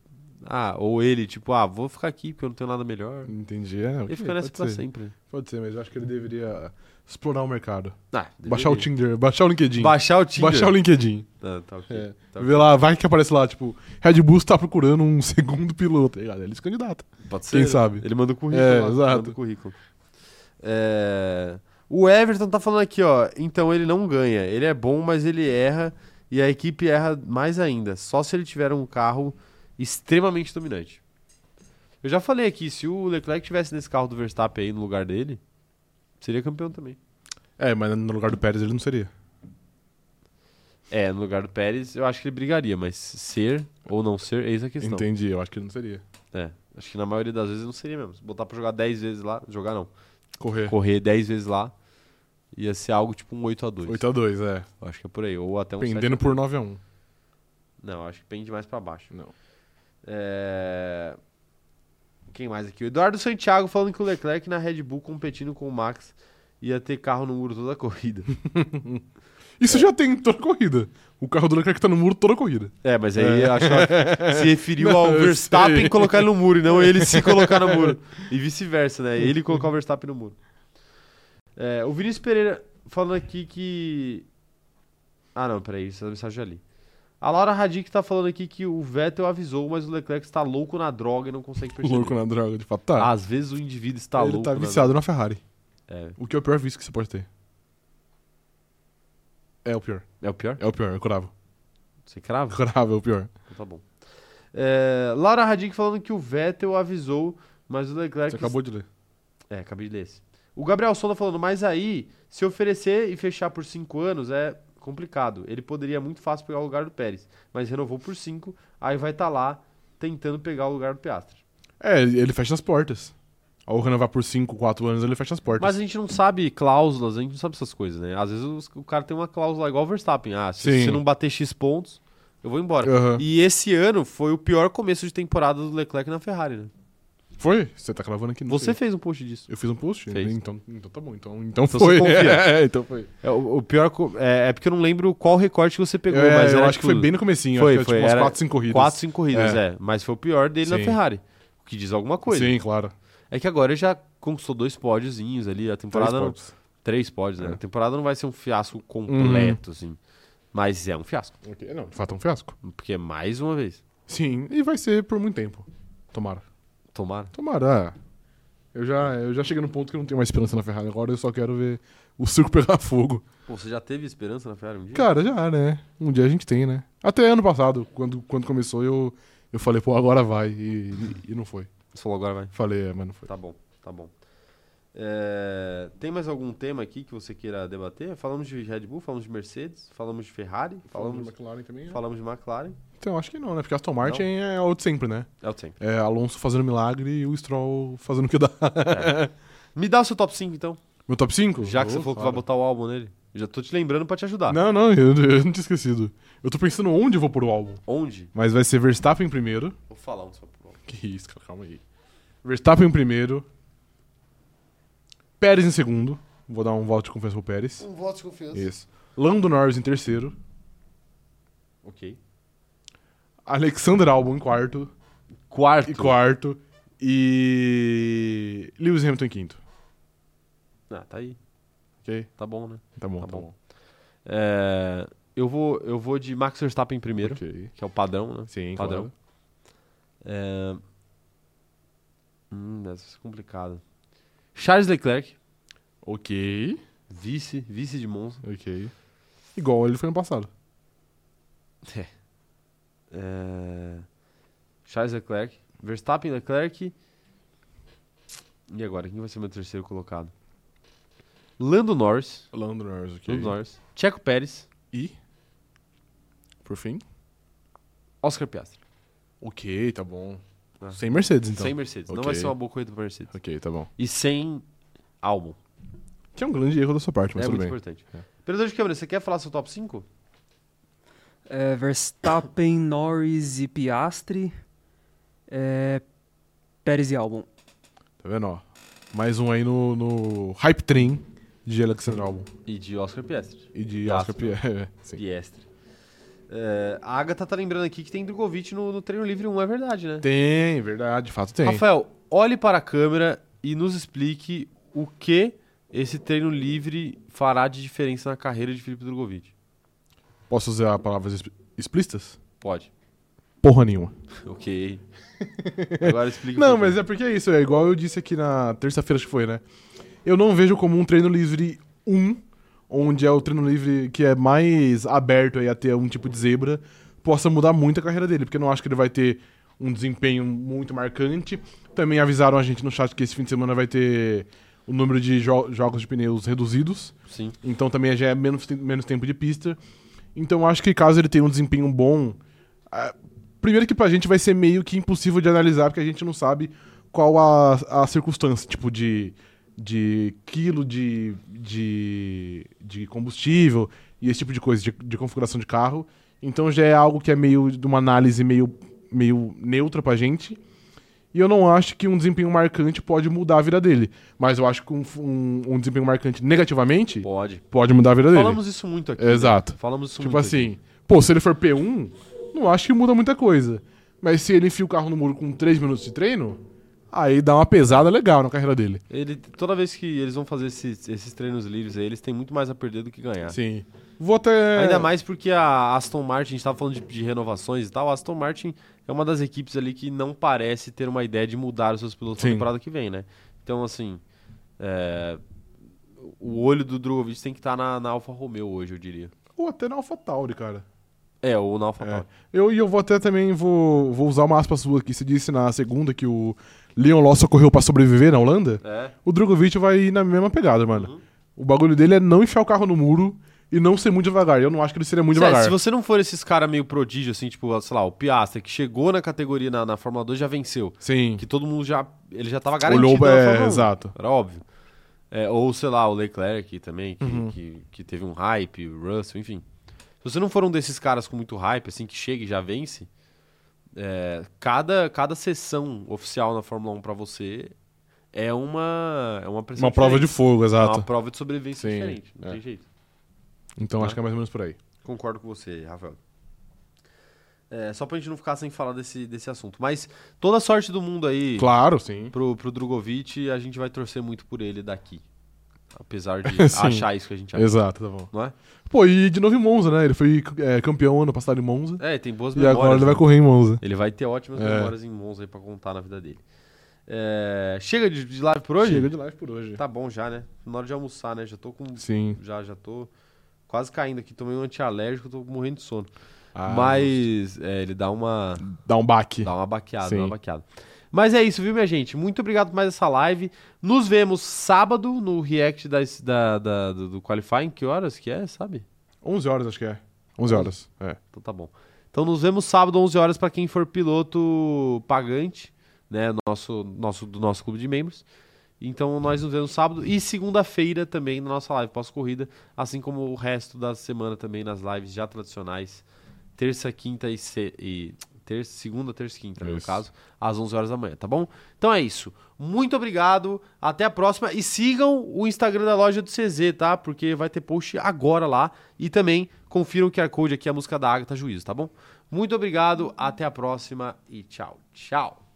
ah, ou ele, tipo, ah, vou ficar aqui porque eu não tenho nada melhor. Entendi. É, E ok, fica nessa pra ser. sempre. Pode ser, mas eu acho que ele deveria explorar o mercado. Ah, Baixar o. Tinder, baixar o LinkedIn. Baixar o Tinder. Baixar o LinkedIn. Ah, tá ok. É. Tá Vê lá, vai que aparece lá, tipo, Red Bull está procurando um segundo piloto, tá? Ele se candidata. Pode Quem ser. sabe? Ele manda o currículo. É, lá, exato. Manda o currículo. É, O Everton tá falando aqui, ó. Então ele não ganha. Ele é bom, mas ele erra. E a equipe erra mais ainda. Só se ele tiver um carro extremamente dominante. Eu já falei aqui, se o Leclerc tivesse nesse carro do Verstappen aí no lugar dele, seria campeão também. É, mas no lugar do Pérez ele não seria. É, no lugar do Pérez, eu acho que ele brigaria, mas ser ou não ser, eis a questão. Entendi, eu acho que ele não seria. É, acho que na maioria das vezes não seria mesmo. Se botar pra jogar 10 vezes lá, jogar não. Correr. correr 10 vezes lá, ia ser algo tipo um 8x2. 8x2, é. Eu Acho que é por aí. Ou até um Pendendo 7x2. por 9x1. Não, acho que pende mais pra baixo. Não. É... Quem mais aqui? O Eduardo Santiago falando que o Leclerc na Red Bull competindo com o Max ia ter carro no muro toda a corrida. Isso já tem em toda corrida. O carro do Leclerc tá no muro toda corrida. É, mas aí acho que se referiu Não, ao Verstappen colocar ele no muro e não ele se colocar no muro. E vice-versa, né? Ele colocar o Verstappen no muro. É, o Vinícius Pereira falando aqui que. Ah, não, peraí, essa mensagem eu já li. A Laura Radic tá falando aqui que o Vettel avisou, mas o Leclerc está louco na droga e não consegue perceber. Louco na droga, de fato. Tá. Às vezes o indivíduo está ele louco. tá na viciado na Ferrari. droga. É. O que é o pior vício que você pode ter? É o pior. é o pior? É o pior, eu cravo. Você crava? Cravo é o pior. Então tá bom. É, Laura Radic falando que o Vettel avisou, mas o Leclerc Você acabou de ler. É, acabei de ler esse. O Gabriel Sonda falando, mas aí, se oferecer e fechar por 5 anos é complicado. Ele poderia muito fácil pegar o lugar do Pérez, mas renovou por 5, aí vai estar lá tentando pegar o lugar do Piastri. É, ele fecha as portas. Ao renovar por 5, 4 anos, ele fecha as portas. Mas a gente não sabe cláusulas, a gente não sabe essas coisas, né? Às vezes o cara tem uma cláusula igual o Verstappen. Ah, se você não bater X pontos, eu vou embora. Aham. E esse ano foi o pior começo de temporada do Leclerc na Ferrari, né? Foi? Você tá cravando aqui? Você sei. fez um post disso. Eu fiz um post? Fez. Então, então tá bom. Então, então, Então foi. você confia. É, então foi. É, o, o pior co- é, é porque eu não lembro qual recorte que você pegou, É, mas eu acho que tipo, foi bem no comecinho. foi, acho que foi, tipo umas 4, 5 corridas. 4, 5 corridas, É. é. Mas foi o pior dele na Sim. Ferrari. O que diz alguma coisa. Sim, claro. É que agora ele já conquistou dois pódiozinhos ali. A Três temporada. não, três pódios, né? É. Uhum. A temporada não vai ser um fiasco completo, assim. Mas é um fiasco. Ok, Não, de fato é um fiasco. Porque mais uma vez. Sim, e vai ser por muito tempo. Tomara. Tomara. Tomara. é. Eu já, eu já cheguei no ponto que eu não tenho mais esperança na Ferrari. Agora eu só quero ver o circo pegar fogo. Pô, você já teve esperança na Ferrari um dia? Cara, já, né? Um dia a gente tem, né? Até ano passado, quando, quando começou, eu, eu falei, pô, agora vai. E, e não foi. Você falou agora, vai. Falei, é, mas não foi. Tá bom, tá bom. É, Tem mais algum tema aqui que você queira debater? Falamos de Red Bull, falamos de Mercedes, falamos de Ferrari, falamos, de McLaren também, né? falamos de McLaren. Então, acho que não, né? Porque Aston Martin é o de sempre, né? É o de sempre. É Alonso fazendo milagre e o Stroll fazendo o que dá. Me dá o seu top 5 então. Meu top 5? Já que você falou que vai botar o álbum nele. Já tô te lembrando pra te ajudar. Não, não, eu, eu não tinha esquecido. Eu tô pensando onde eu vou pôr o álbum. Onde? Mas vai ser Verstappen em primeiro. Vou falar onde você vai pôr o álbum. Que isso, cara, calma aí. Verstappen em primeiro. Pérez em segundo. Vou dar um voto de confiança pro Pérez. Um voto de confiança. Isso. Lando Norris em terceiro. Ok. Alexander Albon em quarto. Quarto. E quarto. E. Lewis Hamilton em quinto. Ah, tá aí. Ok? Tá bom, né? Tá bom, Tá tá, bom. bom. É, eu, vou, eu vou de Max Verstappen em primeiro, Ok. que é o padrão, né? Sim, Padrão. claro. É... Hum, deve ser complicado. Charles Leclerc, Ok. vice, vice de Monza. Ok. Igual ele foi no passado. É... Charles Leclerc, Verstappen Leclerc. E agora, quem vai ser meu terceiro colocado? Lando Norris, Lando Norris, ok. Lando Norris, Checo Pérez, E. Por fim. Oscar Piastri. Ok, tá bom. Ah. Sem Mercedes, então. Sem Mercedes. Não Ok. vai ser uma boa corrida pra Mercedes. Ok, tá bom. E sem Albon. Que é um grande erro da sua parte, mas é tudo muito bem. importante. É. Operador de câmera, você quer falar seu top 5? É, Verstappen, Norris e Piastri. É, Pérez e Albon. Tá vendo, ó? Mais um aí no, no Hype Train de Alexander Albon. E de Oscar Piastri. E de Piastri. Oscar Pierre. É, sim. Piastri. É, a Agatha tá lembrando aqui que tem Drogovic no, no treino livre 1, é verdade, né? Tem, verdade, de fato tem. Rafael, olhe para a câmera e nos explique o que esse treino livre fará de diferença na carreira de Felipe Drogovic. Posso usar palavras exp- explícitas? Pode. Porra nenhuma. Ok. Agora explica Não, mas é porque é isso, é igual eu disse aqui na terça-feira, que foi, né? Eu não vejo como um treino livre 1, onde é o treino livre que é mais aberto aí a ter um tipo de zebra, possa mudar muito a carreira dele, porque eu não acho que ele vai ter um desempenho muito marcante. Também avisaram a gente no chat que esse fim de semana vai ter o número de jo- jogos de pneus reduzidos, Sim. então também já é menos, menos tempo de pista. Então acho que caso ele tenha um desempenho bom. ah, primeiro que pra gente vai ser meio que impossível de analisar, porque a gente não sabe qual a, a circunstância, tipo, de, de quilo de, de, de combustível e esse tipo de coisa, de, de configuração de carro. Então já é algo que é meio de uma análise meio, meio neutra pra gente. E eu não acho que um desempenho marcante pode mudar a vida dele. Mas eu acho que um, um, um desempenho marcante negativamente Pode. pode mudar a vida dele. Falamos isso muito aqui. Exato. né? Falamos isso Tipo muito assim, pô, se ele for P1, não acho que muda muita coisa. Mas se ele enfia o carro no muro com 3 minutos de treino, aí dá uma pesada legal na carreira dele. aqui. Ele, toda vez que eles vão fazer esses, esses treinos livres aí, eles têm muito mais a perder do que ganhar. Sim. Vou até. Ainda mais porque a Aston Martin, a gente tava falando de, de renovações e tal, a Aston Martin é uma das equipes ali que não parece ter uma ideia de mudar os seus pilotos na temporada que vem, né? Então, assim, é, o olho do Drogovic tem que estar na, na Alfa Romeo hoje, eu diria. Ou até na AlphaTauri, cara. É, ou na Alfa É. Tauri. Eu, e eu vou até também vou, vou usar uma aspa sua aqui. Você disse na segunda que o Leon Loss correu pra sobreviver na Holanda. É. O Drogovic vai ir na mesma pegada, mano. Uhum. O bagulho dele é não enfiar o carro no muro e não ser muito devagar. Eu não acho que ele seria muito devagar. se você não for esses caras meio prodígio, assim, tipo, sei lá, o Piastre, que chegou na categoria na, na Fórmula 2 já venceu. Sim. Que todo mundo já. Ele já tava garantido Olhou, é, Fórmula 1. exato. Era óbvio. É, ou, sei lá, o Leclerc também, que, Uhum. que, que teve um hype, o Russell, enfim. Se você não for um desses caras com muito hype, assim, que chega e já vence, é, cada, cada sessão oficial na Fórmula 1 pra você é uma, é uma pressão Uma prova de fogo, É exato. uma prova de sobrevivência Sim, diferente. Não é. tem jeito. Então Tá. acho que é mais ou menos por aí. Concordo com você, Rafael. É, só pra gente não ficar sem falar desse, desse assunto. Mas toda a sorte do mundo aí Claro, sim. pro, pro Drogovic, a gente vai torcer muito por ele daqui. Apesar de achar isso que a gente acha. Exato, tá bom. Não é? Pô, e de novo em Monza, né? Ele foi é, campeão ano passado em Monza. É, tem boas E memórias. agora ele vai né? correr em Monza. Ele vai ter ótimas É. memórias em Monza aí pra contar na vida dele. É, chega de, de live por hoje? Chega de live por hoje. Tá bom já, né? Na hora de almoçar, né? Já tô com. Sim. Já, já tô quase caindo aqui. Tomei um antialérgico, tô morrendo de sono. Ah, Mas é, ele dá uma. Dá um baque. Dá uma baqueada, Sim. dá uma baqueada. Mas é isso, viu, minha gente? Muito obrigado por mais essa live. Nos vemos sábado no react das- da, da- do, do Qualifying. Que horas que é, sabe? 11 horas, acho que é. 11 horas. É. Então tá bom. Então nos vemos sábado, 11 horas, para quem for piloto pagante, né? Nosso, nosso, do nosso clube de membros. Então nós nos vemos sábado e segunda-feira também na nossa live pós-corrida, assim como o resto da semana também nas lives já tradicionais. Terça, quinta e, se, e terça, segunda, terça e quinta, né, no Isso. caso, às 11 horas da manhã, tá bom? Então é isso. Muito obrigado, até a próxima e sigam o Instagram da loja do CZ, tá? Porque vai ter post agora lá e também confiram o QR Code aqui, a música da Agatha Juízo, tá bom? Muito obrigado, até a próxima e tchau, tchau.